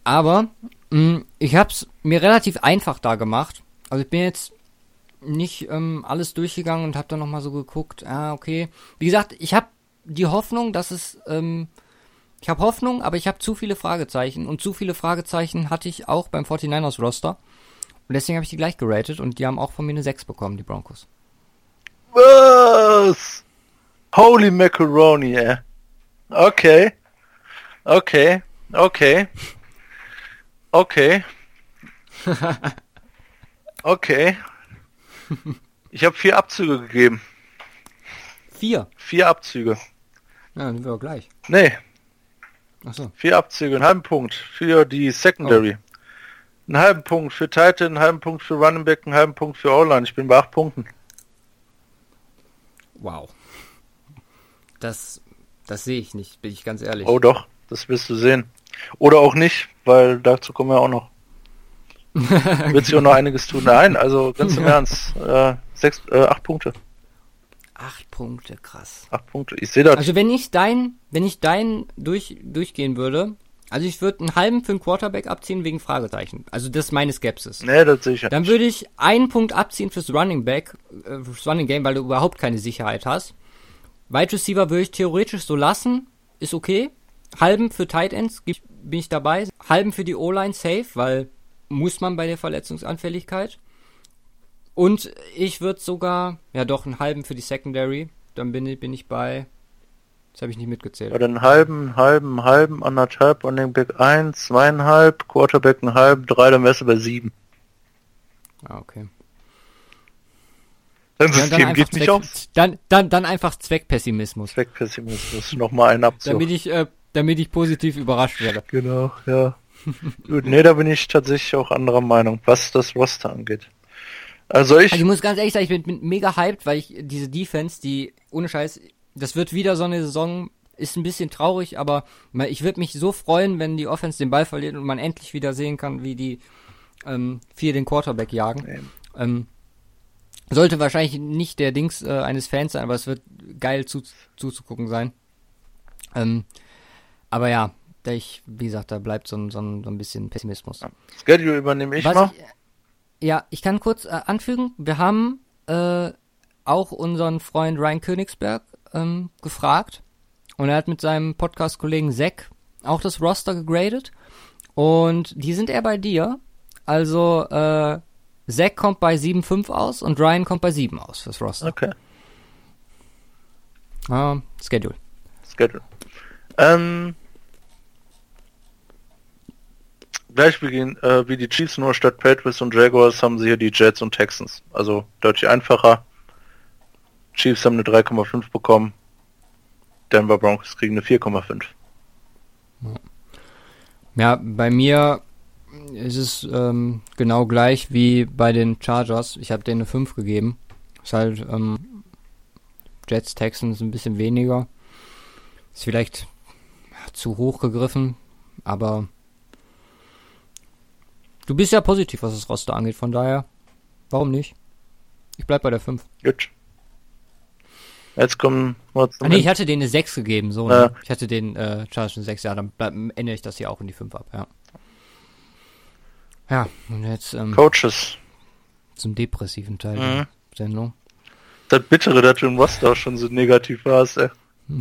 Aber mh, hm, ich habe es mir relativ einfach da gemacht. Also ich bin jetzt nicht ähm, alles durchgegangen und habe dann nochmal so geguckt, ah, okay. Wie gesagt, ich habe die Hoffnung, dass es, ähm, ich habe Hoffnung, aber ich habe zu viele Fragezeichen und zu viele Fragezeichen hatte ich auch beim 49ers Roster. Und deswegen habe ich die gleich geratet und die haben auch von mir eine 6 bekommen, die Broncos. Was? Holy Macaroni, ey. Okay. Okay. Okay. Okay. Okay. Ich habe vier Abzüge gegeben. Vier? Vier Abzüge. Ja, sind wir gleich. Nee. Achso. Vier Abzüge, einen halben Punkt für die Secondary. Oh. Einen halben Punkt für Titan, einen halben Punkt für Running Back, einen halben Punkt für O-Line. Ich bin bei acht Punkten. Wow. Das, das sehe ich nicht, bin ich ganz ehrlich. Oh doch, das wirst du sehen. Oder auch nicht, weil dazu kommen wir auch noch. Wird sich auch noch einiges tun. Nein, also ganz im Ernst. Äh, sechs, äh, acht Punkte. Acht Punkte, krass. Acht Punkte. Ich sehe das. Also wenn ich dein, wenn ich dein durch, durchgehen würde, also ich würde einen halben für einen Quarterback abziehen wegen Fragezeichen. Also das ist meine Skepsis. Nee, das sehe ich ja Dann würde ich einen Punkt abziehen fürs Running Back, äh, fürs Running Game, weil du überhaupt keine Sicherheit hast. Wide Receiver würde ich theoretisch so lassen, ist okay. Halben für Tight Ends bin ich dabei. Halben für die O-Line safe, weil muss man bei der Verletzungsanfälligkeit. Und ich würde sogar, ja doch, einen halben für die Secondary. Dann bin ich, bin ich bei, das habe ich nicht mitgezählt. Bei den halben, halben, halben, anderthalb, Running Back 1, zweieinhalb, Quarterback einen halben, drei, dann wärst du bei sieben. Ah, okay. Dein System ja, geht nicht Zweck, aus? Dann, dann, dann einfach Zweckpessimismus. Zweckpessimismus, nochmal ein Abzug. damit ich, äh, damit ich positiv überrascht werde. Genau, ja. Gut, nee, da bin ich tatsächlich auch anderer Meinung, was das Roster angeht. Also ich. Also ich muss ganz ehrlich sagen, ich bin, bin mega hyped, weil ich diese Defense, die ohne Scheiß, das wird wieder so eine Saison, ist ein bisschen traurig, aber ich würde mich so freuen, wenn die Offense den Ball verliert und man endlich wieder sehen kann, wie die ähm, vier den Quarterback jagen. Nee. Ähm, sollte wahrscheinlich nicht der Dings äh, eines Fans sein, aber es wird geil zu, zuzugucken sein. Ähm, aber ja, da ich, wie gesagt, da bleibt so ein, so ein, so ein bisschen Pessimismus. Ja. Schedule übernehme ich Was mal. Ich, ja, ich kann kurz äh, anfügen, wir haben äh, auch unseren Freund Ryan Königsberg ähm, gefragt und er hat mit seinem Podcast-Kollegen Zack auch das Roster gegradet und die sind eher bei dir. Also äh, Zack kommt bei 7,5 aus und Ryan kommt bei 7 aus fürs Roster. Okay. Uh, Schedule. Schedule. Ähm, gleich wie, äh, wie die Chiefs, nur statt Patriots und Jaguars haben sie hier die Jets und Texans. Also deutlich einfacher. Chiefs haben eine 3,5 bekommen. Denver Broncos kriegen eine 4,5. Ja, bei mir ist es ähm, genau gleich wie bei den Chargers. Ich habe denen eine 5 gegeben. Ist halt ähm, Jets Texans ein bisschen weniger. Ist vielleicht zu hoch gegriffen, aber du bist ja positiv, was das Roster angeht, von daher, warum nicht? Ich bleib bei der 5. Gut. Jetzt kommen wir zum. Ah, nee, ich hatte denen eine 6 gegeben, so. Ja. Ne? Ich hatte den äh, Chargers eine 6, ja, dann bleib, ändere ich das hier auch in die 5 ab, ja. Ja, und jetzt. Ähm, Coaches. Zum depressiven Teil mhm. der Sendung. Das Bittere, dass du im Roster auch schon so negativ warst, ey.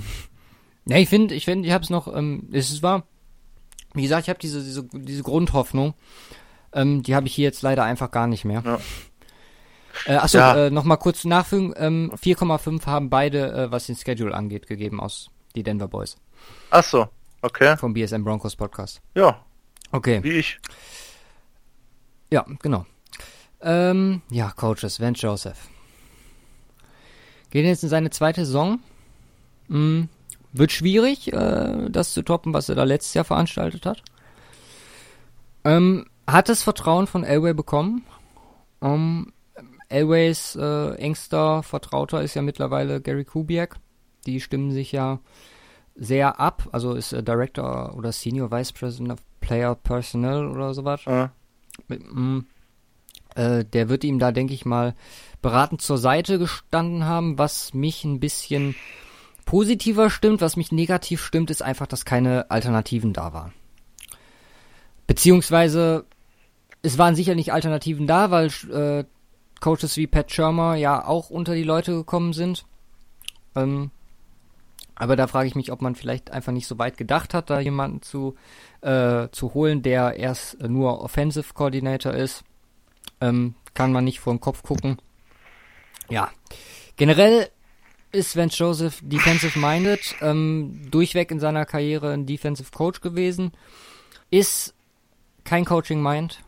Ja, ich finde, ich finde, ich habe es noch, ähm, es war, wie gesagt, ich habe diese, diese, diese Grundhoffnung, ähm, die habe ich hier jetzt leider einfach gar nicht mehr. Ja. Äh, achso, ja. äh, nochmal kurz nachfügen. Ähm, 4,5 haben beide, äh, was den Schedule angeht, gegeben aus die Denver Boys. Achso, okay. Vom BSM Broncos Podcast. Ja. Okay. Wie ich. Ja, genau. Ähm, ja, Coaches, Van Joseph. Geht jetzt in seine zweite Saison. Hm, wird schwierig, äh, das zu toppen, was er da letztes Jahr veranstaltet hat. Ähm, hat das Vertrauen von Elway bekommen. Um, Elways äh, engster Vertrauter ist ja mittlerweile Gary Kubiak. Die stimmen sich ja sehr ab. Also ist er Director oder Senior Vice President of Player Personnel oder sowas. Ja. Mm, äh, der wird ihm da, denke ich mal, beratend zur Seite gestanden haben, was mich ein bisschen positiver stimmt. Was mich negativ stimmt, ist einfach, dass keine Alternativen da waren. Beziehungsweise, es waren sicher nicht Alternativen da, weil äh, Coaches wie Pat Shermer ja auch unter die Leute gekommen sind. Ähm, aber da frage ich mich, ob man vielleicht einfach nicht so weit gedacht hat, da jemanden zu, äh, zu holen, der erst nur Offensive Coordinator ist. Ähm, kann man nicht vor den Kopf gucken. Ja. Generell ist Vance Joseph defensive minded, ähm, durchweg in seiner Karriere ein Defensive Coach gewesen. Ist kein Coaching Mind,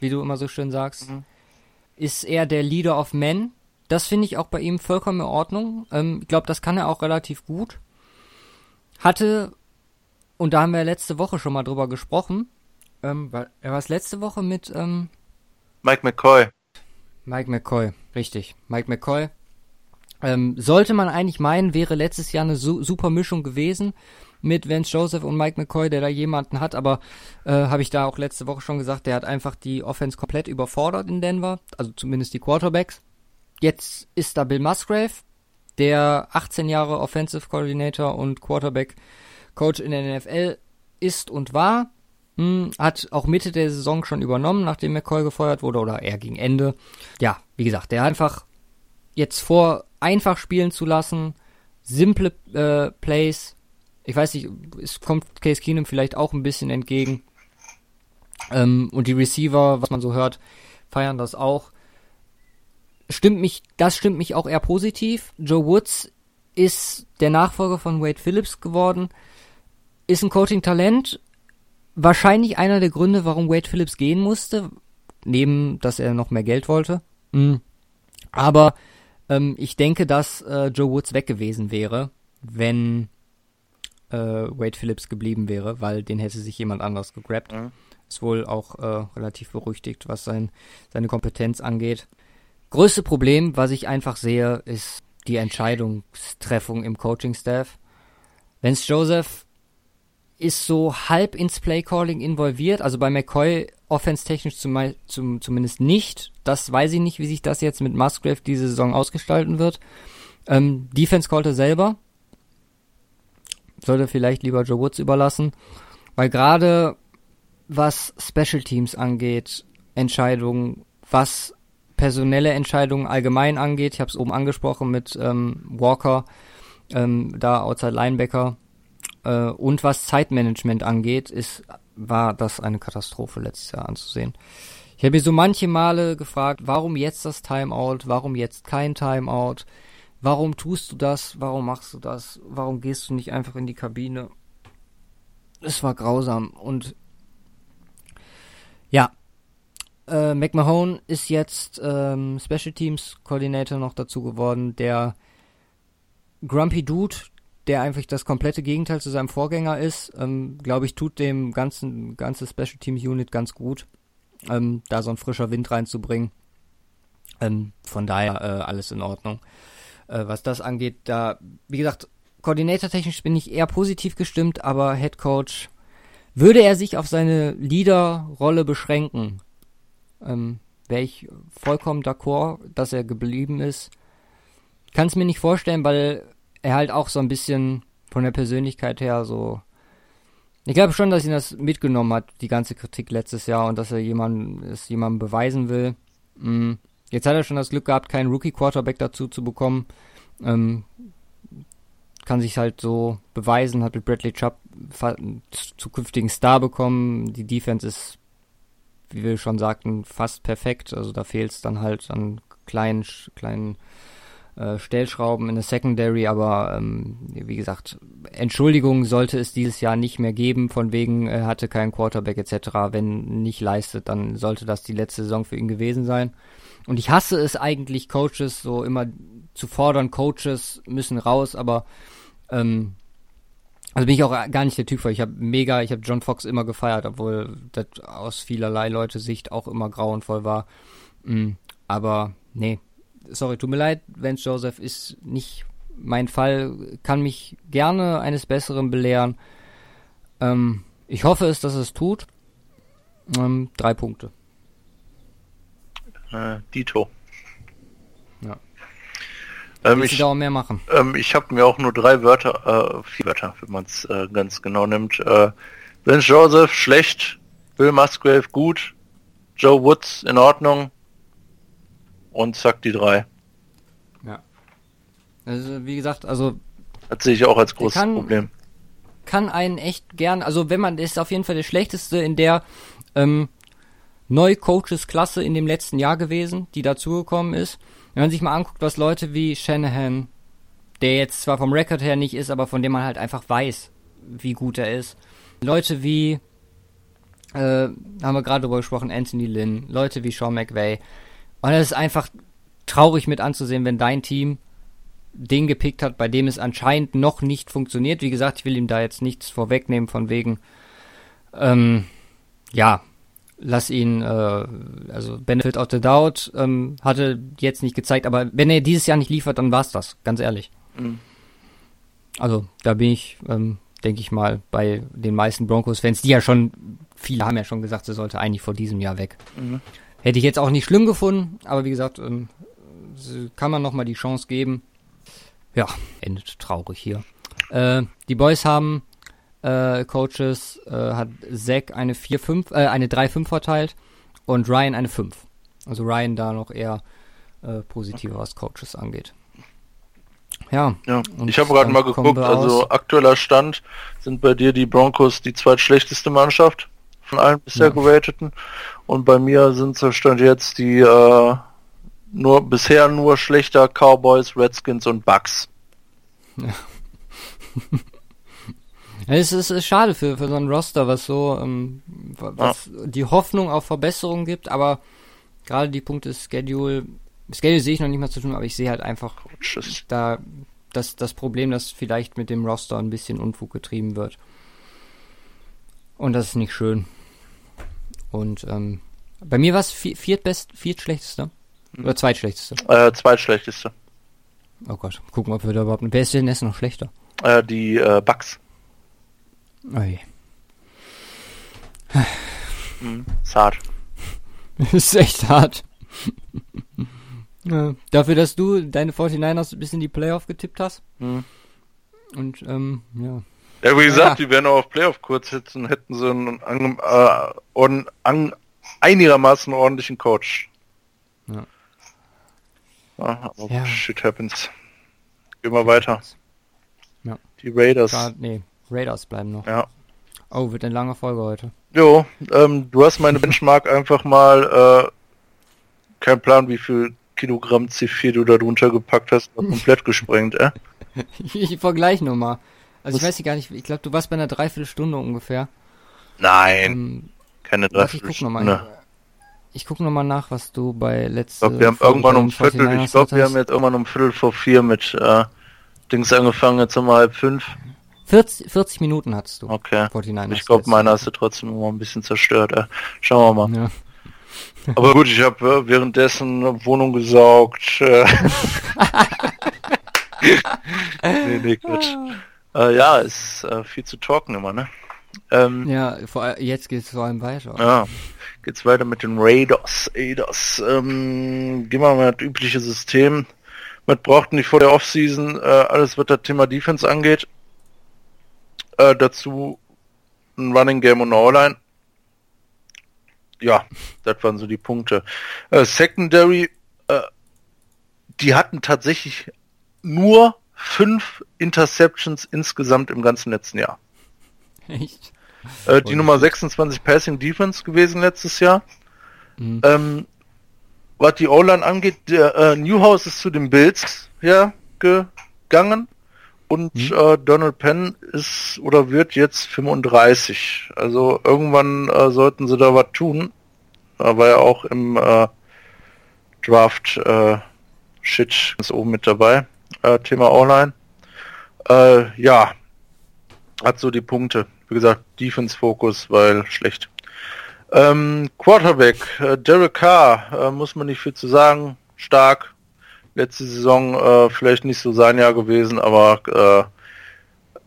wie du immer so schön sagst. Mhm ist er der Leader of Men. Das finde ich auch bei ihm vollkommen in Ordnung. Ähm, ich glaube, das kann er auch relativ gut. Hatte, und da haben wir letzte Woche schon mal drüber gesprochen, ähm, war, er war es letzte Woche mit ähm, Mike McCoy. Mike McCoy, richtig. Mike McCoy. Ähm, sollte man eigentlich meinen, wäre letztes Jahr eine su super Mischung gewesen mit Vance Joseph und Mike McCoy, der da jemanden hat, aber äh, habe ich da auch letzte Woche schon gesagt, der hat einfach die Offense komplett überfordert in Denver, also zumindest die Quarterbacks. Jetzt ist da Bill Musgrave, der 18 Jahre Offensive Coordinator und Quarterback Coach in der NFL ist und war. Hm, hat auch Mitte der Saison schon übernommen, nachdem McCoy gefeuert wurde, oder eher gegen Ende. Ja, wie gesagt, der einfach jetzt vor, einfach spielen zu lassen, simple äh, Plays, ich weiß nicht, es kommt Case Keenum vielleicht auch ein bisschen entgegen. Ähm, und die Receiver, was man so hört, feiern das auch. Stimmt mich, das stimmt mich auch eher positiv. Joe Woods ist der Nachfolger von Wade Phillips geworden, ist ein Coaching-Talent, wahrscheinlich einer der Gründe, warum Wade Phillips gehen musste, neben, dass er noch mehr Geld wollte. Mhm. Aber ähm, ich denke, dass äh, Joe Woods weg gewesen wäre, wenn äh, Wade Phillips geblieben wäre, weil den hätte sich jemand anders gegrabt. Mhm. Ist wohl auch äh, relativ berüchtigt, was sein, seine Kompetenz angeht. Größte Problem, was ich einfach sehe, ist die Entscheidungstreffung im Coaching-Staff. Vance Joseph ist so halb ins Play-Calling involviert, also bei McCoy offense-technisch zum, zum, zumindest nicht. Das weiß ich nicht, wie sich das jetzt mit Musgrave diese Saison ausgestalten wird. Ähm, Defense callte selber, sollte vielleicht lieber Joe Woods überlassen, weil gerade was Special Teams angeht, Entscheidungen, was personelle Entscheidungen allgemein angeht, ich habe es oben angesprochen mit ähm, Walker, ähm, da Outside Linebacker äh, und was Zeitmanagement angeht, ist war das eine Katastrophe letztes Jahr anzusehen. Ich habe mir so manche Male gefragt, warum jetzt das Timeout, warum jetzt kein Timeout, Warum tust du das? Warum machst du das? Warum gehst du nicht einfach in die Kabine? Es war grausam und ja, äh, McMahon ist jetzt ähm, Special Teams Coordinator noch dazu geworden. Der Grumpy Dude, der einfach das komplette Gegenteil zu seinem Vorgänger ist, ähm, glaube ich, tut dem ganzen ganze Special Teams Unit ganz gut, ähm, da so ein frischer Wind reinzubringen. Ähm, von daher äh, alles in Ordnung. Äh, was das angeht, da, wie gesagt, koordinatortechnisch bin ich eher positiv gestimmt, aber Head Coach, würde er sich auf seine Leaderrolle beschränken, ähm, wäre ich vollkommen d'accord, dass er geblieben ist. Kann es mir nicht vorstellen, weil er halt auch so ein bisschen von der Persönlichkeit her so. Ich glaube schon, dass ihn das mitgenommen hat, die ganze Kritik letztes Jahr und dass er jemand, es jemandem beweisen will. Mhm. Jetzt hat er schon das Glück gehabt, keinen Rookie-Quarterback dazu zu bekommen. Ähm, kann sich halt so beweisen, hat mit Bradley Chubb einen zukünftigen Star bekommen. Die Defense ist, wie wir schon sagten, fast perfekt. Also da fehlt es dann halt an kleinen, kleinen äh, Stellschrauben in der Secondary, aber ähm, wie gesagt, Entschuldigung sollte es dieses Jahr nicht mehr geben, von wegen er hatte keinen Quarterback etc. Wenn nicht leistet, dann sollte das die letzte Saison für ihn gewesen sein. Und ich hasse es eigentlich, Coaches so immer zu fordern, Coaches müssen raus, aber ähm, also bin ich auch gar nicht der Typ für. Ich habe mega, ich habe John Fox immer gefeiert, obwohl das aus vielerlei Leute Sicht auch immer grauenvoll war. Mhm. Aber nee, sorry, tut mir leid, Vance Joseph ist nicht mein Fall, kann mich gerne eines Besseren belehren. Ähm, ich hoffe es, dass es tut. Ähm, drei Punkte. Äh, Dito. Ähm, ich da auch mehr machen. Ähm, ich habe mir auch nur drei Wörter, äh, vier Wörter, wenn man es äh, ganz genau nimmt. Äh, Vince Joseph schlecht, Bill Musgrave gut, Joe Woods in Ordnung und zack die drei. Ja. Also wie gesagt, also das sehe ich auch als großes kann, Problem. Kann einen echt gern, also wenn man ist auf jeden Fall der schlechteste in der ähm, Neu-Coaches-Klasse in dem letzten Jahr gewesen, die dazugekommen ist. Wenn man sich mal anguckt, was Leute wie Shanahan, der jetzt zwar vom Rekord her nicht ist, aber von dem man halt einfach weiß, wie gut er ist. Leute wie, äh, haben wir gerade drüber gesprochen, Anthony Lynn, Leute wie Sean McVay. Und es ist einfach traurig mit anzusehen, wenn dein Team den gepickt hat, bei dem es anscheinend noch nicht funktioniert. Wie gesagt, ich will ihm da jetzt nichts vorwegnehmen von wegen, ähm, ja, lass ihn, äh, also Benefit of the Doubt, ähm, hatte jetzt nicht gezeigt, aber wenn er dieses Jahr nicht liefert, dann war's das, ganz ehrlich. Mhm. Also da bin ich, ähm, denke ich mal, bei den meisten Broncos-Fans, die ja schon, viele haben ja schon gesagt, sie sollte eigentlich vor diesem Jahr weg. Mhm. Hätte ich jetzt auch nicht schlimm gefunden, aber wie gesagt, ähm, kann man nochmal die Chance geben. Ja, endet traurig hier. Äh, die Boys haben äh, Coaches äh, hat Zack eine 4-5, äh, eine 3-5 verteilt und Ryan eine 5. Also Ryan da noch eher äh, positiver, was Coaches angeht. Ja. ja. Ich habe gerade mal geguckt, also aktueller Stand sind bei dir die Broncos die zweitschlechteste Mannschaft von allen bisher ja. gerateten und bei mir sind so Stand jetzt die äh, nur bisher nur schlechter Cowboys, Redskins und Bucks. Ja. Es ist, ist schade für, für so ein Roster, was so, ähm, was ja. die Hoffnung auf Verbesserung gibt, aber gerade die Punkte Schedule, Schedule sehe ich noch nicht mal zu tun, aber ich sehe halt einfach da das, das Problem, dass vielleicht mit dem Roster ein bisschen Unfug getrieben wird. Und das ist nicht schön. Und ähm, bei mir war es viertbest, viertschlechteste? Oder zweitschlechteste? Äh, zweitschlechteste. Oh Gott, gucken, ob wir da überhaupt. Wer ist denn jetzt noch schlechter? Äh, die äh, Bugs. Oi. Hm, ist hart. ist echt hart. ja, dafür, dass du deine 49ers bis in die Playoff getippt hast. Hm. Und, ähm, ja. Ja, wie gesagt, ja. die wären auch auf Playoff-Kurs sitzen, hätten sie einen an, äh, on, an, einigermaßen ordentlichen Coach. Ja. ja aber ja. shit happens. Gehen wir weiter. Ja. Die Raiders. Da, nee, Raiders bleiben noch. Ja. Oh, wird eine lange Folge heute. Jo, ähm, du hast meine Benchmark einfach mal, äh, kein Plan, wie viel Kilogramm C4 du da drunter gepackt hast, komplett gesprengt, äh? ich vergleiche nur mal. Also Was? ich weiß gar nicht, ich glaube, du warst bei einer Dreiviertelstunde ungefähr. Nein, ähm, keine Dreiviertelstunde. Ich gucke nochmal nach, was du bei letzter Ich glaube, wir haben irgendwann um Viertel, ich glaube, wir haben jetzt irgendwann um Viertel vor vier mit äh, Dings angefangen, jetzt um halb fünf. 40, 40 Minuten hattest du. Okay. Ich glaube, meiner hast du trotzdem immer ein bisschen zerstört. Äh. Schauen wir mal. Ja. Aber gut, ich habe äh, währenddessen eine Wohnung gesaugt. Äh. nee, nee, Quatsch. Äh, ja, ist äh, viel zu talken immer, ne? Ähm, ja, vor, jetzt geht es vor allem weiter. Ja, geht's weiter mit den Raiders. Raiders. Ähm, gehen wir mal das übliche System. Man braucht nicht vor der Offseason äh, alles, was das Thema Defense angeht. Äh, dazu ein Running Game und eine O-Line. Ja, das waren so die Punkte. Äh, Secondary, äh, die hatten tatsächlich nur fünf Interceptions insgesamt im ganzen letzten Jahr. Echt? Äh, die Nummer 26 Passing Defense gewesen letztes Jahr. Mhm. Ähm, was die O-Line angeht, der äh, Newhouse ist zu den Bills ja, gegangen und mhm. äh, Donald Penn ist oder wird jetzt 35. Also irgendwann äh, sollten sie da was tun. Da war ja auch im äh, Draft äh, Shit ist oben mit dabei. Äh, Thema Online. Äh, ja, hat so die Punkte. Wie gesagt, Defense-Fokus, weil schlecht. Ähm, Quarterback, äh, Derek Carr, äh, muss man nicht viel zu sagen. Stark. Letzte Saison äh, vielleicht nicht so sein Jahr gewesen, aber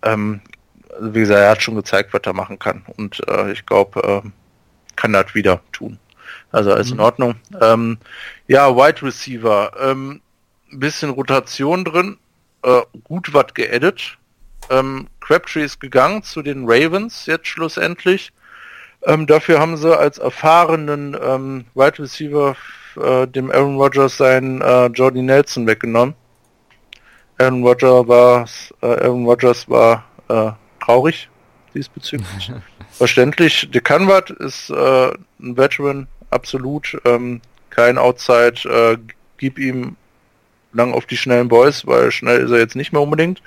äh, ähm, wie gesagt, er hat schon gezeigt, was er machen kann. Und äh, ich glaube, äh, kann das wieder tun. Also alles mhm. in Ordnung. Ähm, ja, Wide Receiver. Ähm, bisschen Rotation drin. Äh, gut was geedit. Ähm, Crabtree ist gegangen zu den Ravens jetzt schlussendlich. Ähm, dafür haben sie als erfahrenen ähm, Wide Receiver äh, dem Aaron Rodgers seinen äh, Jordy Nelson weggenommen. Aaron Rodgers war, äh, Aaron Rodgers war äh, traurig diesbezüglich. Verständlich. De Canvat ist äh, ein Veteran, absolut. Ähm, kein Outside. Äh, gib ihm lang auf die schnellen Boys, weil schnell ist er jetzt nicht mehr unbedingt.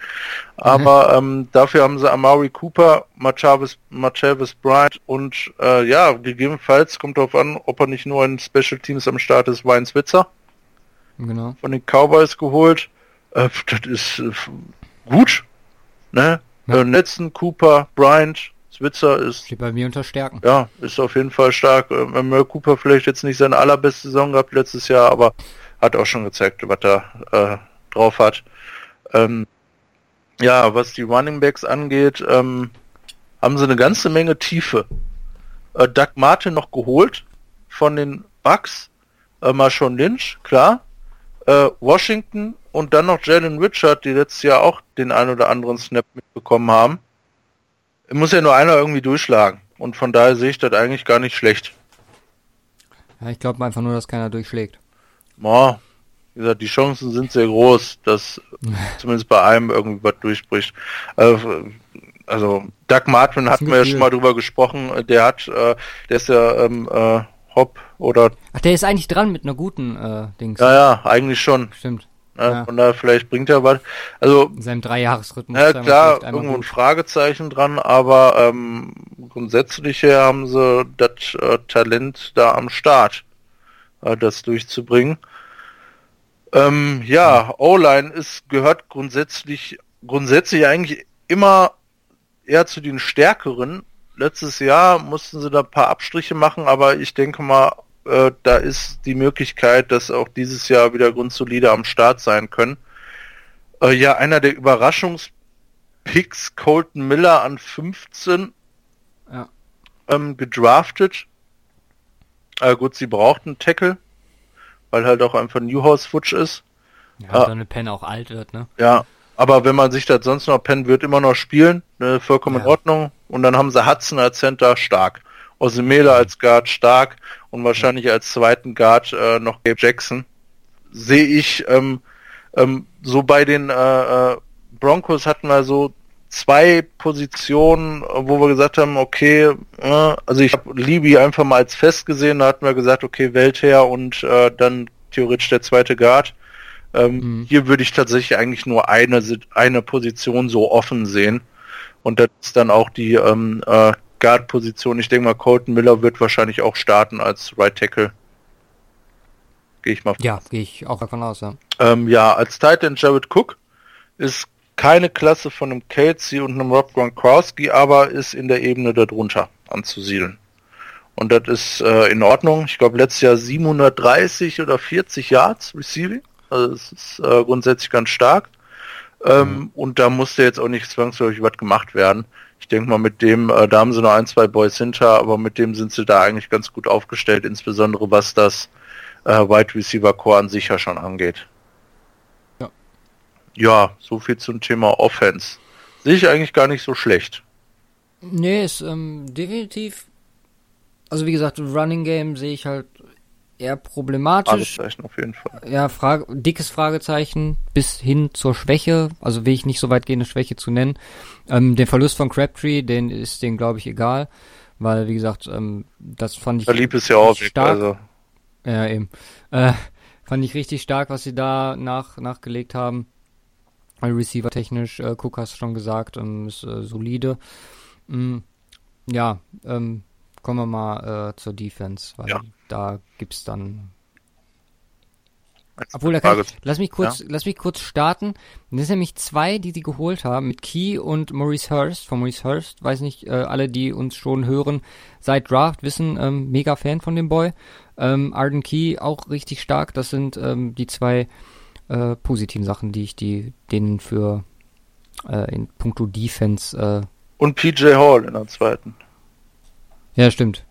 Aber mhm. ähm, dafür haben sie Amari Cooper, Machavis, Machavis Bryant und äh, ja, gegebenenfalls kommt darauf an, ob er nicht nur in Special Teams am Start ist, Wayne Switzer. Genau. Von den Cowboys geholt. Äh, das ist äh, gut. Ne? Ja. Äh, Netzen, Cooper, Bryant, Switzer ist. Steht bei mir unter Stärken. Ja, ist auf jeden Fall stark. Äh, Mel Cooper vielleicht jetzt nicht seine allerbeste Saison gehabt letztes Jahr, aber hat auch schon gezeigt, was er äh, drauf hat. Ähm, ja, was die Running Backs angeht, ähm, haben sie eine ganze Menge Tiefe. Äh, Doug Martin noch geholt von den Bucks, äh, Marshawn Lynch, klar. Äh, Washington und dann noch Jalen Richard, die letztes Jahr auch den ein oder anderen Snap mitbekommen haben. Muss ja nur einer irgendwie durchschlagen. Und von daher sehe ich das eigentlich gar nicht schlecht. Ja, ich glaube einfach nur, dass keiner durchschlägt. Ja, wie gesagt, die Chancen sind sehr groß, dass zumindest bei einem irgendwie was durchbricht. Also, also Doug Martin hatten wir ja schon mal drüber gesprochen. Der hat, äh, der ist ja ähm, äh, Hop oder. Ach, der ist eigentlich dran mit einer guten äh, Dings. Ja, ja, eigentlich schon. Stimmt. Ja, ja. Von daher vielleicht bringt er was. Also in seinem Dreijahresrhythmus. Ja klar, irgendwo ein Fragezeichen dran, aber ähm, grundsätzlich haben sie das äh, Talent da am Start, äh, das durchzubringen. Ähm, ja, O-Line ist gehört grundsätzlich grundsätzlich eigentlich immer eher zu den stärkeren. Letztes Jahr mussten sie da ein paar Abstriche machen, aber ich denke mal, äh, da ist die Möglichkeit, dass auch dieses Jahr wieder grundsolide am Start sein können. Äh, ja, einer der Überraschungspicks, Colton Miller an 15, ja. ähm, gedraftet. Äh, gut, sie brauchten Tackle, weil halt auch einfach Newhouse futsch ist. Ja, ah, dann eine Pen auch alt wird, ne? Ja, aber wenn man sich das sonst noch Pen wird immer noch spielen, ne, vollkommen ja. in Ordnung. Und dann haben sie Hudson als Center stark. Osimela als Guard stark und wahrscheinlich als zweiten Guard äh, noch Gabe Jackson. Sehe ich ähm, ähm, so bei den äh, äh, Broncos hatten wir so zwei Positionen, wo wir gesagt haben, okay, also ich habe Libby einfach mal als fest gesehen, da hatten wir gesagt, okay, Weltherr und äh, dann theoretisch der zweite Guard. Ähm, mhm. Hier würde ich tatsächlich eigentlich nur eine, eine Position so offen sehen. Und das ist dann auch die ähm, äh, Guard-Position. Ich denke mal, Colton Miller wird wahrscheinlich auch starten als Right Tackle. Gehe ich mal Ja, gehe ich auch davon aus, ja. Ähm, ja, als Titan Jared Cook ist keine Klasse von einem Kelsey und einem Rob Gronkowski, aber ist in der Ebene darunter anzusiedeln. Und das ist äh, in Ordnung. Ich glaube, letztes Jahr 730 oder 40 Yards Receiving. Also das ist äh, grundsätzlich ganz stark. Ähm, mhm. Und da musste jetzt auch nicht zwangsläufig was gemacht werden. Ich denke mal, mit dem, äh, da haben sie noch ein, zwei Boys hinter, aber mit dem sind sie da eigentlich ganz gut aufgestellt, insbesondere was das äh, Wide Receiver Core an sich ja schon angeht. Ja. So viel zum Thema Offense. Sehe ich eigentlich gar nicht so schlecht. Nee, ist ähm, definitiv. Also wie gesagt, Running Game sehe ich halt eher problematisch. Fragezeichen auf jeden Fall. Ja, Frage, dickes Fragezeichen bis hin zur Schwäche. Also will ich nicht so weit gehen, eine Schwäche zu nennen. Ähm, den Verlust von Crabtree, den ist den glaube ich egal, weil wie gesagt, ähm, das fand ich. Lieb ist ja auch stark. also. Ja eben. Äh, fand ich richtig stark, was sie da nach nachgelegt haben. Receiver technisch, äh, Cook hast schon gesagt, ähm, ist äh, solide. Mm, ja, ähm, kommen wir mal äh, zur Defense, weil ja. da gibt's dann. Obwohl, da kann ich, lass mich kurz, ja? lass mich kurz starten. Das sind nämlich zwei, die sie geholt haben, mit Key und Maurice Hurst. Von Maurice Hurst, weiß nicht, äh, alle, die uns schon hören, seit Draft wissen, ähm, mega Fan von dem Boy. Ähm, Arden Key auch richtig stark. Das sind ähm, die zwei äh, positiven Sachen, die ich die denen für äh, in puncto Defense äh, und PJ Hall in der zweiten. Ja, stimmt.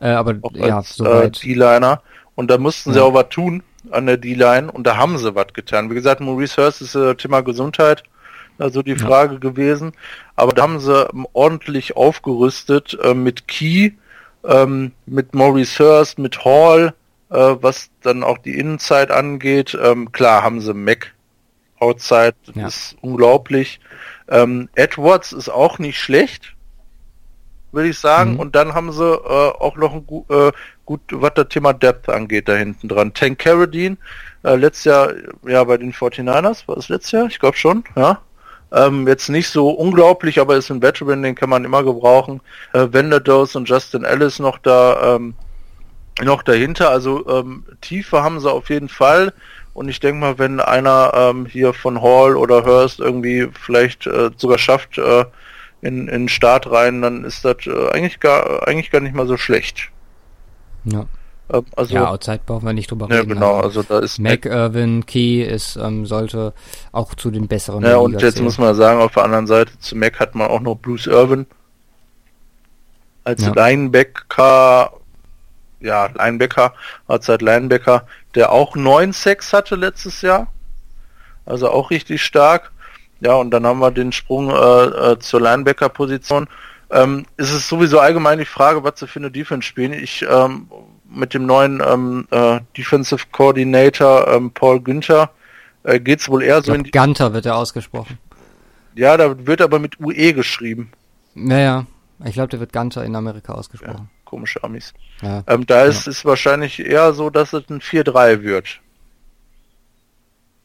Äh, aber auch ja, als, soweit. Äh, D-Liner. Und da mussten sie auch was tun an der D-Line und da haben sie was getan. Wie gesagt, Maurice Hurst ist äh, Thema Gesundheit, also die Frage ja. gewesen. Aber da haben sie ähm, ordentlich aufgerüstet äh, mit Key, ähm, mit Maurice Hurst, mit Hall, äh, was dann auch die Innenzeit angeht. Ähm, klar haben sie Mac Outside, das ja. ist unglaublich. Ähm, Edwards ist auch nicht schlecht würde ich sagen. Mhm. Und dann haben sie äh, auch noch ein gu äh, gut, was das Thema Depth angeht, da hinten dran. Tank Carradine, äh, letztes Jahr, ja, bei den 49ers, war das letztes Jahr? Ich glaube schon, ja. Ähm, jetzt nicht so unglaublich, aber ist ein Veteran, den kann man immer gebrauchen. Äh, Vanderdos und Justin Ellis noch da, ähm, noch dahinter. Also ähm, Tiefe haben sie auf jeden Fall. Und ich denke mal, wenn einer ähm, hier von Hall oder Hurst irgendwie vielleicht äh, sogar schafft, äh, in, in Start rein, dann ist das äh, eigentlich gar eigentlich gar nicht mal so schlecht. Ja. Ähm, also, ja, Outside brauchen wir nicht drüber ja, reden. Ja, genau, also da ist Mac Irvin Key ist ähm, sollte auch zu den besseren. Ja, und jetzt zählen. muss man sagen, auf der anderen Seite zu Mac hat man auch noch Bruce Irvin als ja. Linebacker, ja, Linebacker, Outside Linebacker, der auch 9 Sex hatte letztes Jahr. Also auch richtig stark. Ja, und dann haben wir den Sprung äh, äh, zur Linebacker-Position. Ähm, ist es sowieso allgemein die Frage, was sie für eine Defense spielen. Ich ähm, mit dem neuen ähm, äh, Defensive Coordinator ähm, Paul Günther äh, geht es wohl eher so in die... Gunter wird er ausgesprochen. Ja, da wird aber mit UE geschrieben. Naja, ich glaube, der wird Gunter in Amerika ausgesprochen. Ja, komische Amis. Ja. Ähm, da ist es wahrscheinlich eher so, dass es ein 4-3 wird.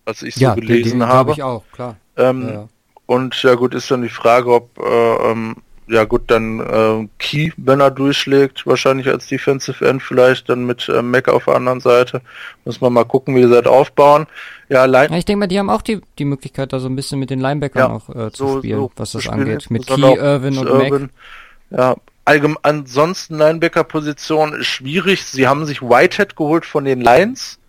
Was ich so ja, gelesen den, habe. ich auch, klar. Ähm, ja. Und ja gut, ist dann die Frage, ob äh, ähm, ja gut, dann äh, Key, wenn er durchschlägt, wahrscheinlich als Defensive End vielleicht, dann mit äh, Mac auf der anderen Seite. Muss man mal gucken, wie sie das aufbauen. Ja, Line ja, ich denke mal, die haben auch die, die Möglichkeit, da so ein bisschen mit den Linebackern ja, auch äh, zu so, spielen, so was das angeht. Mit Key, Irvin und Irvin. Mac. Ja, allgemein, ansonsten Linebacker-Position ist schwierig. Sie haben sich Whitehead geholt von den Lions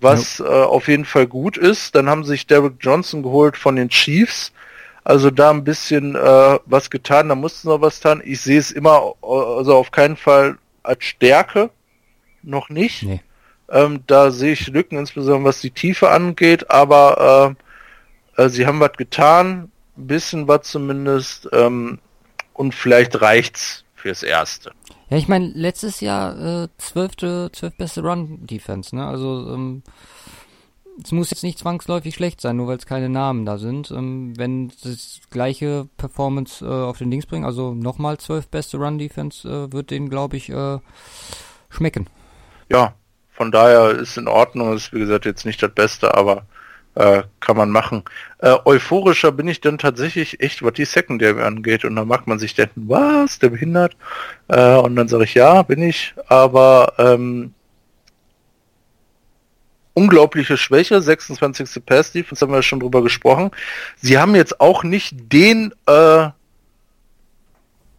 was ja. äh, auf jeden Fall gut ist. Dann haben sich Derek Johnson geholt von den Chiefs. Also da ein bisschen äh, was getan, da mussten noch was tun. Ich sehe es immer, also auf keinen Fall als Stärke, noch nicht. Nee. Ähm, da sehe ich Lücken, insbesondere was die Tiefe angeht, aber äh, äh, sie haben was getan, ein bisschen was zumindest, ähm, und vielleicht reicht's fürs Erste. Ja, ich meine, letztes Jahr äh, zwölfte, zwölf beste Run-Defense, ne? Also, ähm, es muss jetzt nicht zwangsläufig schlecht sein, nur weil es keine Namen da sind. Ähm, wenn das gleiche Performance äh, auf den Dings bringt, also nochmal zwölf beste Run-Defense, äh, wird denen, glaube ich, äh, schmecken. Ja, von daher ist in Ordnung, ist wie gesagt jetzt nicht das Beste, aber äh, kann man machen. Äh, euphorischer bin ich dann tatsächlich echt, was die Secondary angeht. Und dann macht man sich denken, was, der behindert? Äh, und dann sage ich, ja, bin ich. Aber ähm, unglaubliche Schwäche, 26. Pass Defense, haben wir schon drüber gesprochen. Sie haben jetzt auch nicht den äh,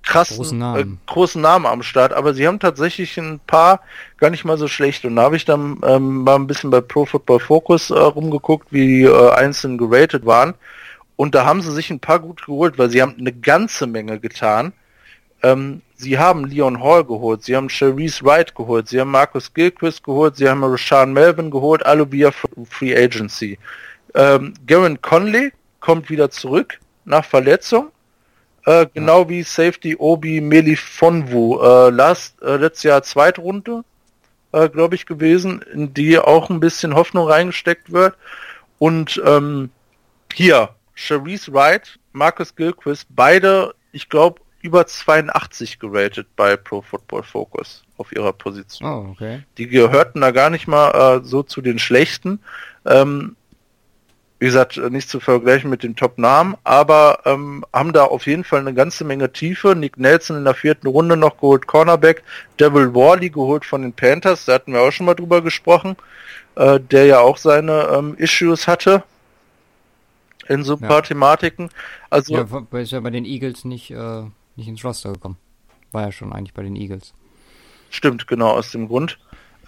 krassen großen Namen. Äh, großen Namen am Start, aber sie haben tatsächlich ein paar gar nicht mal so schlecht. Und da habe ich dann ähm, mal ein bisschen bei Pro Football Focus äh, rumgeguckt, wie die äh, einzeln geratet waren. Und da haben sie sich ein paar gut geholt, weil sie haben eine ganze Menge getan. Ähm, sie haben Leon Hall geholt, sie haben Cherise Wright geholt, sie haben Marcus Gilchrist geholt, sie haben Rashawn Melvin geholt, alle via Free Agency. Ähm, Garen Conley kommt wieder zurück nach Verletzung. Äh, genau ja. wie Safety Obi Melifonwu. Äh, last, äh, letztes Jahr Zweitrunde, äh, glaube ich, gewesen, in die auch ein bisschen Hoffnung reingesteckt wird. Und ähm, hier, Cherise Wright, Marcus Gilchrist, beide, ich glaube, über 82 geratet bei Pro Football Focus auf ihrer Position. Oh, okay. Die gehörten da gar nicht mal äh, so zu den schlechten. Ähm, wie gesagt, nicht zu vergleichen mit den Top-Namen, aber ähm, haben da auf jeden Fall eine ganze Menge Tiefe. Nick Nelson in der vierten Runde noch geholt, Cornerback. Devil Worley geholt von den Panthers, da hatten wir auch schon mal drüber gesprochen, äh, der ja auch seine ähm, Issues hatte in so ein paar Thematiken. Also ja, ist ja bei den Eagles nicht, äh, nicht ins Roster gekommen. War ja schon eigentlich bei den Eagles. Stimmt, genau, aus dem Grund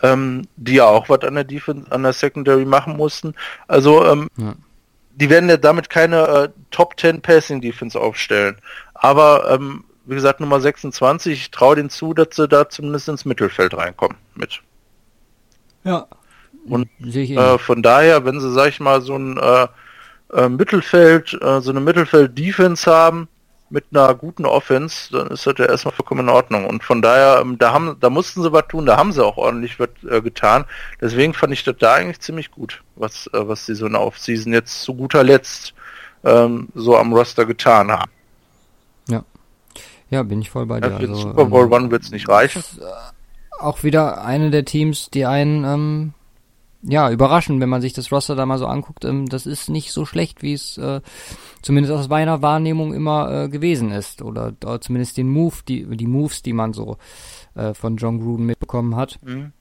ähm, die ja auch was an der Defense, an der Secondary machen mussten. Also ähm, ja. die werden ja damit keine äh, Top 10 Passing Defense aufstellen. Aber ähm, wie gesagt, Nummer 26, ich traue denen zu, dass sie da zumindest ins Mittelfeld reinkommen mit. Ja. Und äh, von daher, wenn sie, sag ich mal, so ein äh, äh, Mittelfeld, äh, so eine Mittelfeld-Defense haben, mit einer guten Offense, dann ist das ja erstmal vollkommen in Ordnung. Und von daher, ähm, da haben, da mussten sie was tun, da haben sie auch ordentlich was äh, getan. Deswegen fand ich das da eigentlich ziemlich gut, was, äh, was sie so in der Offseason jetzt zu guter Letzt ähm, so am Roster getan haben. Ja. Ja, bin ich voll bei dir. Ja, für also, Super Bowl ähm, One wird es nicht reichen. Ist, äh, auch wieder eine der Teams, die einen ähm, ja, überraschend, wenn man sich das Roster da mal so anguckt. Ähm, das ist nicht so schlecht, wie es äh, zumindest aus meiner Wahrnehmung immer äh, gewesen ist. Oder, oder zumindest den Move, die, die Moves, die man so äh, von John Gruden mitbekommen hat. Mhm.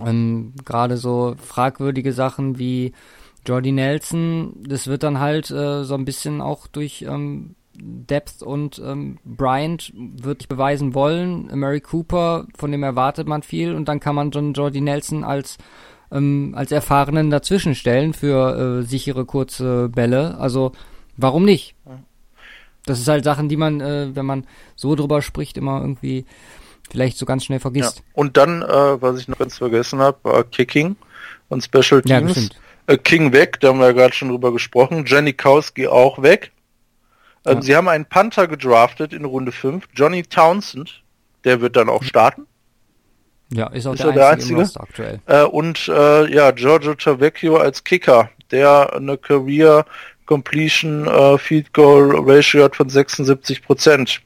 Ähm, Gerade so fragwürdige Sachen wie Jordy Nelson, das wird dann halt äh, so ein bisschen auch durch ähm, Depth und ähm, Bryant wird beweisen wollen. Mary Cooper, von dem erwartet man viel und dann kann man John Jordy Nelson als ähm, als Erfahrenen dazwischen stellen für äh, sichere kurze Bälle. Also warum nicht? Das ist halt Sachen, die man, äh, wenn man so drüber spricht, immer irgendwie vielleicht so ganz schnell vergisst. Ja. Und dann, äh, was ich noch ganz vergessen habe, war Kicking und Special Teams. Ja, äh, King weg, da haben wir ja gerade schon drüber gesprochen. Jenny Kowski auch weg. Ähm, ja. Sie haben einen Panther gedraftet in Runde 5, Johnny Townsend, der wird dann auch starten. Ja, ist auch ist der, der, einzige, einzige? aktuell. Äh, und äh, ja, Giorgio Tavecchio als Kicker, der eine Career Completion äh, Field Goal Ratio hat von 76 Prozent.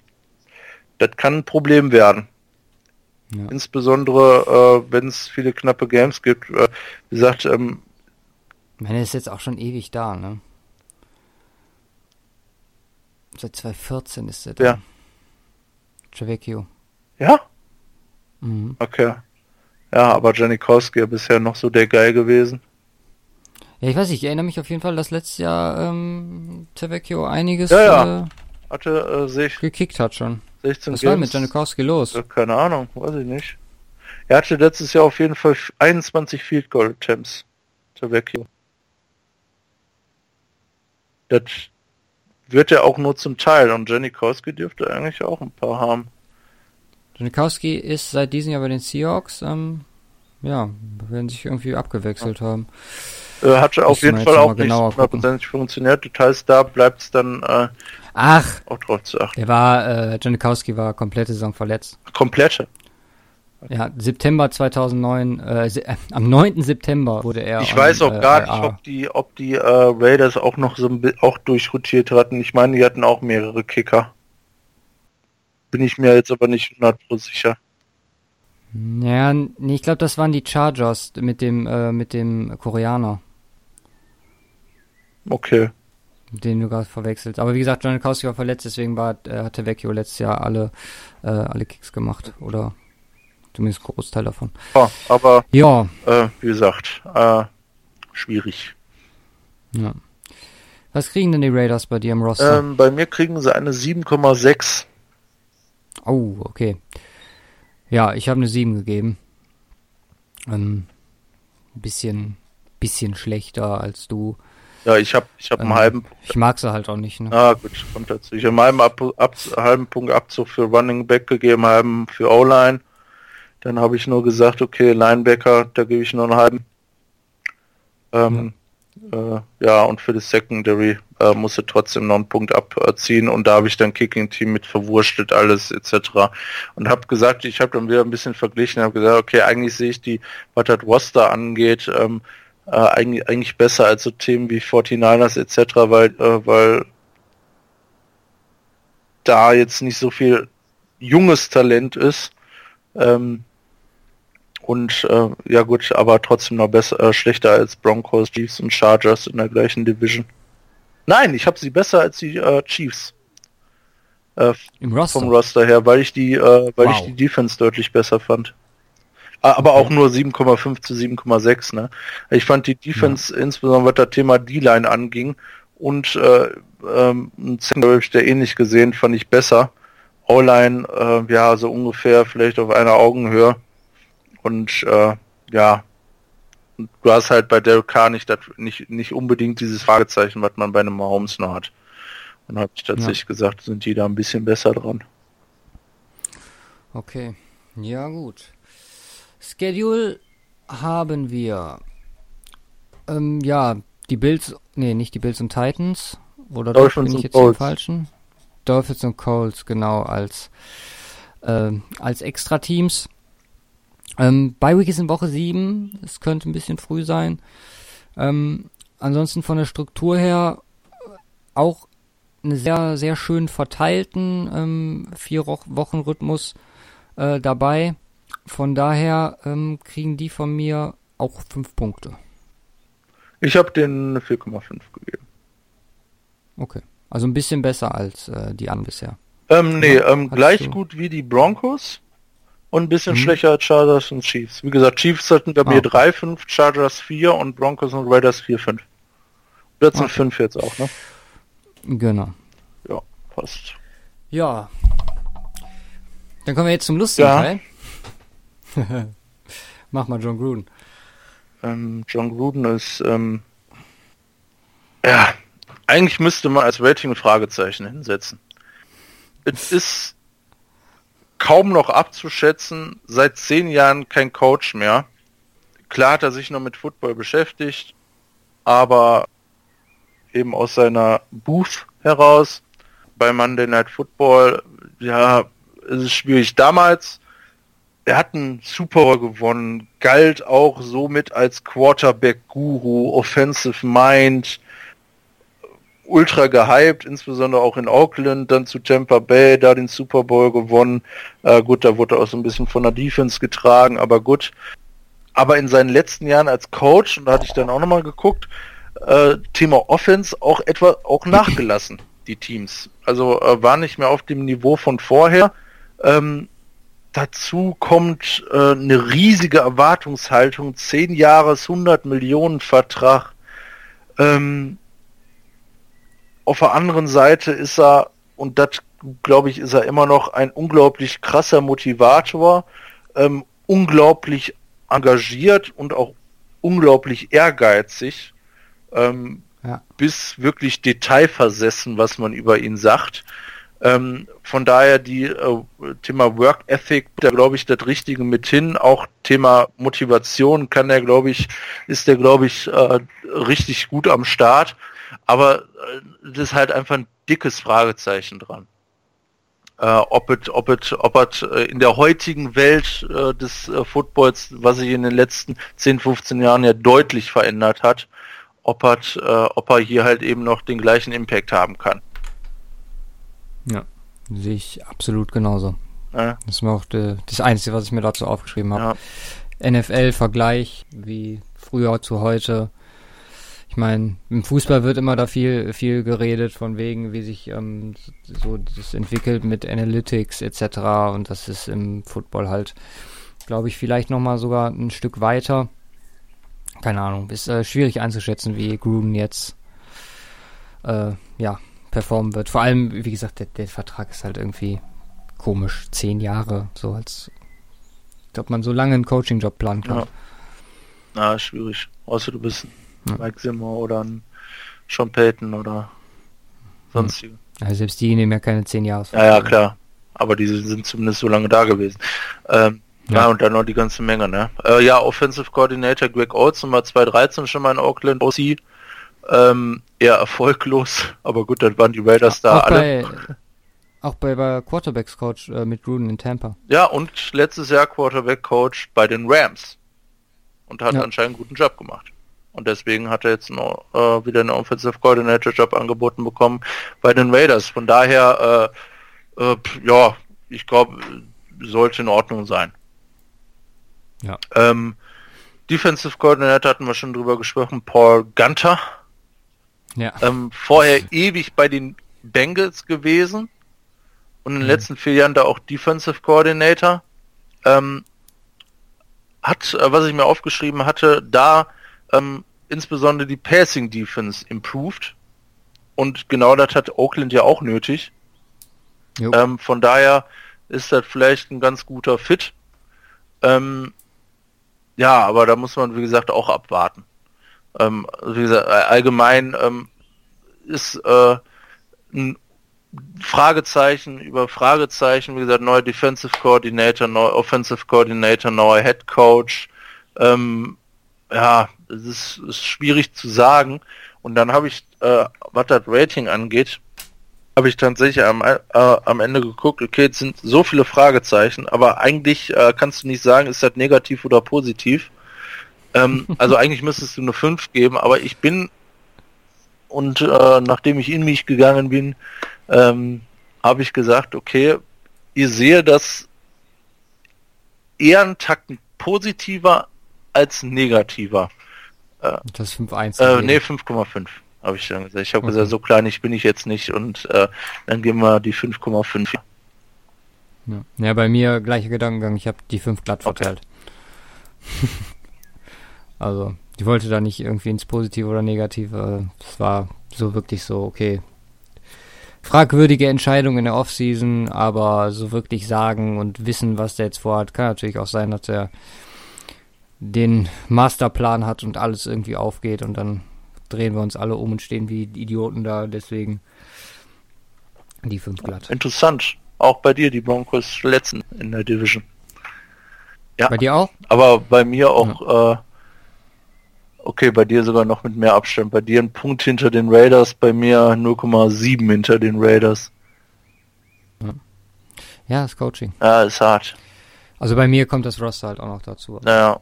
Das kann ein Problem werden. Ja. Insbesondere, äh, wenn es viele knappe Games gibt. Äh, wie gesagt, ähm, ich meine, ist jetzt auch schon ewig da, ne? Seit 2014 ist er da. Ja. Tavecchio. Ja? Mhm. Okay. Ja, aber Janikowski ist bisher noch so der Guy gewesen. Ja, ich weiß nicht, ich erinnere mich auf jeden Fall, dass letztes Jahr ähm, Tevecchio einiges ja, ja. Äh, hatte äh, sich gekickt hat schon. 16 Was Games. war mit Janikowski los? Ja, keine Ahnung, weiß ich nicht. Er hatte letztes Jahr auf jeden Fall 21 Field Goal Attempts. Tevecchio. Das wird er auch nur zum Teil und Janikowski dürfte eigentlich auch ein paar haben. Janikowski ist seit diesem Jahr bei den Seahawks. Ähm, ja, werden sich irgendwie abgewechselt ja. haben. Äh, hat auf jeden Fall auch nicht hundertprozentig funktioniert. Das heißt, da bleibt es dann äh, Ach, auch drauf zu achten. Der war, äh, Janikowski war komplette Saison verletzt. Komplette? Ja, September 2009, äh, äh, am 9. September wurde er. Ich weiß auch äh, gar nicht, ob die, ob die äh, Raiders auch noch so ein auch durchrotiert hatten. Ich meine, die hatten auch mehrere Kicker. Bin ich mir jetzt aber nicht 100% sicher. Ja, nee, ich glaube, das waren die Chargers mit dem, äh, mit dem Koreaner. Okay. Den du gerade verwechselt. Aber wie gesagt, John Kowski war verletzt, deswegen war, äh, hatte Vecchio letztes Jahr alle, äh, alle Kicks gemacht. Oder zumindest Großteil davon. Ja, aber ja. Äh, wie gesagt, äh, schwierig. Ja. Was kriegen denn die Raiders bei dir im Roster? Ähm, bei mir kriegen sie eine 7,6. Oh, okay. Ja, ich habe eine 7 gegeben. Ähm, ein bisschen, bisschen schlechter als du. Ja, ich habe ich hab ähm, einen halben. Ich mag sie halt auch nicht. Ne? Ah, gut, kommt dazu. Ich habe einen ab, ab, halben Punkt Abzug für Running Back gegeben, halben für O-Line. Dann habe ich nur gesagt, okay, Linebacker, da gebe ich nur einen halben. Ähm, ja. Äh, ja, und für das Secondary äh, musste trotzdem noch einen Punkt abziehen und da habe ich dann Kicking Team mit verwurstet alles etc. Und habe gesagt, ich habe dann wieder ein bisschen verglichen, habe gesagt, okay, eigentlich sehe ich die, was das Roster angeht, ähm, äh, eigentlich, eigentlich besser als so Themen wie 49ers etc., weil, äh, weil da jetzt nicht so viel junges Talent ist. Ähm, und äh, ja gut, aber trotzdem noch besser, äh, schlechter als Broncos, Chiefs und Chargers in der gleichen Division. Nein, ich habe sie besser als die äh, Chiefs. Äh, Im Roster? Vom Roster her, weil ich die, äh, weil wow. ich die Defense deutlich besser fand. Aber auch nur 7,5 zu 7,6. Ne? Ich fand die Defense, ja. insbesondere was das Thema D-Line anging und äh, ähm, Secondary habe ich der ähnlich gesehen, fand ich besser. O-Line, äh, ja, so ungefähr vielleicht auf einer Augenhöhe. Und äh, ja, du hast halt bei Derek Carr nicht, nicht, nicht unbedingt dieses Fragezeichen, was man bei einem Mahomes noch hat. Und habe ich tatsächlich ja. gesagt, sind die da ein bisschen besser dran. Okay, ja gut. Schedule haben wir ähm, ja die Bills, nee, nicht die Bills und Titans. Oder Dolphins bin ich jetzt Colts. falschen? Dolphins und Colts, genau, als, äh, als Extra-Teams. Ähm, By Week ist in Woche 7, es könnte ein bisschen früh sein. Ähm, ansonsten von der Struktur her auch einen sehr, sehr schön verteilten ähm, vier Wochen Rhythmus äh, dabei. Von daher ähm, kriegen die von mir auch 5 Punkte. Ich habe den 4,5 gegeben. Okay. Also ein bisschen besser als äh, die an bisher. Ähm, nee, ähm, gleich du... gut wie die Broncos und ein bisschen mhm. schwächer als Chargers und Chiefs. Wie gesagt, Chiefs sollten bei mir 3-5, Chargers 4 und Broncos und Raiders 4-5. Jetzt sind 5 jetzt auch, ne? Genau. Ja, passt. Ja. Dann kommen wir jetzt zum lustigen ja. Teil. Mach mal John Gruden. Ähm, John Gruden ist, ähm, ja, eigentlich müsste man als Rating ein Fragezeichen hinsetzen. Es ist kaum noch abzuschätzen, seit zehn Jahren kein Coach mehr. Klar hat er sich noch mit Football beschäftigt, aber eben aus seiner Booth heraus bei Monday Night Football, ja, es ist schwierig. Damals, er hat einen Super Bowl gewonnen, galt auch somit als Quarterback-Guru, Offensive Mind, ultra gehypt, insbesondere auch in Auckland, dann zu Tampa Bay, da den Super Bowl gewonnen. Äh, gut, da wurde er auch so ein bisschen von der Defense getragen, aber gut. Aber in seinen letzten Jahren als Coach, und da hatte ich dann auch nochmal geguckt, äh, Thema Offense auch etwa auch nachgelassen, die Teams. Also äh, war nicht mehr auf dem Niveau von vorher. Ähm, dazu kommt äh, eine riesige Erwartungshaltung, 10 Jahres, 100 Millionen Vertrag. Ähm, auf der anderen Seite ist er, und das glaube ich, ist er immer noch ein unglaublich krasser Motivator, ähm, unglaublich engagiert und auch unglaublich ehrgeizig, ähm, ja. bis wirklich detailversessen, was man über ihn sagt. Ähm, von daher die äh, Thema Work Ethic, da glaube ich das Richtige mit hin. Auch Thema Motivation kann er, glaube ich, ist der, glaube ich, äh, richtig gut am Start. Aber äh, das ist halt einfach ein dickes Fragezeichen dran. Äh, ob es ob it, ob it, äh, in der heutigen Welt äh, des äh, Footballs, was sich in den letzten 10, 15 Jahren ja deutlich verändert hat, ob, hat, äh, ob er hier halt eben noch den gleichen Impact haben kann. Ja, sehe ich absolut genauso. Ja. Das ist mir auch de, das Einzige, was ich mir dazu aufgeschrieben habe. Ja. NFL-Vergleich, wie früher zu heute ich meine, im Fußball wird immer da viel, viel geredet von wegen, wie sich ähm, so das entwickelt mit Analytics etc. Und das ist im Football halt, glaube ich, vielleicht nochmal sogar ein Stück weiter. keine Ahnung, ist äh, schwierig einzuschätzen, wie Gruden jetzt äh, ja, performen wird. Vor allem, wie gesagt, der, der Vertrag ist halt irgendwie komisch. Zehn Jahre, so als ob man so lange einen Coaching-Job planen kann. Ja. Na, schwierig. Außer du bist ein ja. Mike Zimmer oder ein Sean Payton oder sonstige. Ja, selbst die nehmen ja keine zehn Jahre. Ja, ja, klar. Aber die sind zumindest so lange da gewesen. Ähm, ja. ja. und dann noch die ganze Menge, ne? Äh, ja, Offensive Coordinator Greg Olson war 2013 schon mal in Oakland OC. Ähm, eher erfolglos, aber gut, dann waren die Raiders da auch alle. Bei, auch bei, bei Quarterbacks Coach äh, mit Gruden in Tampa. Ja, und letztes Jahr Quarterback Coach bei den Rams. Und hat ja. anscheinend einen guten Job gemacht. Und deswegen hat er jetzt noch äh, wieder einen Offensive Coordinator Job angeboten bekommen bei den Raiders. Von daher, äh, äh, ja, ich glaube, sollte in Ordnung sein. Ja. Ähm, Defensive Coordinator hatten wir schon drüber gesprochen, Paul Gunter. Ja. Ähm, vorher ewig bei den Bengals gewesen und in den mhm. letzten vier Jahren da auch Defensive Coordinator. Ähm, hat, äh, was ich mir aufgeschrieben hatte, da ähm, insbesondere die Passing Defense improved. Und genau das hat Oakland ja auch nötig. Ähm, von daher ist das vielleicht ein ganz guter Fit. Ähm, ja, aber da muss man, wie gesagt, auch abwarten. Ähm, wie gesagt, allgemein ähm, ist äh, ein Fragezeichen über Fragezeichen, wie gesagt, neuer Defensive Coordinator, neuer Offensive Coordinator, neuer Head Coach. Ähm, ja, es ist, ist schwierig zu sagen. Und dann habe ich, äh, was das Rating angeht, habe ich tatsächlich am, äh, am Ende geguckt, okay, jetzt sind so viele Fragezeichen, aber eigentlich äh, kannst du nicht sagen, ist das negativ oder positiv. Ähm, also eigentlich müsstest du eine 5 geben, aber ich bin und äh, nachdem ich in mich gegangen bin, ähm, habe ich gesagt, okay, ihr sehe das eher einen Takt positiver als negativer. Äh, das 5,1. Äh, nee, 5,5 habe ich dann gesagt. Ich habe okay. gesagt, so kleinig bin ich jetzt nicht und äh, dann gehen wir die 5,5. Ja. ja, bei mir gleicher Gedankengang. Ich habe die 5 glatt verteilt. Okay. also, ich wollte da nicht irgendwie ins Positive oder Negative. Es war so wirklich so, okay. Fragwürdige Entscheidung in der Offseason, aber so wirklich sagen und wissen, was der jetzt vorhat, kann natürlich auch sein, dass er den Masterplan hat und alles irgendwie aufgeht und dann drehen wir uns alle um und stehen wie Idioten da, deswegen die 5 glatt. Interessant. Auch bei dir, die Broncos letzten in der Division. Ja. Bei dir auch? Aber bei mir auch ja. äh, Okay, bei dir sogar noch mit mehr Abstand. Bei dir ein Punkt hinter den Raiders, bei mir 0,7 hinter den Raiders. Ja, das Coaching. Ja, ist hart. Also bei mir kommt das Roster halt auch noch dazu. Naja.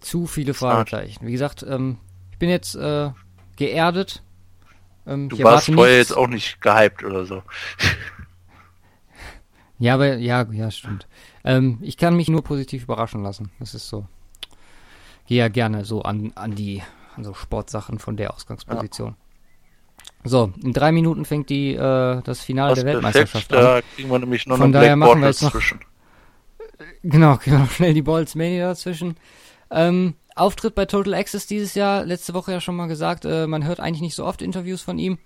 Zu viele Fragezeichen. Wie gesagt, ähm, ich bin jetzt äh, geerdet. Ähm, du warst vorher nichts. jetzt auch nicht gehypt oder so. ja, aber ja, ja, stimmt. Ähm, ich kann mich nur positiv überraschen lassen. Das ist so gehe ja gerne so an, an die an so Sportsachen von der Ausgangsposition. Ja. So, in drei Minuten fängt die äh, das Finale das der Weltmeisterschaft perfekt, an. Da kriegen wir nämlich noch Von daher machen wir jetzt noch zwischen. Genau, noch schnell die Balls Mania dazwischen. Ähm, Auftritt bei Total Access dieses Jahr, letzte Woche ja schon mal gesagt, äh, man hört eigentlich nicht so oft Interviews von ihm.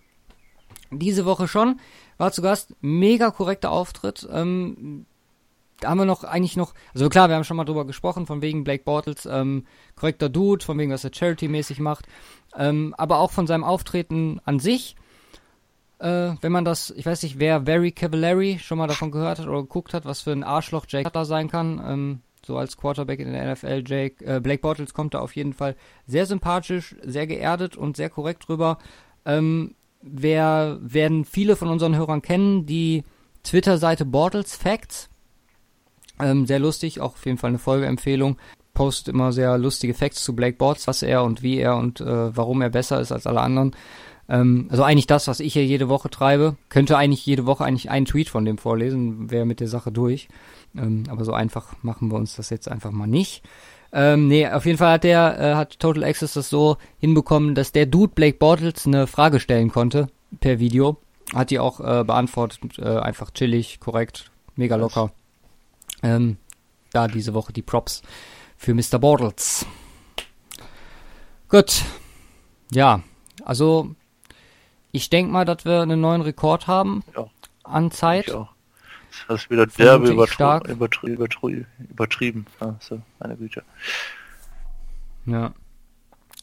Diese Woche schon, war zu Gast, mega korrekter Auftritt. Ähm, da haben wir noch eigentlich noch, also klar, wir haben schon mal drüber gesprochen, von wegen Blake Bortles, ähm, korrekter Dude, von wegen, was er Charity-mäßig macht, ähm, aber auch von seinem Auftreten an sich. Äh, wenn man das, ich weiß nicht, wer Very Cavallari schon mal davon gehört hat oder geguckt hat, was für ein Arschloch Jake da sein kann, ähm, so als Quarterback in der NFL, Jake, äh, Blake Bortles kommt da auf jeden Fall sehr sympathisch, sehr geerdet und sehr korrekt drüber. Ähm, wer werden viele von unseren Hörern kennen, die Twitter-Seite Bortles Facts, ähm, sehr lustig, auch auf jeden Fall eine Folgeempfehlung. Postet immer sehr lustige Facts zu Blake Bortles, was er und wie er und äh, warum er besser ist als alle anderen. Ähm, also eigentlich das, was ich hier jede Woche treibe. Könnte eigentlich jede Woche eigentlich einen Tweet von dem vorlesen, wäre mit der Sache durch. Ähm, aber so einfach machen wir uns das jetzt einfach mal nicht. Ähm, nee, auf jeden Fall hat der, äh, hat Total Access das so hinbekommen, dass der Dude Blake Bortles eine Frage stellen konnte per Video. Hat die auch äh, beantwortet, äh, einfach chillig, korrekt, mega locker. Ähm, da diese Woche die Props für Mr. Bortles. Gut. Ja, also ich denke mal, dass wir einen neuen Rekord haben ja, an Zeit. Ich auch. Das ist wieder derbe übertri übertri übertri übertrieben. Also, meine Güte. Ja.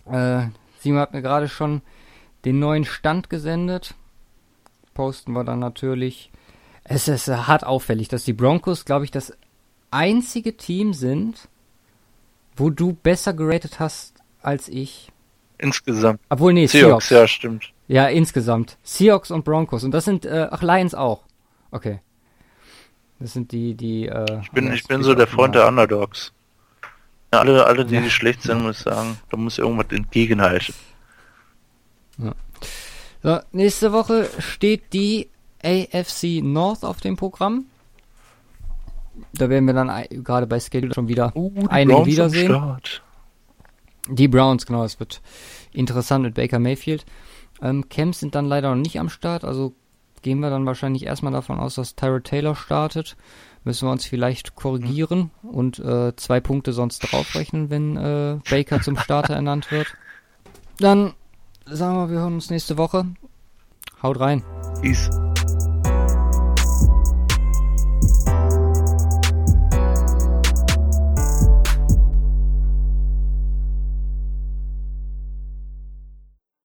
Äh, Simon hat mir gerade schon den neuen Stand gesendet. Posten wir dann natürlich. Es ist hart auffällig, dass die Broncos, glaube ich, das einzige Team sind, wo du besser geratet hast als ich. Insgesamt. Obwohl, nee, Seahawks. Seahawks. Ja, stimmt. Ja, insgesamt. Seahawks und Broncos. Und das sind, äh, ach, Lions auch. Okay. Das sind die, die, äh, Ich bin, ich bin so der Freund der Underdogs. Ja, alle, alle, die, die schlecht sind, muss ich sagen, da muss irgendwas entgegenhalten. Ja. So, nächste Woche steht die AFC North auf dem Programm. Da werden wir dann gerade bei Schedule schon wieder uh, einige Browns wiedersehen. Die Browns, genau, es wird interessant mit Baker Mayfield. Ähm, Camps sind dann leider noch nicht am Start, also gehen wir dann wahrscheinlich erstmal davon aus, dass Tyrod Taylor startet. Müssen wir uns vielleicht korrigieren und äh, zwei Punkte sonst draufrechnen, wenn äh, Baker zum Starter ernannt wird. Dann sagen wir, wir hören uns nächste Woche. Haut rein. Peace.